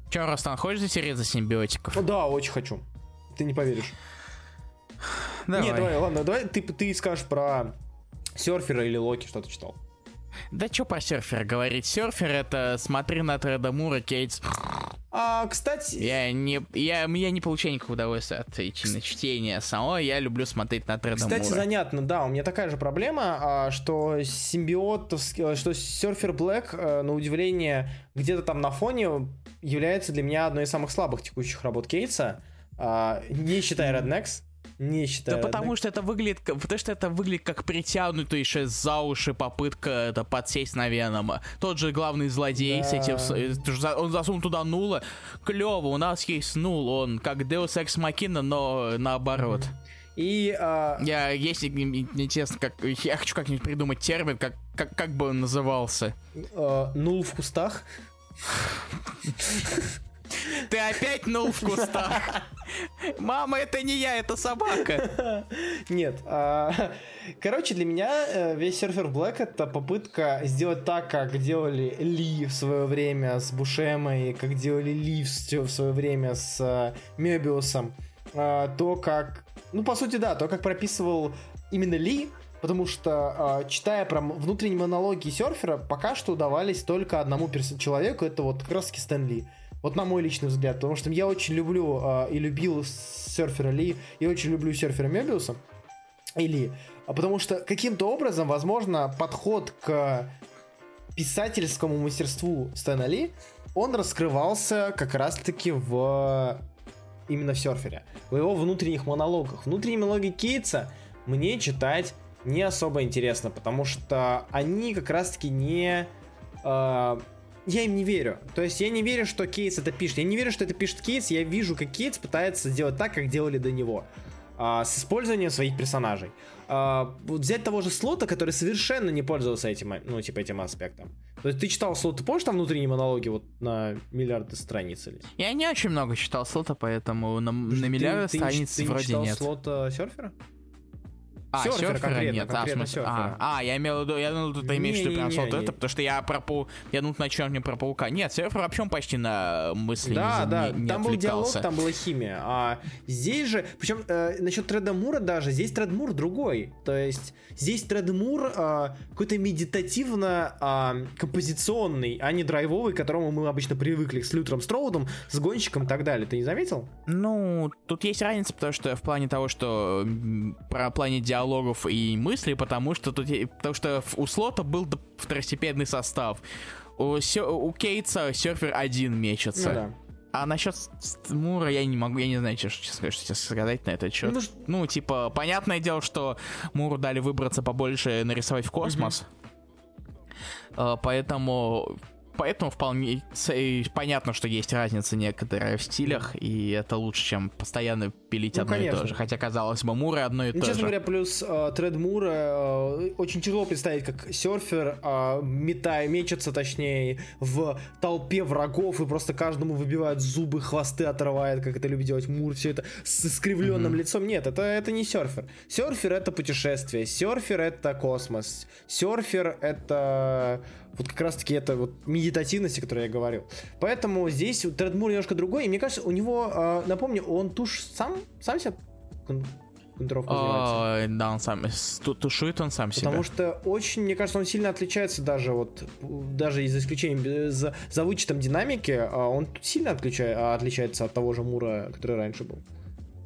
Че, Ростан, хочешь затереть за симбиотиков? О, да, очень хочу. Ты не поверишь. Давай. Нет, давай, ладно, давай ты, ты скажешь про серфера или Локи, что ты читал. Да что про серфера говорить? Серфер это смотри на Треда Мура, Кейтс. А, кстати... Я не, я, я не получаю никакого удовольствия от чтения самого, я люблю смотреть на Треда Кстати, Мура. занятно, да, у меня такая же проблема, а, что симбиот, что серфер Блэк, э, на удивление, где-то там на фоне является для меня одной из самых слабых текущих работ Кейтса, а, не считая Rednex. Не считаю. Да потому что это выглядит, потому что это выглядит как притянутая еще за уши попытка это подсесть на Венома. Тот же главный злодей да. с этим, э, он засунул туда нула. Клево, у нас есть нул, он как Deus Ex Machina, но наоборот. И а... я, если мне честно, как я хочу как-нибудь придумать термин, как как как бы он назывался. А, нул в кустах. <laughs> Ты опять нул в кустах. Мама, это не я, это собака. Нет. А, короче, для меня э, весь серфер Black это попытка сделать так, как делали Ли в свое время с Бушемой, как делали Ли в свое время с э, Мебиусом. А, то, как... Ну, по сути, да, то, как прописывал именно Ли, Потому что, э, читая про внутренние монологи серфера, пока что удавались только одному человеку, это вот как раз таки Стэн Ли. Вот на мой личный взгляд, потому что я очень люблю э, и любил серфера Ли, и очень люблю серфера Мебиуса. Или, а потому что каким-то образом, возможно, подход к писательскому мастерству Стэна Ли, он раскрывался как раз-таки в именно в серфере, в его внутренних монологах. Внутренние монологи Кейтса мне читать не особо интересно, потому что они как раз-таки не... Э, я им не верю. То есть я не верю, что Кейтс это пишет. Я не верю, что это пишет Кейтс. Я вижу, как Кейтс пытается сделать так, как делали до него. А, с использованием своих персонажей. А, вот взять того же слота, который совершенно не пользовался этим, ну, типа, этим аспектом. То есть ты читал слот, ты помнишь там внутренние монологи вот на миллиарды страниц или? Я не очень много читал слота, поэтому на, на миллиарды страниц ты, ты вроде не читал нет. слота серфера? А, Серфера серфера, конкретно, нет, конкретно а, в смысле- серфера. а, а, я имел в виду, я думал, ты имеешь в виду прям вот это, потому что я про пау... я думал сначала не про паука. Нет, серфер вообще он почти на мысли Да, не, да, не- не там был диалог, там была химия. А здесь же, причем э, насчет Треда Мура даже, здесь Тред Мур другой. То есть здесь Тред Мур э, какой-то медитативно э, композиционный, а не драйвовый, к которому мы обычно привыкли с Лютером Строудом, с гонщиком и так далее. Ты не заметил? Ну, тут есть разница, потому что в плане того, что про плане диалогов и мыслей, потому что тут потому что у слота был второстепенный состав. У, сё- у Кейтса серфер один мечется. Ну да. А насчет Мура я не могу, я не знаю, что, что, что сказать на этот счет. Ну, Ну, типа, понятное дело, что Муру дали выбраться побольше нарисовать в космос. Э, Поэтому поэтому вполне и понятно, что есть разница некоторая в стилях, и это лучше, чем постоянно пилить Ну, одно и конечно. то же. Хотя, казалось бы, Мура одно и Ну, то честно же. говоря, плюс э, Тред Мура э, очень тяжело представить, как серфер э, метая, мечется, точнее, в толпе врагов и просто каждому выбивает зубы, хвосты отрывает, как это любит делать Мур, все это с искривленным лицом. Нет, это, это не серфер. Серфер это путешествие, серфер это космос, серфер это вот как раз таки это вот медитативность, о которой я говорил. Поэтому здесь Тред Мур немножко другой, и мне кажется, у него, э, напомню, он туш сам, сам себя? А, Да, он сам тушует он сам себя. Потому что очень, мне кажется, он сильно отличается даже вот, даже из исключением, за, за вычетом динамики, а, он сильно а, отличается от того же Мура, который раньше был.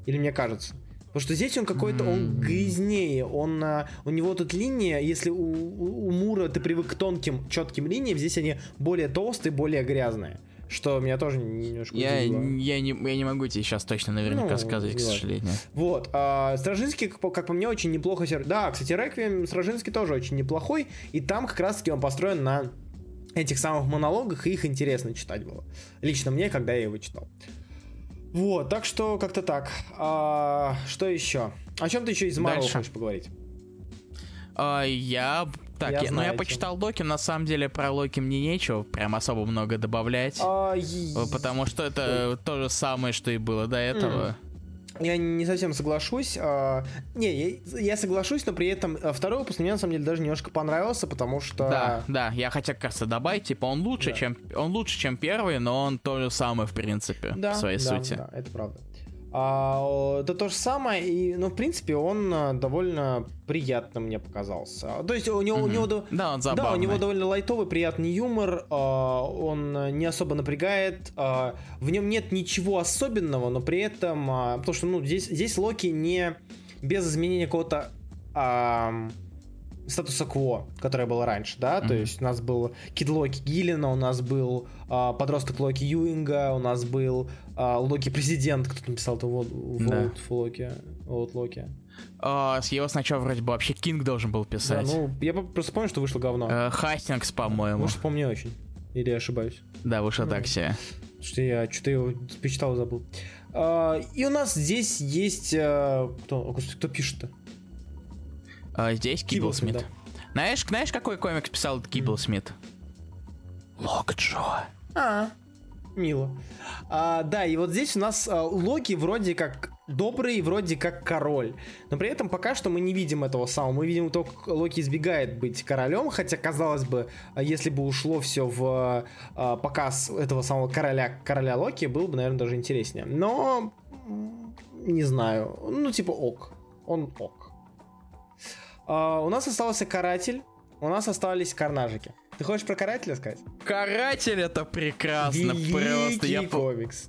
Или мне кажется. Потому что здесь он какой-то, он грязнее, он, а, у него тут линия, если у, у- у Мура ты привык к тонким, четким линиям, здесь они более толстые, более грязные. Что меня тоже немножко Я, удивило. я, не, я не могу тебе сейчас точно наверняка Ну, сказать, к сожалению. Вот, а Стражинский, как по, как по мне, очень неплохо... Да, кстати, Реквием Стражинский тоже очень неплохой, и там как раз-таки он построен на этих самых монологах, и их интересно читать было. Лично мне, когда я его читал. Вот, так что как-то так. А, что еще? О чем ты еще из Марвел хочешь поговорить? А, я... Так, Я я, ну я почитал Локи, на самом деле про Локи мне нечего прям особо много добавлять. А, э, Потому что это то же самое, что и было до этого. Я не совсем соглашусь. а, не, я, соглашусь, но при этом а, второй выпуск мне на самом деле даже немножко понравился, потому что... Да, да, я хотел как раз и добавить, типа, он лучше, Да. чем он лучше, чем первый, но он то же самое, в принципе, Да, в своей да, сути. Да, это правда. А, это то же самое, и, ну, в принципе, он а, довольно приятно мне показался. То есть у него, у Мгм. него Да, он да, у забавный. него довольно лайтовый, приятный юмор, а, он а, не особо напрягает, а, в нем нет ничего особенного, но при этом, а, потому что, ну, здесь, здесь Локи не без изменения какого-то ам, статуса кво, которое было раньше, да, то Мгм. есть у нас был Кид Локи Гиллина, у нас был а, подросток Локи Юинга, у нас был а, Локи президент, кто написал это вот, Да. Локи, вот Локи. А, с его сначала вроде бы вообще Кинг должен был Да, писать. ну, я просто помню, что вышло говно. Э, Хастингс, по-моему. Может, помню очень. Или я ошибаюсь. Да, вышло ну. так себе. Что я что-то его почитал забыл. И у нас здесь есть... а, кто, кто пишет-то? А, здесь Кибл Смит, Смит. Знаешь, знаешь, какой комикс писал Кибл Смит? Локджо. А, мило. А, да, и вот здесь у нас а, Локи вроде как добрый, вроде как король. Но при этом пока что мы не видим этого самого. Мы видим то, как Локи избегает быть королем, хотя, казалось бы, а, если бы ушло все в а, показ этого самого короля, короля Локи, было бы, наверное, даже интереснее. Но, не знаю, ну, типа ок. Он ок. А, у нас остался каратель, у нас остались карнажики. Ты хочешь про карателя сказать? Каратель это прекрасно просто. Я Великий по- комикс.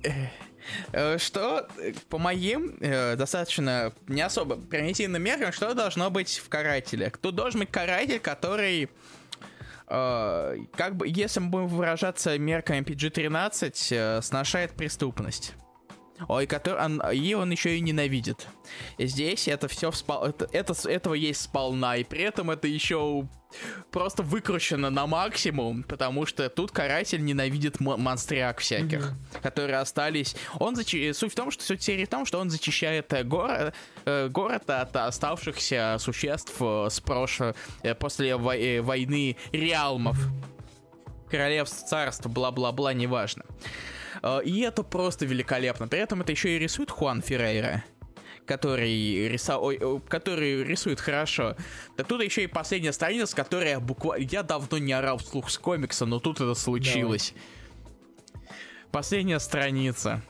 Э, Что, э, по моим э, достаточно не особо примитивным меркам, что должно быть в карателе? Тут должен быть каратель, который э, как бы, если мы будем выражаться мерками PG-13, э, сношает преступность. Ой, который, он, и он еще и ненавидит. Здесь это все вспол... это, это, этого есть сполна, и при этом это еще просто выкручено на максимум, потому что тут каратель ненавидит монстряк всяких, mm-hmm. которые остались. Он зач... Суть в том, что суть серии в том, что он зачищает э, город, э, город от оставшихся существ э, с прошлого, после войны реалмов. Королевств, царств, бла-бла-бла, неважно. И это просто великолепно. При этом это еще и рисует Хуан Феррейра который, рисо... Ой, который рисует хорошо. Так тут еще и последняя страница, которая буквально... Я давно не орал вслух с комикса, но тут это случилось. Давай. Последняя страница.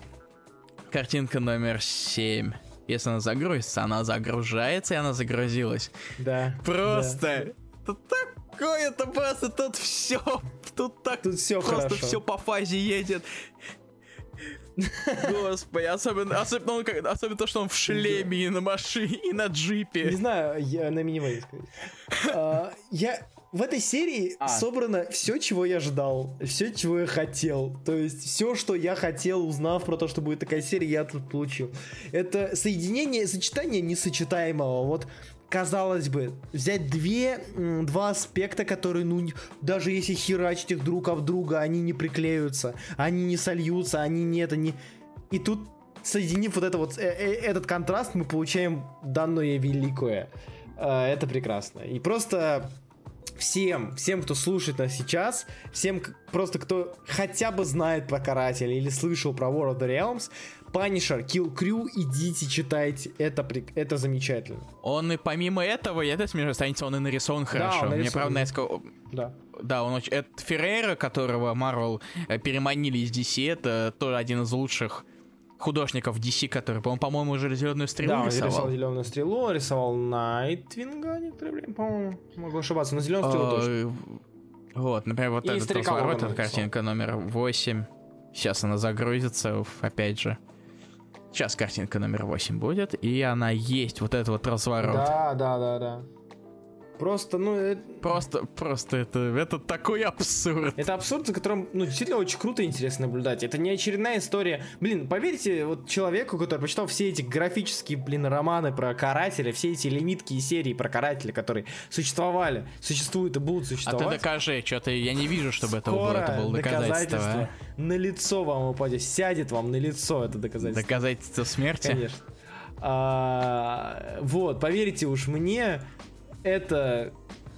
Картинка номер 7. Если она загрузится, она загружается, и она загрузилась. Да. Просто... Да. Это такое, это просто тут все, тут так тут все просто хорошо. все по фазе едет. Господи, особенно, особенно, он, особенно то, что он в шлеме и на машине, и на джипе. Не знаю, я на минивейс. А, я в этой серии а. собрано все, чего я ждал, все, чего я хотел. То есть все, что я хотел, узнав про то, что будет такая серия, я тут получил. Это соединение, сочетание несочетаемого. Вот казалось бы, взять две, два аспекта, которые, ну, даже если херачить их друг об друга, они не приклеются, они не сольются, они не это не... И тут, соединив вот это вот, э -э этот контраст, мы получаем данное великое. Э это прекрасно. И просто всем, всем, кто слушает нас сейчас, всем просто, кто хотя бы знает про Карателя или слышал про War of the Realms, Punisher, Kill Crew, идите читайте, это, это замечательно. Он и помимо этого, и это смешно станется, он и нарисован хорошо. Да, нарисован. Мне правда несколько... Да. Да, он очень... Это Феррейра, которого Marvel э, переманили из DC, это тоже один из лучших художников DC, который, он, по-моему, уже зеленую стрелу да, рисовал. Да, рисовал зеленую стрелу, рисовал Найтвинга некоторое время, по-моему, могу ошибаться, но зеленую стрелу точно. Вот, например, вот этот разворот, картинка номер 8. Сейчас она загрузится, опять же. Сейчас картинка номер 8 будет, и она есть, вот этот вот разворот. Да, да, да, да. Просто, ну... Это... Просто, просто это, это такой абсурд. Это абсурд, за которым, ну, действительно очень круто и интересно наблюдать. Это не очередная история. Блин, поверьте, вот человеку, который прочитал все эти графические, блин, романы про карателя, все эти лимитки и серии про карателя, которые существовали, существуют и будут существовать. А ты докажи, что-то я не вижу, чтобы это было, это было доказательство. доказательство а? на лицо вам упадет, сядет вам на лицо это доказательство. Доказательство смерти? Конечно. А, вот, поверьте уж мне, это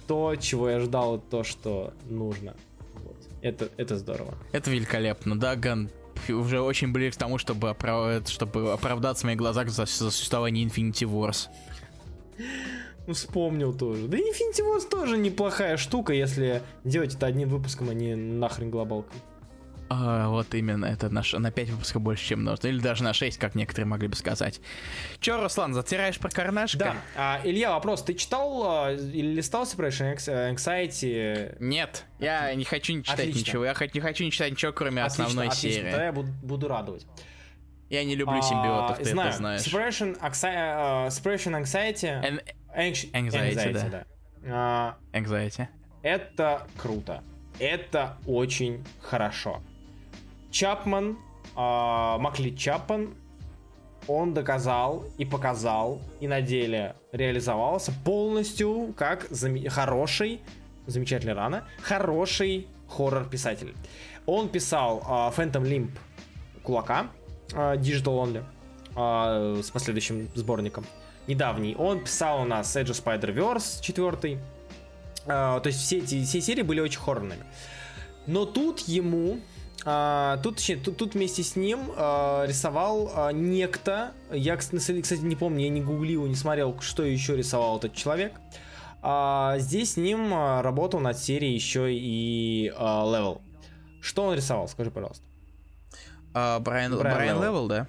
то, чего я ждал, то, что нужно. Вот. Это, это здорово. Это великолепно, да, Ган? Уже очень близко к тому, чтобы, оправ... чтобы оправдаться в моих глазах за, за существование Infinity Wars. Ну, вспомнил тоже. Да Infinity Wars тоже неплохая штука, если делать это одним выпуском, а не нахрен глобалкой. А, вот именно, это наш, на 5 выпусков больше, чем нужно. Или даже на 6, как некоторые могли бы сказать. Че, Руслан, затираешь про карнашка? Да. А, Илья, вопрос. Ты читал а, или листал Separation Anxiety? Нет, я не хочу не читать Отлично. ничего. Я не хочу не читать ничего, кроме отлично, основной отлично. серии. Тогда я буду, буду радовать. Я не люблю симбиотов, а, ты знаю. это знаешь. Separation, uh, Separation Anxiety... An- anxiety, anxiety, да. да. Uh, anxiety. Это круто. Это очень хорошо. Чапман, э, Макли Чапман, он доказал и показал, и на деле реализовался полностью как зам- хороший, замечательно рано, хороший хоррор-писатель. Он писал э, Phantom Limp Кулака, э, Digital Only, э, с последующим сборником, недавний. Он писал у нас Edge of Spider-Verse 4, э, то есть все эти все серии были очень хоррорными. Но тут ему а, тут, тут, тут вместе с ним а, рисовал а, некто. Я, кстати, не помню, я не гуглил, не смотрел, что еще рисовал этот человек. Здесь с ним работал над серией еще и Level. Что он рисовал, скажи, пожалуйста. А, Брайан, Брайан, Брайан Левел, да?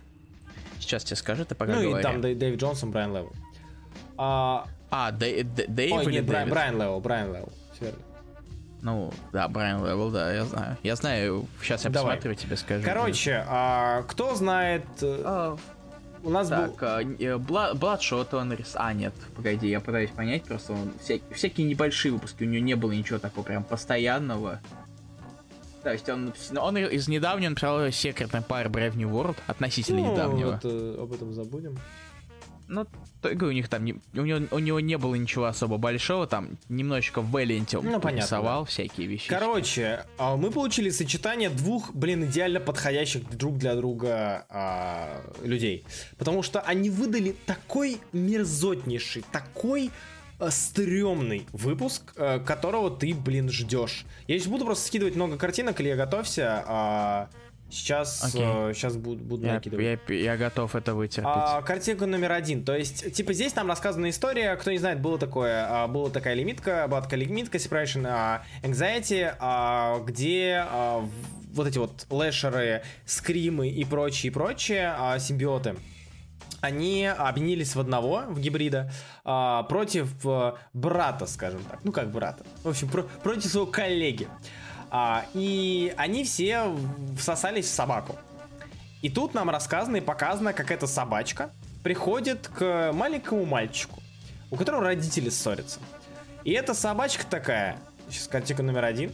Сейчас тебе скажу, ты пока Ну говори. и там Дэвид Джонсон, Брайан Левел. А, а Дэйв Ой, или нет, Дэвид? Брайан Левел, Брайан Левел, все верно. Ну, да, Брайан Левел, да, я знаю. Я знаю, сейчас я Давай. посмотрю, тебе скажу. Короче, а, кто знает... Э, а, у нас так, был... А, э, Бладшот он рис... А, нет, погоди, я пытаюсь понять, просто он... Вся... Всякие небольшие выпуски, у него не было ничего такого прям постоянного. То есть он, он из недавнего написал Secret Empire Brave New World, относительно ну, недавнего. Вот, э, об этом забудем. Ну, только у них там не, у, него, у него не было ничего особо большого, там немножечко в Вэлленте он ну, рисовал всякие вещи. Короче, а, мы получили сочетание двух, блин, идеально подходящих друг для друга а, людей. Потому что они выдали такой мерзотнейший, такой а, стрёмный выпуск, а, которого ты, блин, ждешь. Я сейчас буду просто скидывать много картинок, или я готовься. А, Сейчас, okay. э, сейчас буду, буду я, накидывать. Я, я готов это вытерпеть. А, картинка номер один. То есть, типа, здесь нам рассказана история. Кто не знает, было такое, а, была такая лимитка, была такая лимитка Separation а, Anxiety, а, где а, вот эти вот лэшеры, скримы и прочие, прочие а, симбиоты они объединились в одного, в гибрида, а, против а, брата, скажем так. Ну, как брата. В общем, про- против своего коллеги. А, и они все всосались в собаку. И тут нам рассказано и показано, как эта собачка приходит к маленькому мальчику, у которого родители ссорятся. И эта собачка такая, сейчас картинка номер один.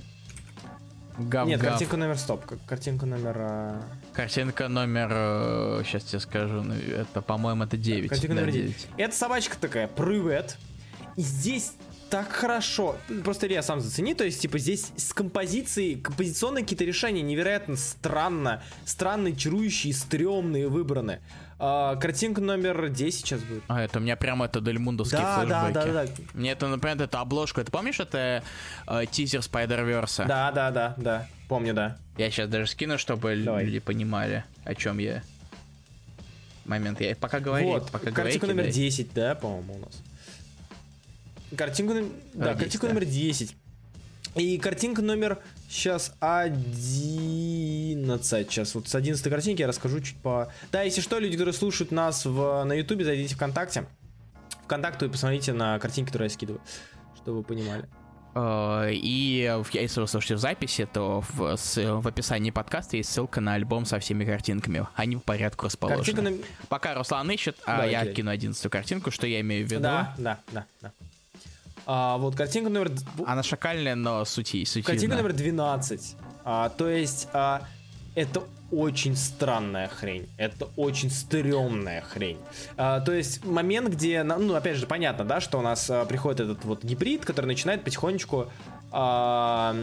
Гав, Нет, гав. картинка номер стоп, картинка номер... А... Картинка номер, сейчас э, тебе скажу, ну, это, по-моему, это 9. Картинка да, номер 9. 9. Эта собачка такая, привет. И здесь так хорошо. Просто я сам зацени, то есть, типа, здесь с композицией, композиционные какие-то решения невероятно странно, странные, чарующие, стрёмные выбраны. А, картинка номер 10 сейчас будет. А, это у меня прямо это Дельмундовские да, флешбеки. Да, да, да. Мне это, например, это обложка. Ты помнишь, это э, тизер Spider-Verse? Да, да, да, да. Помню, да. Я сейчас даже скину, чтобы Давай. люди понимали, о чем я. Момент, я пока говорю. Вот, пока картинка говори, номер 10, да, по-моему, у нас. Картинка, да, а, картинка да. номер 10. И картинка номер сейчас 11. Сейчас вот с 11 картинки я расскажу чуть по... Да, если что, люди, которые слушают нас в, на ютубе, зайдите в ВКонтакте. ВКонтакту и посмотрите на картинки, которые я скидываю, чтобы вы понимали. А, и если вы слушаете в записи, то в, в описании подкаста есть ссылка на альбом со всеми картинками. Они в порядку расположены. На... Пока Руслан ищет, а Давай, я кину одиннадцатую картинку, что я имею в виду. Да, да, да, да. А, вот картинка номер... Она шакальная, но сути, сути Картинка номер 12. А, то есть, а, это очень странная хрень. Это очень стрёмная хрень. А, то есть, момент, где... Ну, опять же, понятно, да, что у нас а, приходит этот вот гибрид, который начинает потихонечку... А,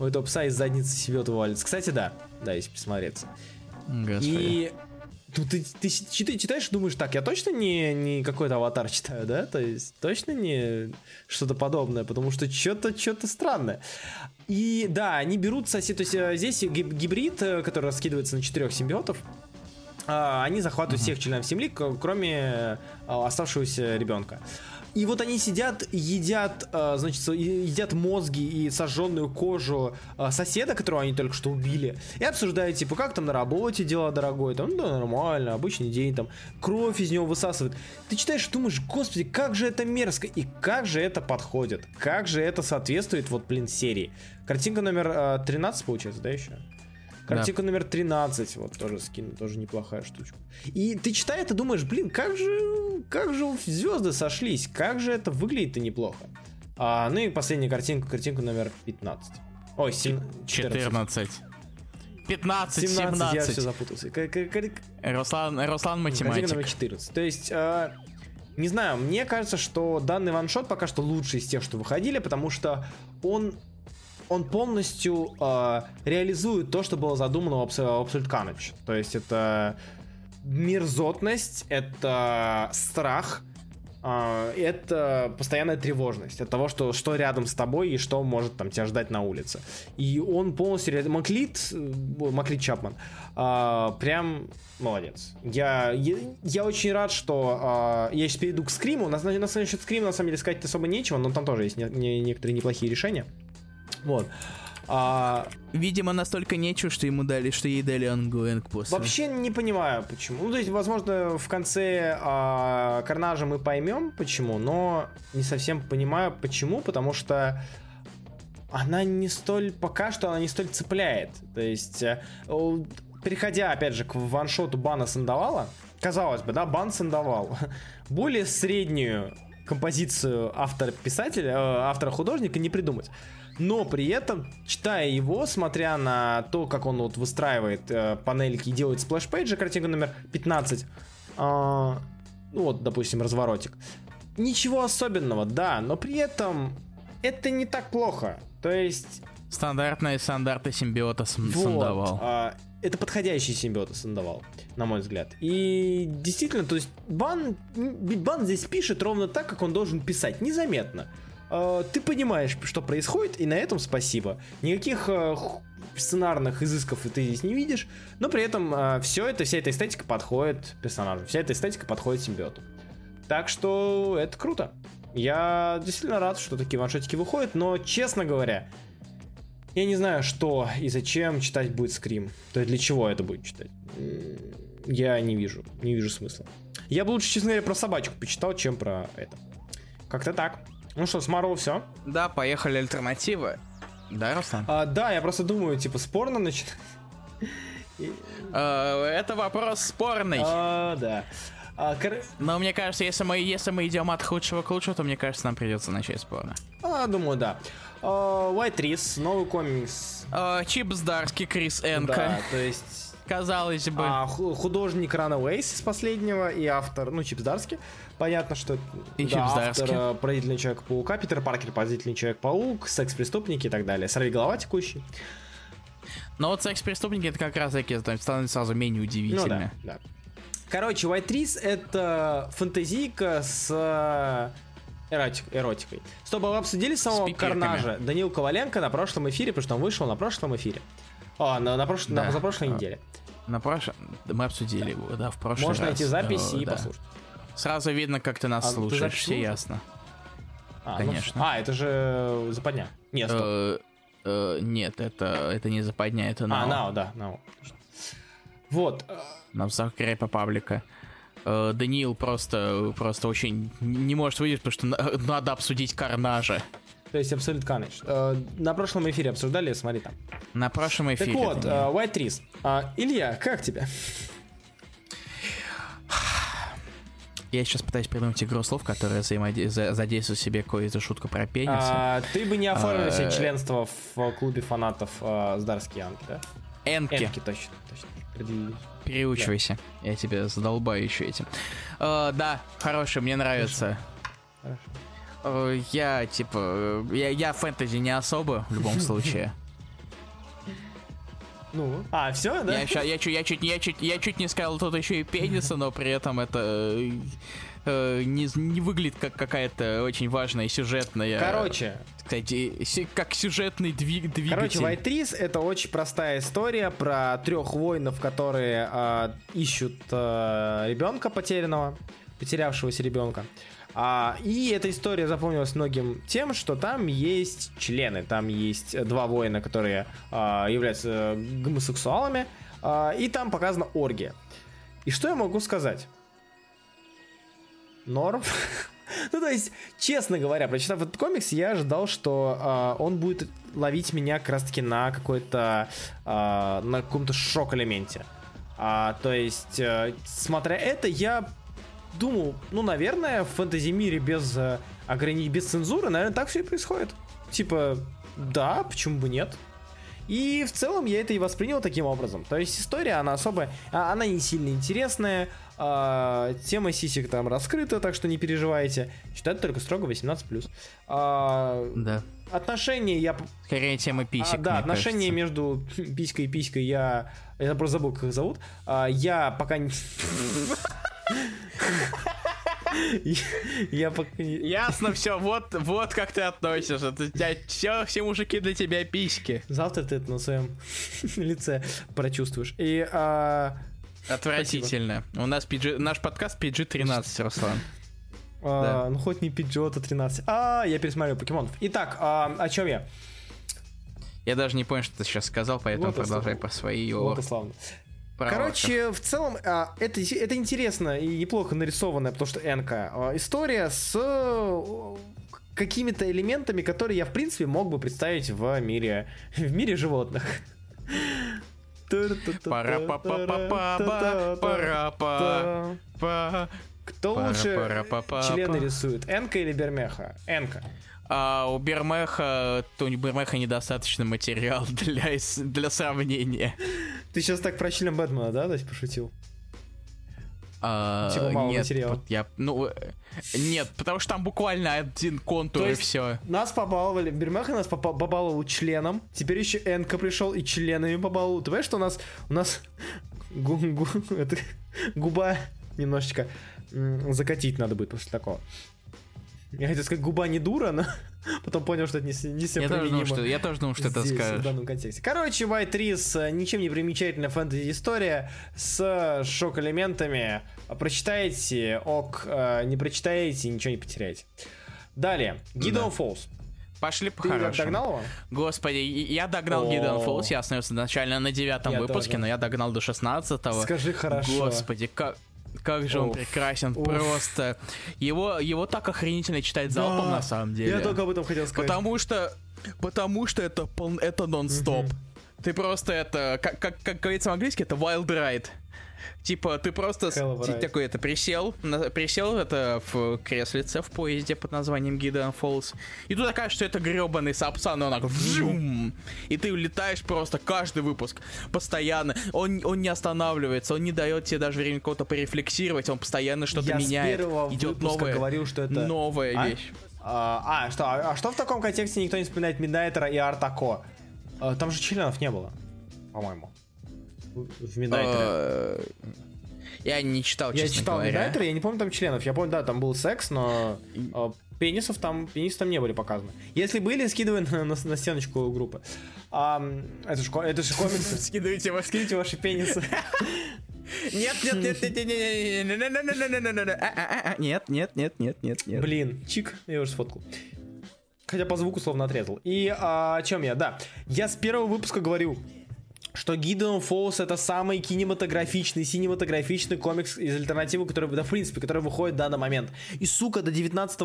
у этого пса из задницы себе вываливается. Кстати, да. Да, если присмотреться. Господи. И ну, ты, ты, ты читаешь и думаешь, так, я точно не, не какой-то аватар читаю, да? То есть точно не что-то подобное, потому что что-то что-то странное. И да, они берут сосед, то есть э, здесь гибрид, э, который раскидывается на четырех симбиотов, а, они захватывают uh-huh. всех членов семьи, кроме э, оставшегося ребенка. И вот они сидят, едят, э, значит, едят мозги и сожженную кожу э, соседа, которого они только что убили, и обсуждают, типа, как там на работе дела, дорогой, там, да, нормально, обычный день, там, кровь из него высасывает. Ты читаешь думаешь, господи, как же это мерзко, и как же это подходит, как же это соответствует, вот, блин, серии. Картинка номер 13, э, получается, да, еще? Картинка да. номер 13, вот тоже скину, тоже неплохая штучка. И ты читаешь и думаешь, блин, как же, как же звезды сошлись, как же это выглядит-то неплохо. А, ну и последняя картинка, картинка номер 15. Ой, 7, 14. 15, 17, 17. я все запутался. Руслан, Руслан математик. Картинка номер 14. То есть, э, не знаю, мне кажется, что данный ваншот пока что лучший из тех, что выходили, потому что он он полностью э, реализует то, что было задумано у Absolute Carnage. То есть это мерзотность, это страх, э, это постоянная тревожность от того, что, что рядом с тобой и что может там тебя ждать на улице. И он полностью... Маклит, э, Маклит Чапман, э, прям молодец. Я, я, я очень рад, что я сейчас перейду к скриму. На, на, на насчет скрима, на самом деле, сказать особо нечего, но там тоже есть не, не, некоторые неплохие решения. Вот. А... Видимо, настолько нечего, что ему дали, что ей дали ongoing после. Вообще не понимаю, почему. Ну, то есть, возможно, в конце а, Карнажа мы поймем, почему, но не совсем понимаю, почему, потому что она не столь, пока что она не столь цепляет. То есть, э, переходя, опять же, к one-shot у Бана Сандовала, казалось бы, да, Бан Сандовал, <laughs> более среднюю композицию автора-писателя, э, автора-художника не придумать. Но при этом, читая его, смотря на то, как он вот выстраивает э, панельки и делает splash page и, картинка номер 15, э, ну вот, допустим, разворотик, ничего особенного, да, но при этом это не так плохо. То есть... Стандартные стандарты симбиота вот, Сандовал. А, это подходящий симбиота Сандовал, на мой взгляд. И действительно, то есть Бан, Бан здесь пишет ровно так, как он должен писать, незаметно. А, ты понимаешь, что происходит, и на этом спасибо. Никаких а, сценарных изысков ты здесь не видишь, но при этом а, все это, вся эта эстетика подходит персонажу, вся эта эстетика подходит симбиоту. Так что это круто. Я действительно рад, что такие ваншотики выходят, но, честно говоря, я не знаю, что и зачем читать будет скрим. То есть для чего это будет читать. Я не вижу, не вижу смысла. Я бы лучше, честно говоря, про собачку почитал, чем про это. Как-то так. Ну что, с Марвел все? Да, поехали альтернативы. Да, Руслан? А, да, я просто думаю, типа, спорно начинать. А, это вопрос спорный. А, да. А, кор... Но мне кажется, если мы, если мы идем от худшего к лучшему, то мне кажется, нам придется начать спорно. А, думаю, да. Uh, White Trees, новый комикс. Uh, Чип Здарский, Крис Энка. Да, то есть... Казалось бы. А, художник Runaways из последнего и автор, ну, Чип Здарский. Понятно, что и да, автор uh, Поразительный Человек-паука, Питер Паркер, Поразительный Человек-паук, Секс-преступники и так далее. Сорви голова текущий. Но вот секс-преступники это как раз таки становятся сразу менее удивительными. Ну, да, да. Короче, White Trees это фантазийка с э, эротик, эротикой. Чтобы вы обсудили самого Карнажа Данил Коваленко на прошлом эфире, потому что он вышел на прошлом эфире. О, на, на, прош... да. на, за прошлой неделе. На прошлом... Мы обсудили его, да, в прошлый Можно раз. найти запись О, и да. послушать. Сразу видно, как ты нас а, слушаешь, ты все ясно. А, ну, Конечно. Ну, а, это же западня. Нет, стоп. Э, э, нет, это, это не западня, это Now. А, Now, да, Now. Вот на взахаре по паблика. Э, Даниил просто, просто очень не может выйти, потому что надо обсудить Карнажа. То есть Абсолют Carnage. Э, на прошлом эфире обсуждали, смотри там. На прошлом эфире. Так вот, uh, White Trees. Uh, Илья, как тебе? Я сейчас пытаюсь придумать игру слов, которая задействует в себе какую-то шутку про пенис. А, ты бы не оформил себе членство в клубе фанатов Здарский Янки, да? Энки. Энки, точно, точно. Переучивайся. Да. Я тебя задолбаю еще этим. Uh, да, хороший, мне нравится. Хорошо. Uh, я, типа, я, я фэнтези не особо, в любом <laughs> случае. Ну, а, все, да? Я, я, я, я, чуть, я, чуть, я чуть не сказал тут еще и пениса, но при этом это э, не, не выглядит как какая-то очень важная сюжетная... Короче. Кстати, как сюжетный двиг, двигатель. Короче, Trees это очень простая история про трех воинов, которые э, ищут э, ребенка потерянного, потерявшегося ребенка. А, и эта история запомнилась многим тем, что там есть члены, там есть два воина, которые а, являются гомосексуалами, а, и там показана оргия. И что я могу сказать? Норм. <laughs> ну, то есть, честно говоря, прочитав этот комикс, я ожидал, что э, он будет ловить меня как раз-таки на какой-то, э, на каком-то шок-элементе. А, то есть, э, смотря это, я думал, ну, наверное, в фэнтези-мире без э, ограничений, без цензуры, наверное, так все и происходит. Типа, да, почему бы нет? И в целом я это и воспринял таким образом. То есть история, она особо, а, она не сильно интересная, а, тема сисек там раскрыта, так что не переживайте. Читать только строго 18+. А, да. Отношения я... Скорее тема писек, а, Да, отношения кажется. между писькой и писькой я... Я просто забыл, как их зовут. А, я пока не... <laughs> Я пока Ясно все, вот, вот как ты относишься. Ты, все, все мужики для тебя письки. Завтра ты это на своем <laughs> лице прочувствуешь. И а... Отвратительно. Спасибо. У нас PG... наш подкаст PG-13, Руслан. А, да. Ну хоть не то 13. А, я пересмотрел покемонов. Итак, а, о чем я? Я даже не понял, что ты сейчас сказал, поэтому вот продолжай по своей. Вот и славно. Короче, в целом, а, это, это интересно и неплохо нарисованная, потому что НК. А, история с э, какими-то элементами, которые я, в принципе, мог бы представить в мире, в мире животных. Кто лучше члены рисует, Энка или Бермеха? Энка. А у Бермеха, то у Бермеха недостаточно материал <laughs> для, для сравнения. Ты сейчас так про член Бэтмена, да, то есть пошутил? А, типа мало нет, материала. Я, ну, э, нет, потому что там буквально один контур и все. Нас побаловали, Бермеха нас побаловал членом, теперь еще Энка пришел и членами побаловал. Ты понимаешь, что у нас, у нас <laughs> гу, гу, <laughs> это, губа немножечко закатить надо будет после такого. Я хотел сказать, губа не дура, но <laughs> потом понял, что это не, не я тоже, думал, что, я тоже думал, что здесь, это скажешь. В данном контексте. Короче, White Trees, ничем не примечательная фэнтези-история с шок-элементами. Прочитаете, ок, э, не прочитаете, ничего не потеряете. Далее, Gideon да. Falls. Пошли по Ты догнал его? Господи, я догнал Gideon Falls, я остановился начально на девятом выпуске, но я догнал до шестнадцатого. Скажи хорошо. Господи, как как же он прекрасен, Уф. просто. Его, его так охренительно читать залпом, да, на самом деле. Я только об этом хотел сказать. Потому что, потому что это, пол, это нон-стоп. Угу. Ты просто это, как, как, как говорится в это wild ride. Типа, ты просто такой это присел, на, присел это в креслице в поезде под названием Gideon Falls. И тут окажется, что это гребаный сапсан, и он такой вжум, И ты улетаешь просто каждый выпуск. Постоянно. Он, он не останавливается, он не дает тебе даже времени кого-то порефлексировать, он постоянно что-то Я меняет. Идет новая, говорил, что это... новая а? вещь. А, а, что, а, а что в таком контексте никто не вспоминает Миднайтера и Артако? А, там же членов не было, по-моему в? Э, я не читал, Я читал говоря. Я не помню там членов. Я помню, да, там был секс, но э, пенисов там, пенисов там не были показаны. Если были, скидывай на, на, на стеночку группы. А, это же это ж комиксы. Скидывайте, скидывайте ваши пенисы. Нет, нет, нет, нет, нет, нет, нет, нет, нет, нет, нет. Блин, чик, я уже сфоткал. Хотя по звуку словно отрезал. И о чем я? Да, я с первого выпуска говорю, что Gideon Falls это самый кинематографичный, синематографичный комикс из альтернативы, который, да, в принципе, который выходит в данный момент. И, сука, до 19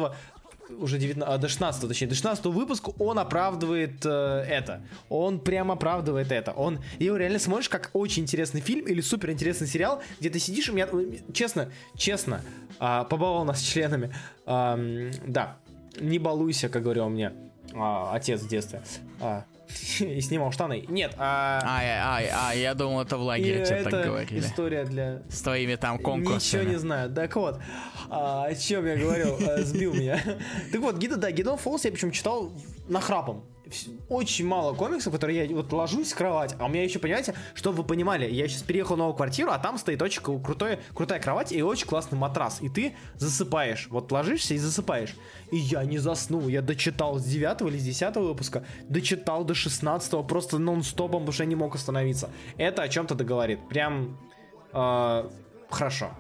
уже 19, а, до 16, точнее, до 16 выпуска он оправдывает э, это. Он прям оправдывает это. Он, его реально смотришь как очень интересный фильм или супер интересный сериал, где ты сидишь и меня, честно, честно, э, побаловал нас членами. Э, да, не балуйся, как говорил мне э, отец в детстве. Э, <laughs> и снимал штаны. Нет, а... Ай, ай, ай, я думал, это в лагере тебе так говорили. история для... С твоими там конкурсами. Ничего не знаю. Так вот, а, о чем я говорил, а, сбил меня. <laughs> Так вот, Гида, да, Гидон Фолс я причем читал на храпом очень мало комиксов, которые я вот ложусь в кровать, а у меня еще, понимаете, чтобы вы понимали, я сейчас переехал в новую квартиру, а там стоит очень крутой, крутая кровать и очень классный матрас, и ты засыпаешь, вот ложишься и засыпаешь. И я не заснул, я дочитал с 9 или с 10 выпуска, дочитал до 16 просто нон-стопом, потому что я не мог остановиться. Это о чем-то договорит, прям э, хорошо.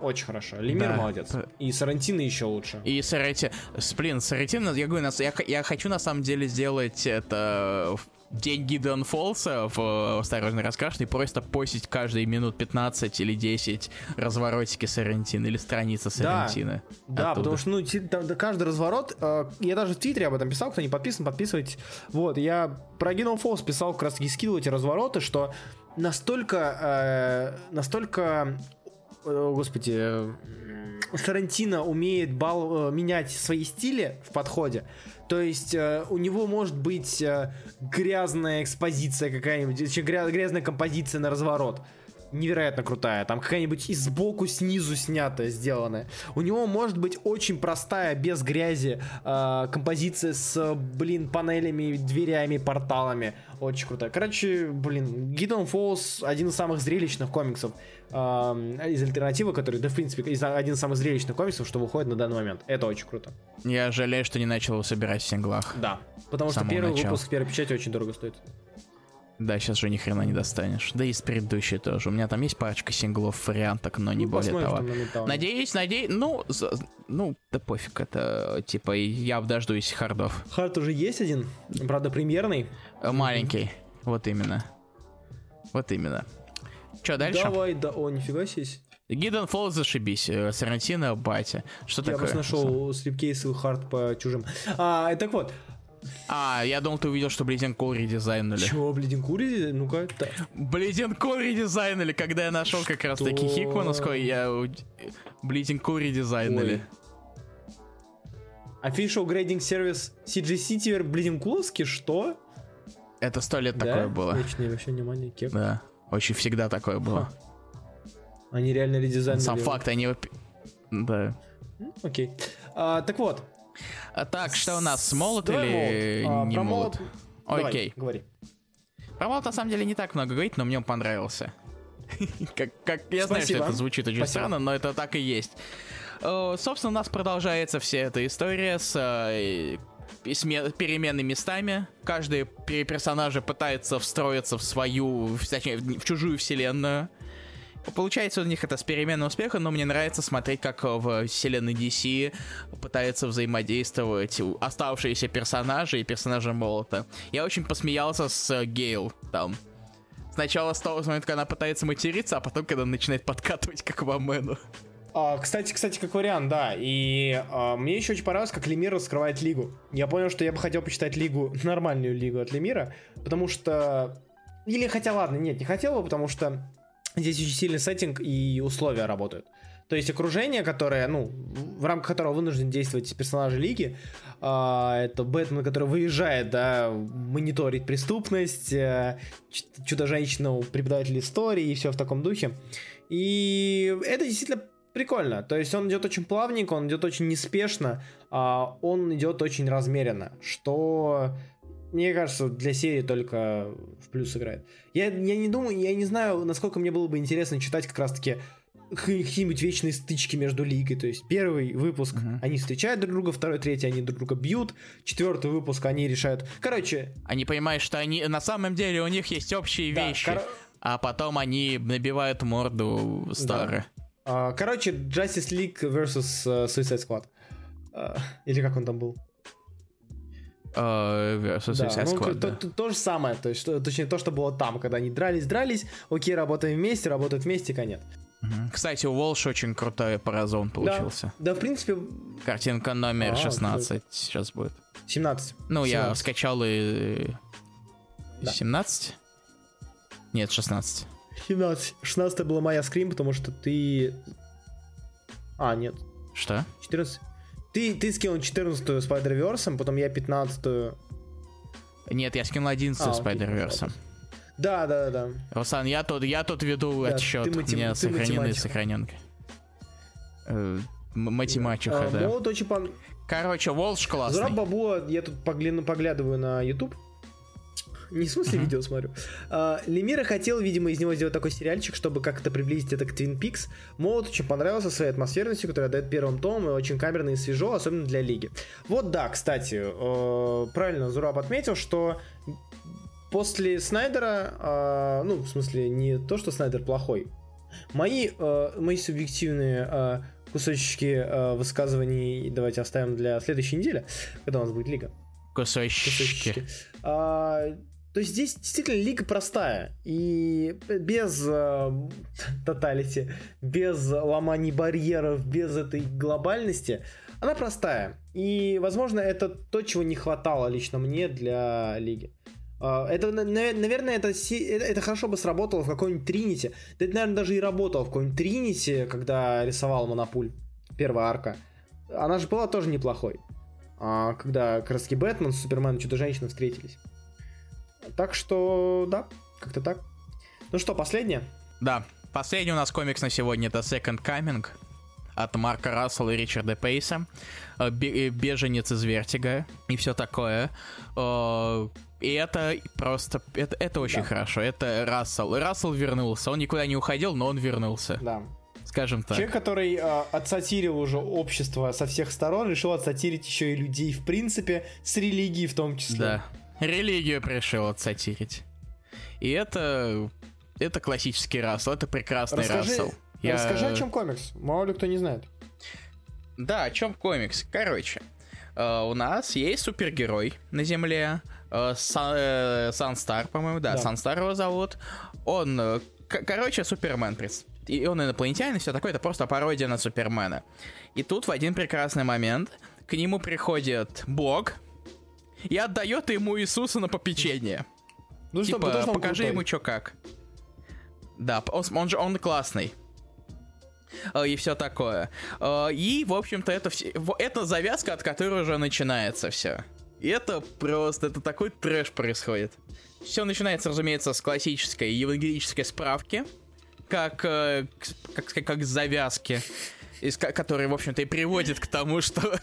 Очень хорошо. Лемир да. молодец. И Сарантино еще лучше. И Сарантино... Блин, Сарантино, я говорю, я, я хочу на самом деле сделать это день Гидеон Фолса в «Осторожно раскрашенный» просто постить каждые минут 15 или 10 разворотики Сарантино или страница Сарантино. Да, да потому что ну, каждый разворот, э, я даже в Твиттере об этом писал, кто не подписан, подписывайтесь. Вот, я про Гидеон Фолс писал как раз таки скидывать развороты, что настолько, э, настолько господи, Тарантино умеет бал, э, менять свои стили в подходе. То есть э, у него может быть грязная экспозиция какая-нибудь, грязная композиция на разворот невероятно крутая. Там какая-нибудь и сбоку, снизу снятая, сделанная. У него может быть очень простая, без грязи, э, композиция с, блин, панелями, дверями, порталами. Очень крутая. Короче, блин, Гидон Фолс один из самых зрелищных комиксов э, из альтернативы, который, да, в принципе, из, один из самых зрелищных комиксов, что выходит на данный момент. Это очень круто. Я жалею, что не начал его собирать в синглах. Да, потому что первый начала. выпуск первой печати очень дорого стоит. Да, сейчас же ни хрена не достанешь. Да и с предыдущей тоже. У меня там есть парочка синглов, варианток, но не ну, более того. Надеюсь, надеюсь, ну, за, ну, да пофиг, это типа я дождусь хардов. Хард уже есть один, правда, премьерный. Э, маленький, вот именно. Вот именно. Че дальше? Давай, да, о, нифига себе. Гидден Фолл зашибись, э, Сарантино, батя. Что я такое? Я просто нашел слепкейсовый хард по чужим. А, так вот, А, я думал, ты увидел, что Cool редизайнили. Чего, Bleeding Cool? Ну-ка. Bleeding Cool редизайнили, когда я нашел как раз таки Хикмановской, я Cool редизайнили. Official Grading Service CGC теперь Cool'овский? Что? Это сто лет да? такое было. Очень вообще внимание, кек. Да, очень всегда такое было. Ха. Они реально редизайнили. Сам факт, они... Да. Окей. А, так вот, так, что у нас, молот или молот. А, не молот? молот? Окей. говори. Про молот на самом деле не так много говорить, но мне он понравился. <laughs> как, как, я Спасибо. знаю, что это звучит очень Спасибо. странно, но это так и есть. Собственно, у нас продолжается вся эта история с uh, переменными местами. Каждый персонаж пытается встроиться в свою, точнее, в чужую вселенную. Получается у них это с переменным успехом, но мне нравится смотреть, как в вселенной DC пытаются взаимодействовать оставшиеся персонажи и персонажи Молота. Я очень посмеялся с Гейл там. Сначала с того момента, когда она пытается материться, а потом, когда начинает подкатывать как в Амену. А, кстати, кстати, как вариант, да. И а, мне еще очень понравилось, как Лемир раскрывает лигу. Я понял, что я бы хотел почитать лигу, <laughs> нормальную лигу от Лемира, потому что... Или хотя ладно, нет, не хотел бы, потому что здесь очень сильный сеттинг и условия работают. То есть окружение, которое, ну, в рамках которого вынужден действовать персонажи лиги, э, это Бэтмен, который выезжает, да, мониторить преступность, э, Чудо-женщину, преподаватель истории и все в таком духе. И это действительно прикольно. То есть он идет очень плавненько, он идет очень неспешно, а он идет очень размеренно, что мне кажется, для серии только в плюс играет. Я, я не думаю, я не знаю, насколько мне было бы интересно читать как раз-таки какие-нибудь вечные стычки между лигой. То есть первый выпуск uh-huh. они встречают друг друга, второй, третий они друг друга бьют, четвертый выпуск они решают. Короче. Они понимают, что они на самом деле у них есть общие да, вещи, кор... а потом они набивают морду старые. Да. Короче, Justice League versus uh, Suicide Squad. Uh, или как он там был? Uh, да, ну, то. То, то же самое, то есть, точнее, то, что было там, когда они дрались, дрались, окей, работаем вместе, работают вместе, конец. Кстати, у Волш очень крутой паразон получился. Да, да в принципе... Картинка номер а, 16 да. сейчас будет. 17. Ну, 17. я скачал и... Да. 17? Нет, 16. 17. 16 была моя скрин, потому что ты... А, нет. Что? 14. Ты, ты скинул 14-ю Spider-Verse, потом я 15-ю... Нет, я скинул 11-ю а, Spider-Verse. Да, да, да. Руслан, я тут, я тут веду да, отсчет. Ты матем... Мне сохранены сохраненка. Математиха, да. да. Вот очень пон... Короче, Волш классный. Зураб Бабуа, я тут погляну, поглядываю на YouTube. Не в смысле uh-huh. видео смотрю. А, Лемира хотел, видимо, из него сделать такой сериальчик, чтобы как-то приблизить это к Twin Peaks. Молот очень понравился своей атмосферностью, которая дает первым том, и очень камерно и свежо, особенно для Лиги. Вот да, кстати, э, правильно Зураб отметил, что после Снайдера, э, ну, в смысле, не то, что Снайдер плохой, мои, э, мои субъективные э, кусочки высказываний давайте оставим для следующей недели, когда у нас будет Лига. Кусочки. Кусочки. А, то есть здесь действительно лига простая. И без э, без ломаний барьеров, без этой глобальности, она простая. И, возможно, это то, чего не хватало лично мне для лиги. А, это, наверное, это, это хорошо бы сработало в какой-нибудь Тринити. Да это, наверное, даже и работало в какой-нибудь Тринити, когда рисовал Монопуль. Первая арка. Она же была тоже неплохой. А, когда как раз-таки Бэтмен, Супермен и Чудо-женщина встретились. Так что, да, как-то так. Ну что, последнее? Да, последний у нас комикс на сегодня это Second Coming от Марка Рассела и Ричарда Пейса. Э, э, беженец из Vertigo и все такое. Э, и это просто... Это, это очень да. хорошо. Это Рассел. Рассел вернулся. Он никуда не уходил, но он вернулся. Да. Скажем так. Человек, который э, отсатирил уже общество со всех сторон, решил отсатирить еще и людей в принципе, с религией в том числе. Да. Религию пришел отсатирить. И это... Это классический Рассел, это прекрасный расскажи, Рассел. Я... Расскажи, о чем комикс. Мало ли кто не знает. Да, о чем комикс. Короче, э, у нас есть супергерой на Земле. Э, э, Санстар, по-моему, да, да. Санстар его зовут. Он, э, короче, Супермен. И он инопланетянин, все такое, это просто пародия на Супермена. И тут в один прекрасный момент к нему приходит Бог, и отдает ему Иисуса на попечение. <laughs> Ну типа, что, потому покажи крутой. ему что как. Да, он, он же он классный. Э, и все такое. Э, и, в общем-то, это, это завязка, от которой уже начинается все. И это просто, это такой трэш происходит. Все начинается, разумеется, с классической евангелической справки, как, э, как, как завязки, из, которые, в общем-то, и приводит к тому, что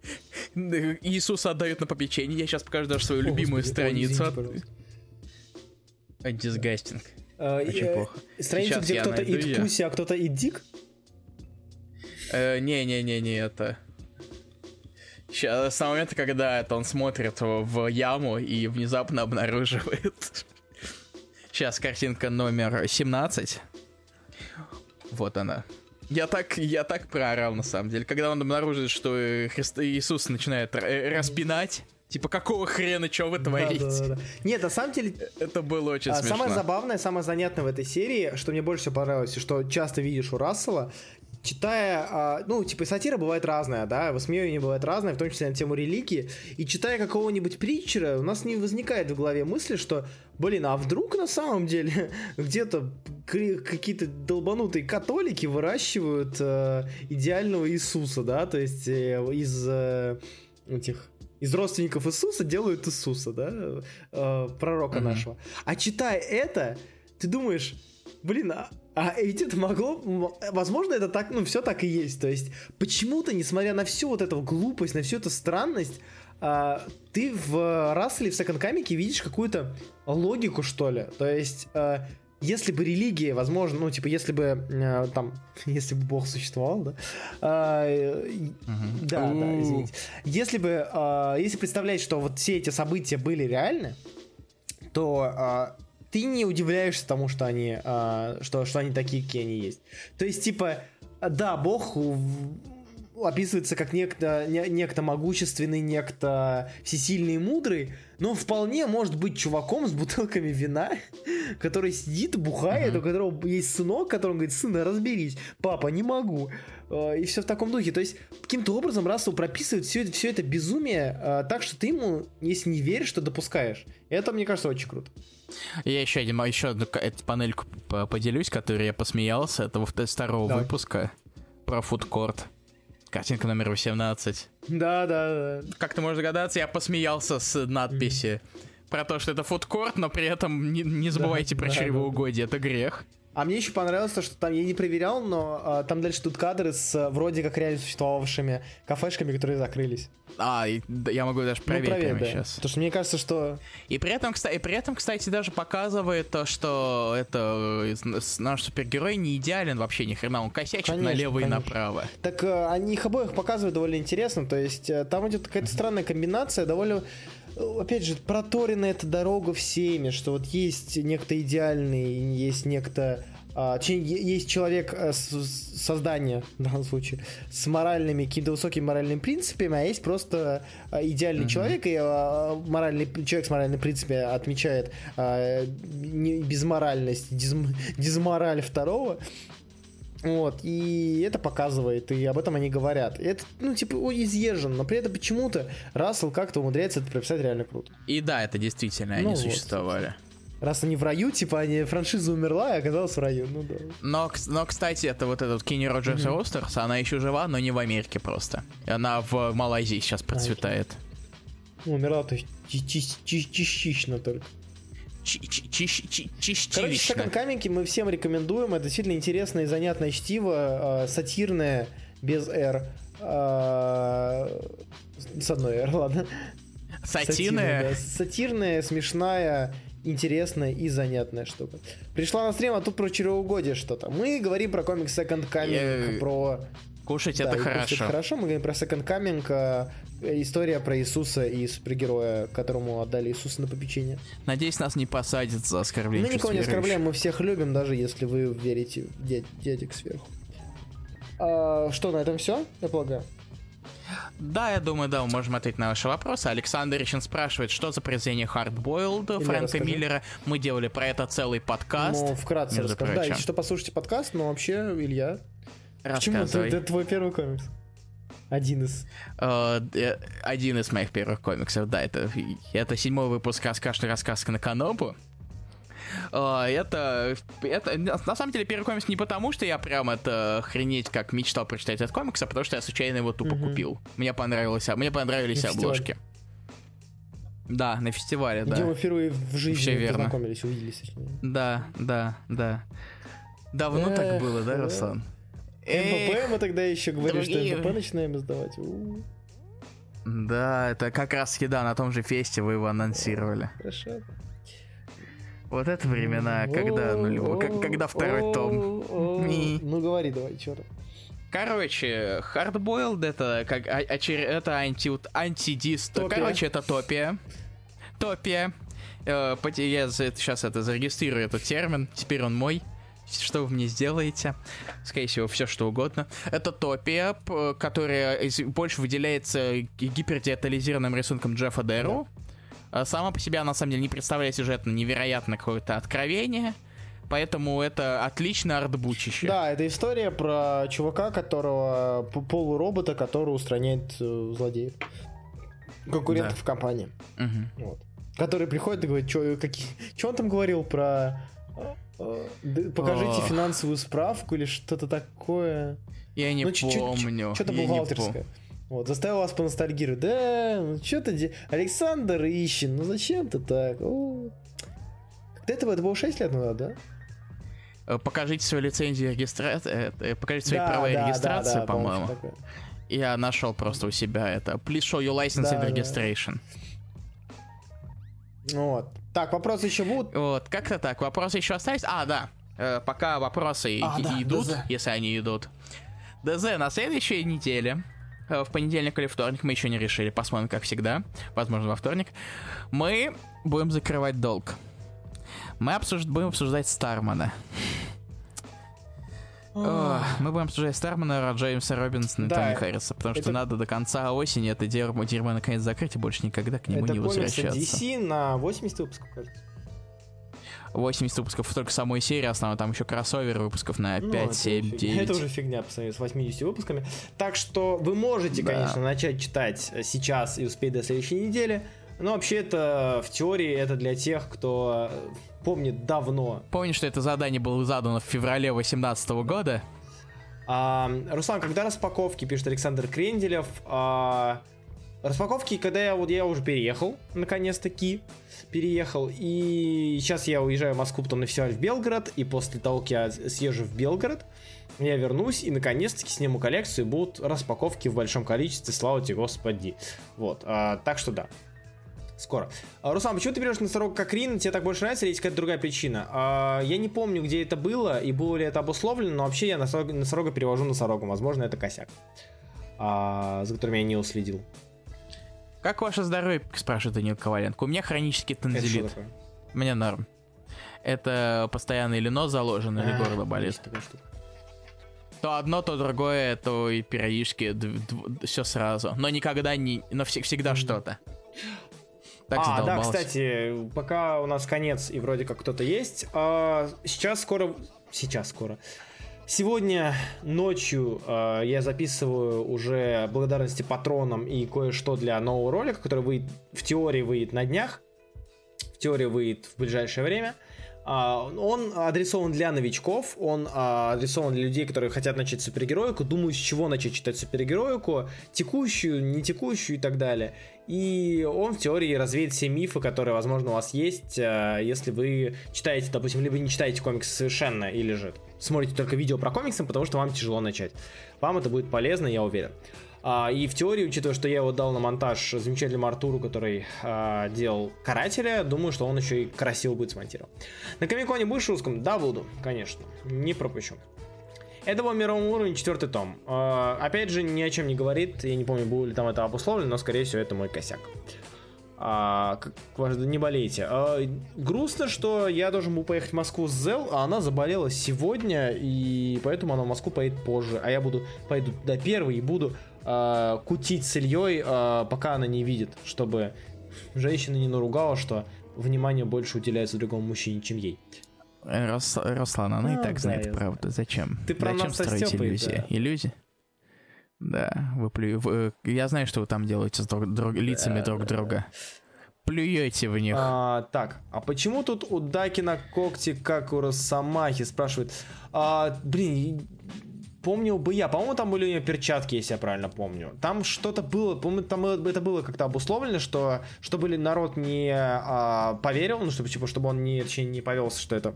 <laughs> Иисус отдают на попечение. Я сейчас покажу даже свою любимую страницу. Дисгастинг. Очень плохо. Страницу, где кто-то ид пуси, а кто-то ид дик? Не-не-не-не, это... Сейчас, с момента, когда это он смотрит в яму и внезапно обнаруживает. <laughs> Сейчас картинка номер 17. Вот она. Я так, я так проорал, на самом деле. Когда он обнаружит, что Христ, Иисус начинает распинать, Типа, какого хрена, что вы творите? Да, да, да. Нет, на самом деле... Это было очень а, смешно. Самое забавное, самое занятное в этой серии, что мне больше всего понравилось, что часто видишь у Рассела, читая, а, ну, типа, сатира бывает разная, да, высмеивание бывает разное, в том числе на тему религии, и читая какого-нибудь притчера, у нас не возникает в голове мысли, что, блин, а вдруг на самом деле <laughs> где-то какие-то долбанутые католики выращивают э, идеального Иисуса, да, то есть э, из э, этих из родственников Иисуса делают Иисуса, да, э, пророка mm-hmm. нашего. А читая это, ты думаешь, блин, а, а ведь это могло, возможно, это так, ну, все так и есть. То есть, почему-то, несмотря на всю вот эту глупость, на всю эту странность, а, ты в Расселе, в Second Comic видишь какую-то логику, что ли. То есть, а, если бы религия, возможно, ну, типа, если бы а, там, <laughs> если бы Бог существовал, да, а, uh-huh. да, да, извините. Если бы, а, если представлять, что вот все эти события были реальны, то а, ты не удивляешься тому, что они, а, что, что они такие, какие они есть. То есть, типа, да, Бог описывается как некто, не, некто могущественный, некто всесильный и мудрый, но вполне может быть чуваком с бутылками вина, <laughs> который сидит, бухает, mm-hmm. у которого есть сынок, который говорит, сын, разберись, папа, не могу. А, и все в таком духе. То есть, каким-то образом Рассел прописывает все, все это безумие а, так, что ты ему, если не веришь, то допускаешь. Это, мне кажется, очень круто. Я еще один, еще одну эту панельку поделюсь, которой я посмеялся. Это второго Давай. выпуска про фудкорт. Картинка номер 18. Да, да, да. Как ты можешь догадаться, я посмеялся с надписи mm. про то, что это фудкорт, но при этом не, не забывайте да, про да, чревоугодие, да. это грех. А мне еще понравилось то, что там я не проверял, но а, там дальше тут кадры с а, вроде как реально существовавшими кафешками, которые закрылись. А, и, да, я могу даже проверить ну, проверь, да. сейчас. Потому что мне кажется, что... И при этом, кстати, и при этом, кстати, даже показывает то, что это э, наш супергерой не идеален вообще ни хрена, он косячит конечно, налево конечно. и направо. Так э, они их обоих показывают довольно интересно, то есть э, там идет какая-то странная комбинация, довольно опять же, проторена эта дорога всеми, что вот есть некто идеальный, есть некто а, есть человек, э, создание <laughs> в данном случае, с моральными, какими-то высокими моральными принципами, а есть просто а, идеальный mm-hmm. человек, и а, моральный, человек с моральными принципами отмечает безморальность, дизм, дизмораль второго, вот, и это показывает, и об этом они говорят. И это, ну, типа, изъезжен, но при этом почему-то Рассел как-то умудряется это прописать реально круто. И да, это действительно ну, они вот. существовали. Раз они в раю, типа, они, франшиза умерла и оказалась в раю, ну да. Но, но кстати, это вот этот Кенни Роджерс mm-hmm. Остерс, она еще жива, но не в Америке просто. Она в Малайзии сейчас процветает. А, умерла, то есть частично только. Короче, Second Coming мы всем рекомендуем. Это действительно интересное и занятное чтиво, э, сатирное, без R. Э, с одной R, ладно. Сатирная? Сатирная, смешная, интересная и занятная штука. Пришла на стрим, а тут про чревоугодие что-то. Мы говорим про комикс Second Coming, про... Кушать да, это хорошо. это хорошо. Мы говорим про Second Coming, э, история про Иисуса и супергероя, которому отдали Иисуса на попечение. Надеюсь, нас не посадят за оскорбление. Мы никого не оскорбляем, мы всех любим, даже если вы верите в дядек сверху. А, что, на этом все, я полагаю? Да, я думаю, да, мы можем ответить на ваши вопросы. Александр Ричин спрашивает, что за произведение Hardboiled Фрэнка расскажи. Миллера. Мы делали про это целый подкаст. Ну, вкратце расскажи. Да, если что, послушайте подкаст, но вообще, Илья, Почему? Это, это твой первый комикс. Один из. Э, э, один из моих первых комиксов, да, это, это седьмой выпуск «Расскажешь рассказка на Канопу». Э, это, это, на самом деле, первый комикс не потому, что я прям это охренеть как мечтал прочитать этот комикс, а потому что я случайно его тупо Мгм. купил. Мне понравилось, мне понравились На обложки. Да, на фестивале, Где да. впервые в жизни Всё верно. познакомились, увиделись. Да, да, да. Давно так Эх, было, да. Руслан? МПП мы тогда еще говорили, другие. что МПП начинаем издавать. Да, это как раз да, на том же фесте вы его анонсировали. Хорошо. Вот это времена, когда, ну, как- когда второй том. О. Ну говори давай, черт. Короче, Hardboiled это как а- очер- это анти антидист. Топия. Короче, это топия. Топия. Э, я сейчас это зарегистрирую этот термин. Теперь он мой. Что вы мне сделаете? Скорее всего, все что угодно. Это топия, которая больше выделяется ги- гипердетализированным рисунком Джеффа Дэру. А Сама по себе, она, на самом деле, не представляет сюжетно невероятно какое-то откровение. Поэтому это отличное артбучище. Да, это история про чувака, которого полуробота, который устраняет э, злодеев. Конкурентов Да. в компании. Мгм. Вот. Который приходит и говорит, что какие... Он там говорил про... э, Покажите Ох. финансовую справку или что-то такое. Я не Ну, помню. Что-то бухгалтерское. Вот, заставил вас поностальгировать. Да, ну что ты... Александр Ищин, ну зачем ты так? О. Когда это было? Это было 6 лет назад, да? Э, Покажите свою лицензию регистрации, покажите свои Да, права да, да, регистрации, да, по-моему. что такое. Я нашел просто у себя это. Please show your license Да, and да. registration. Вот. Так, вопросы еще будут? Вот, как-то так. Вопросы еще остались? А, да. Э, пока вопросы А, и- да, идут, ДЗ. если они идут. ДЗ на следующей неделе, э, в понедельник или вторник, мы еще не решили, посмотрим, как всегда, возможно, во вторник, мы будем закрывать долг. Мы обсуж- будем обсуждать Стармана. О, мы будем обсуждать Стармана, Джеймса Робинсона и Да, Тони Харриса, потому что это- надо до конца осени это дерьмо, дерьмо наконец закрыть и больше никогда к нему это не возвращаться. DC на 80 выпусков, кажется. 80 выпусков только самой серии основной, там еще кроссовер выпусков на 5, Ну, это 7, фигня. 9. Это уже фигня по сравнению с 80 выпусками. Так что вы можете, Да. конечно, начать читать сейчас и успеть до следующей недели. Но вообще это в теории это для тех, кто э, помнит давно. Помню, что это задание было задано в феврале 2018 года. А, Руслан, когда распаковки, пишет Александр Кренделев. а, распаковки, когда я вот я уже переехал, наконец-таки переехал, и сейчас я уезжаю в Москву, потом на фестиваль в Белгород, и после того, как я съезжу в Белгород, я вернусь и наконец-таки сниму коллекцию, будут распаковки в большом количестве, слава тебе, господи. Вот, а, так что да. Скоро. А, Руслан, почему ты берешь носорога как Рин? Тебе так больше нравится или есть какая-то другая причина? А, я не помню, где это было и было ли это обусловлено, но вообще я носорога, носорога перевожу носорогом. Возможно, это косяк, а, за которым я не уследил. Как ваше здоровье, спрашивает Данил Коваленко. У меня хронический танзелит. Мне норм. Это постоянно или нос заложен, или горло болит. То одно, то другое, то и периодически все сразу. Но никогда не... Но вс- всегда что-то. Так а, да, кстати, пока у нас конец и вроде как кто-то есть, а, сейчас скоро, сейчас скоро. Сегодня ночью а, я записываю уже благодарности патронам и кое-что для нового ролика, который выйдет, в теории выйдет на днях, в теории выйдет в ближайшее время. А, Он адресован для новичков, он а, адресован для людей, которые хотят начать супергероику, думают, с чего начать читать супергероику, текущую, не текущую и так далее. И он в теории развеет все мифы, которые, возможно, у вас есть, а, если вы читаете, допустим, либо не читаете комиксы совершенно, или же смотрите только видео про комиксы, потому что вам тяжело начать. Вам это будет полезно, я уверен. А, и в теории, учитывая, что я его дал на монтаж замечательному Артуру, который а, делал Карателя, думаю, что он еще и красиво будет смонтирован. На Комиконе будешь русском? Да, буду, конечно. Не пропущу. Это был мировой уровень, четвертый том. А, опять же, ни о чем не говорит. Я не помню, было ли там это обусловлено, но, скорее всего, это мой косяк. А, как, не болейте. А, грустно, что я должен был поехать в Москву с Зел, а она заболела сегодня, и поэтому она в Москву поедет позже. А я буду пойду до первой и буду а, кутить с Ильей, а, пока она не видит, чтобы женщина не наругала, что внимание больше уделяется другому мужчине, чем ей. Э, Рос- Руслан, она и А, так да, знает правду. Зачем? Ты про Зачем строить Стёпой, иллюзии? да. Иллюзии? Да, вы плю... вы- Я знаю, что вы там делаете с друг- друг- лицами друг друга. Плюете в них. А, так, а почему тут у Дакина когти, как у Росомахи, спрашивает? А, блин, помнил бы я. По-моему, там были у нее перчатки, если я правильно помню. Там что-то было, по-моему, там это было как-то обусловлено, что чтобы народ не а, поверил, ну, чтобы, типа, чтобы он не, точнее, не повелся, что это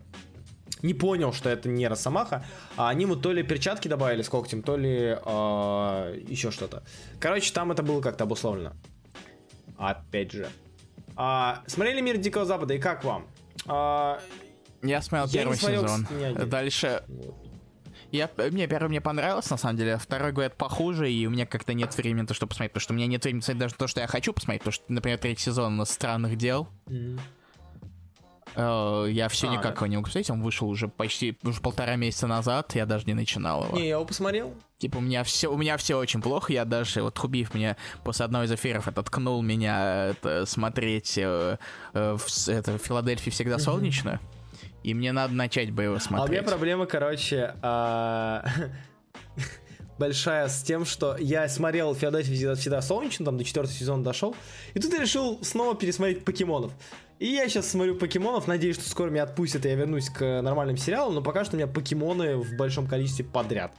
не понял, что это не Росомаха, а они ему то ли перчатки добавили с когтем, то ли а, еще что-то. Короче, там это было как-то обусловлено. Опять же. А, смотрели «Мир Дикого Запада» и как вам? А, Я смотрел я первый смотрел, сезон. Дальше. Я, мне первый мне понравился, на самом деле. Второй, говорят, похуже, и у меня как-то нет времени, то, что посмотреть. Потому что у меня нет времени посмотреть даже то, что я хочу посмотреть. Потому что, например, третий сезон «Странных дел». э, я все А, никак да. его не могу посмотреть. Он вышел уже почти уже полтора месяца назад. Я даже не начинал его. не, я его посмотрел. Типа, у меня все, у меня все очень плохо. Я даже, вот Хубиев мне после одной из эфиров ототкнул меня это, смотреть э, э, в, это, в Филадельфии всегда солнечно. И мне надо начать бы его А у меня смотреть. проблема, короче, а, <laughs> большая с тем, что я смотрел Филадельфия всегда, всегда солнечно, там до четвертого сезона дошел, и тут я решил снова пересмотреть покемонов. И я сейчас смотрю покемонов, надеюсь, что скоро меня отпустят, и я вернусь к нормальным сериалам, но пока что у меня покемоны в большом количестве подряд.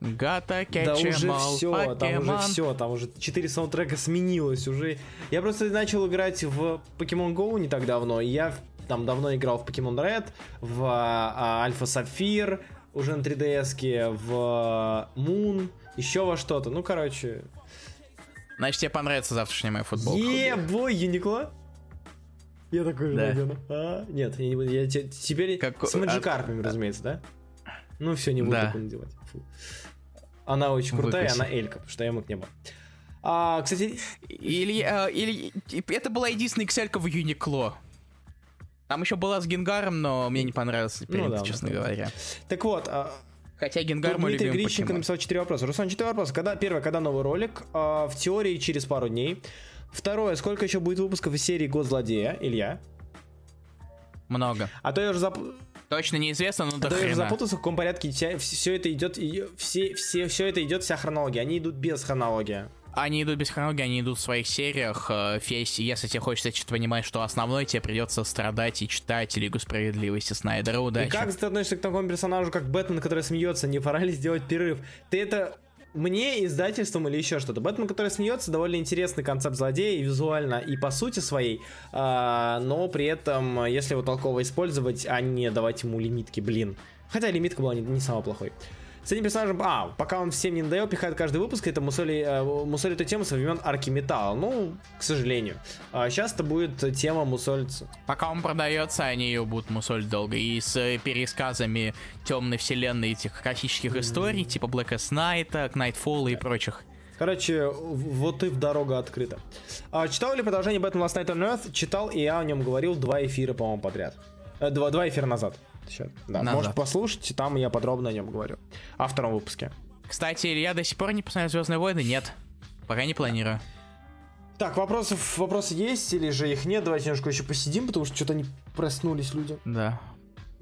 Гата, Да уже все, там уже все, там уже 4 саундтрека сменилось уже. Я просто начал играть в Pokemon Go не так давно, и я там давно играл в Pokemon Red, в а, Альфа Сапфир, уже на 3DS, в Moon, еще во что-то. Ну, короче. Значит, тебе понравится завтрашняя моя футболка. Е-бой, Юникло? Я такой же Да. надену. А, нет, я не буду. Я те- теперь Как- с маджикарпами, разумеется, да? Ну все, не буду Да. такое надевать. Фу. Она очень крутая, Выкоси. она элька, потому что я мог не был. А, кстати, Или, э, или это была единственная XL в Юникло. Там еще была с Генгаром, но мне не понравился принт, да, честно да. говоря. так вот, а, Хотя Генгар мой Дмитрий Грищенко покемон. написал 4 вопроса. Руслан, 4 вопроса. Когда, первое, когда новый ролик? А, в теории через пару дней. Второе, сколько еще будет выпусков из серии Год злодея, Илья? Много. А то я уже зап... Точно неизвестно, но А до то я уже запутался, в каком порядке все это идет, все, все, все это идет, вся хронология. Они идут без хронологии. Они идут без хронологии, они идут в своих сериях. э, Фейс, если тебе хочется что-то понимать, что основной, тебе придется страдать и читать Лигу Справедливости Снайдера. И Удачи. как ты относишься к такому персонажу, как Бэтмен, который смеется? Не пора ли сделать перерыв? Ты это мне издательством или еще что-то. Бэтмен, который смеется, довольно интересный концепт злодея и визуально, и по сути своей, а, но при этом, если его толково использовать, а не давать ему лимитки, блин. Хотя лимитка была не, не самый плохой. С этим персонажем, а, пока он всем не надоел, пихает каждый выпуск, это мусоли, э, мусолит эту тему со времен Арки Металла. Ну, к сожалению. А сейчас это будет тема мусолиться. Пока он продается, они ее будут мусолить долго. И с пересказами темной вселенной этих классических историй, типа Black Knight, Nightfall и прочих. Короче, вот и в дорога открыта. А, читал ли продолжение Batman Last Night on Earth? Читал, и я о нем говорил два эфира, по-моему, подряд. Э, два, два эфира назад. Щас. Да, Назад. может послушать, там я подробно о нем говорю. О втором выпуске. Кстати, я до сих пор не посмотрел Звездные войны, нет. Пока не планирую. Так, вопросов, вопросы есть или же их нет? Давайте немножко еще посидим, потому что что-то они проснулись люди. Да.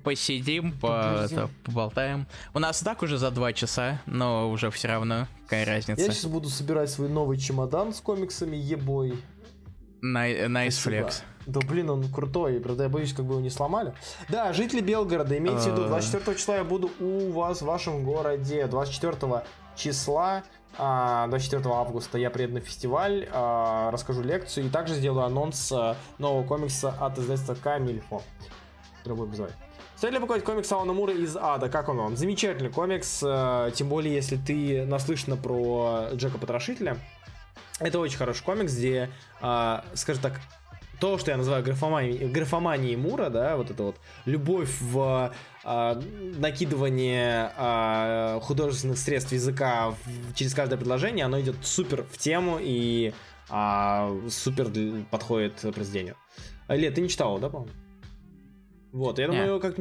Посидим, по, это, поболтаем. У нас так уже за два часа, но уже все равно какая разница. Я сейчас буду собирать свой новый чемодан с комиксами, ебой. Nice Спасибо. Да блин, он крутой, правда, я боюсь, как бы его не сломали. Да, жители Белгорода, имейте в виду, А. 24 числа я буду у вас в вашем городе. 24 числа, а, 24 августа я приеду на фестиваль, а, расскажу лекцию и также сделаю анонс а, нового комикса от издательства Камильфо. будет называть. Стоит ли покупать комикс Алана Мура из Ада? Как он вам? Замечательный комикс, тем более, если ты наслышана про Джека Потрошителя. Это очень хороший комикс, где, а, скажем так, то, что я называю графоманией, графоманией Мура, да, вот это вот любовь в а, накидывание а, художественных средств языка в- через каждое предложение, оно идет супер в тему и а, супер подходит произведению. А, Ле, ты не читал, да, по-моему? Вот, я думаю, его как...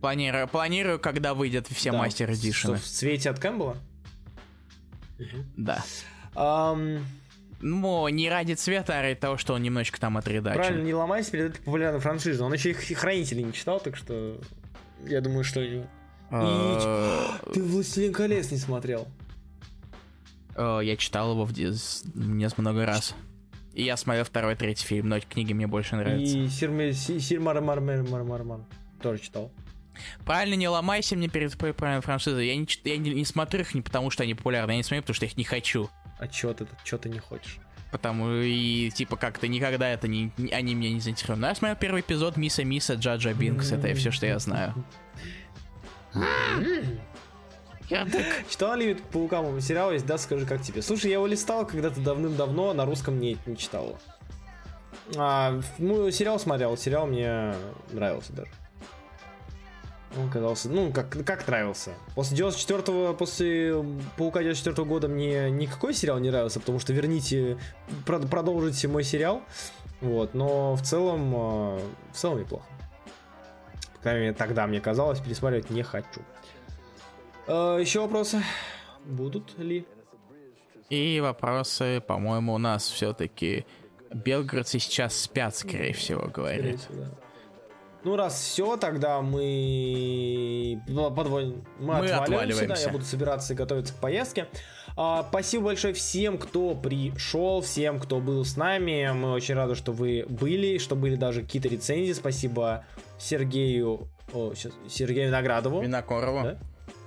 Планирую, планирую, когда выйдет все да, мастер эдишены. В цвете от Кэмпбелла? Да. Ам, Ну, не ради цвета, а ради того, что он немножечко там отредачен. Правильно, не ломайся перед этой популярной франшизой. Он еще их хранителей не читал, так что я думаю, что... Э, Ты «Властелин колец» не смотрел. Э, я читал его в несколько много раз. И я смотрел второй, третий фильм, но книги мне больше нравятся. И Сирмар Мар Мар Мар Мар Мар. Тоже читал. Правильно, не ломайся мне перед п- правильной франшизой. Я, не, я не, не смотрю их не потому, что они популярны, я не смотрю, потому что я их не хочу. А чё ты, чё ты не хочешь? Потому и типа как-то никогда это не, не- они меня не заинтересовали. Но я смотрел первый эпизод Миса Миса Джаджа Бинкс, это все, что я знаю. Читал ли по сериал есть, да, скажи, как тебе? Слушай, я его листал когда-то давным-давно, на русском не, не читал. А, ну, сериал смотрел, сериал мне нравился даже. Он казался, ну, как, как нравился. После 94-го, после Паука 94 года мне никакой сериал не нравился, потому что верните, прод- продолжите мой сериал. Вот, но в целом, э, в целом неплохо. По крайней мере, тогда мне казалось, пересматривать не хочу. Э, Еще вопросы будут ли? И вопросы, по-моему, у нас все-таки белгородцы сейчас спят, скорее всего, говорит. Ну, раз все, тогда мы подводим. Мы, Мы отваливаемся, да, я буду собираться и готовиться к поездке. А, спасибо большое всем, кто пришел, всем, кто был с нами. Мы очень рады, что вы были, что были даже какие-то рецензии. Спасибо Сергею, о, щас, Сергею Виноградову. Винокурову. Да?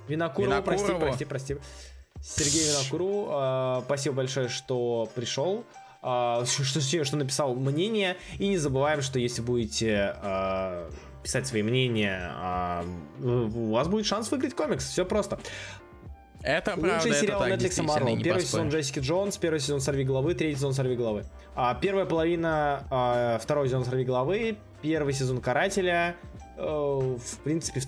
Винокурову, прости, Винокурову. прости, прости. Сергей Винокуру, а, спасибо большое, что пришел, что, что, что написал мнение. И не забываем, что если будете а, писать свои мнения, а, у вас будет шанс выиграть комикс. Все просто. Это правда, Лучший это сериал так, Netflix Marvel. Первый поспоришь. сезон Джессики Джонс, первый сезон Сорви головы, третий сезон Сорви головы. А, первая половина а, второй сезон Сорви головы, первый сезон Карателя. э, в принципе,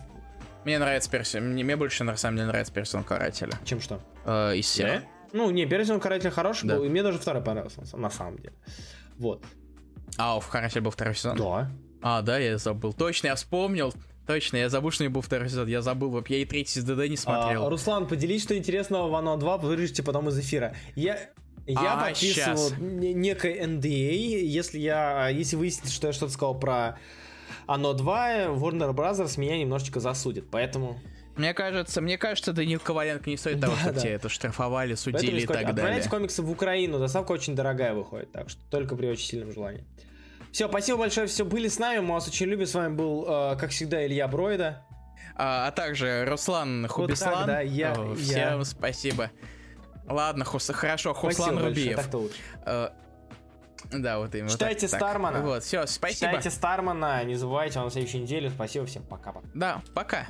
Мне нравится перси... Мне, мне больше на самом деле нравится персон карателя. чем что? Э, из всех. Ну, не, первый сезон Карателя хороший Да. был, и мне даже второй понравился, на, самом деле. Вот. А, в карателе был второй сезон? Да. А, да, я забыл. Точно, я вспомнил. Точно, я забыл, что не был второй сезон. Я забыл, я и третий из ДД не смотрел. А, Руслан, поделись, что интересного в Оно 2, вырежете потом из эфира. Я... Я А, подписывал некое NDA, если я, если выяснится, что я что-то сказал про Оно 2, Warner Brothers меня немножечко засудит, поэтому... Мне кажется, мне кажется, Данил Коваленко не стоит того, Да, чтобы да. тебя это штрафовали, судили и так Отправляйте далее. комиксы в Украину, доставка очень дорогая выходит, так что только при очень сильном желании. Все, спасибо большое, все были с нами, мы вас очень любим, с вами был, э, как всегда, Илья Бройда. А, а также Руслан Хубислан. так, да, я- О, я. Всем спасибо. Ладно, Хус, хорошо, Спасибо Хуслан большое, Рубиев. лучше. Э, Да, вот именно. Читайте так, так. Стармана. Вот, все, спасибо. Читайте Стармана, не забывайте, он на следующей неделе. Спасибо всем, пока-пока. Да, пока.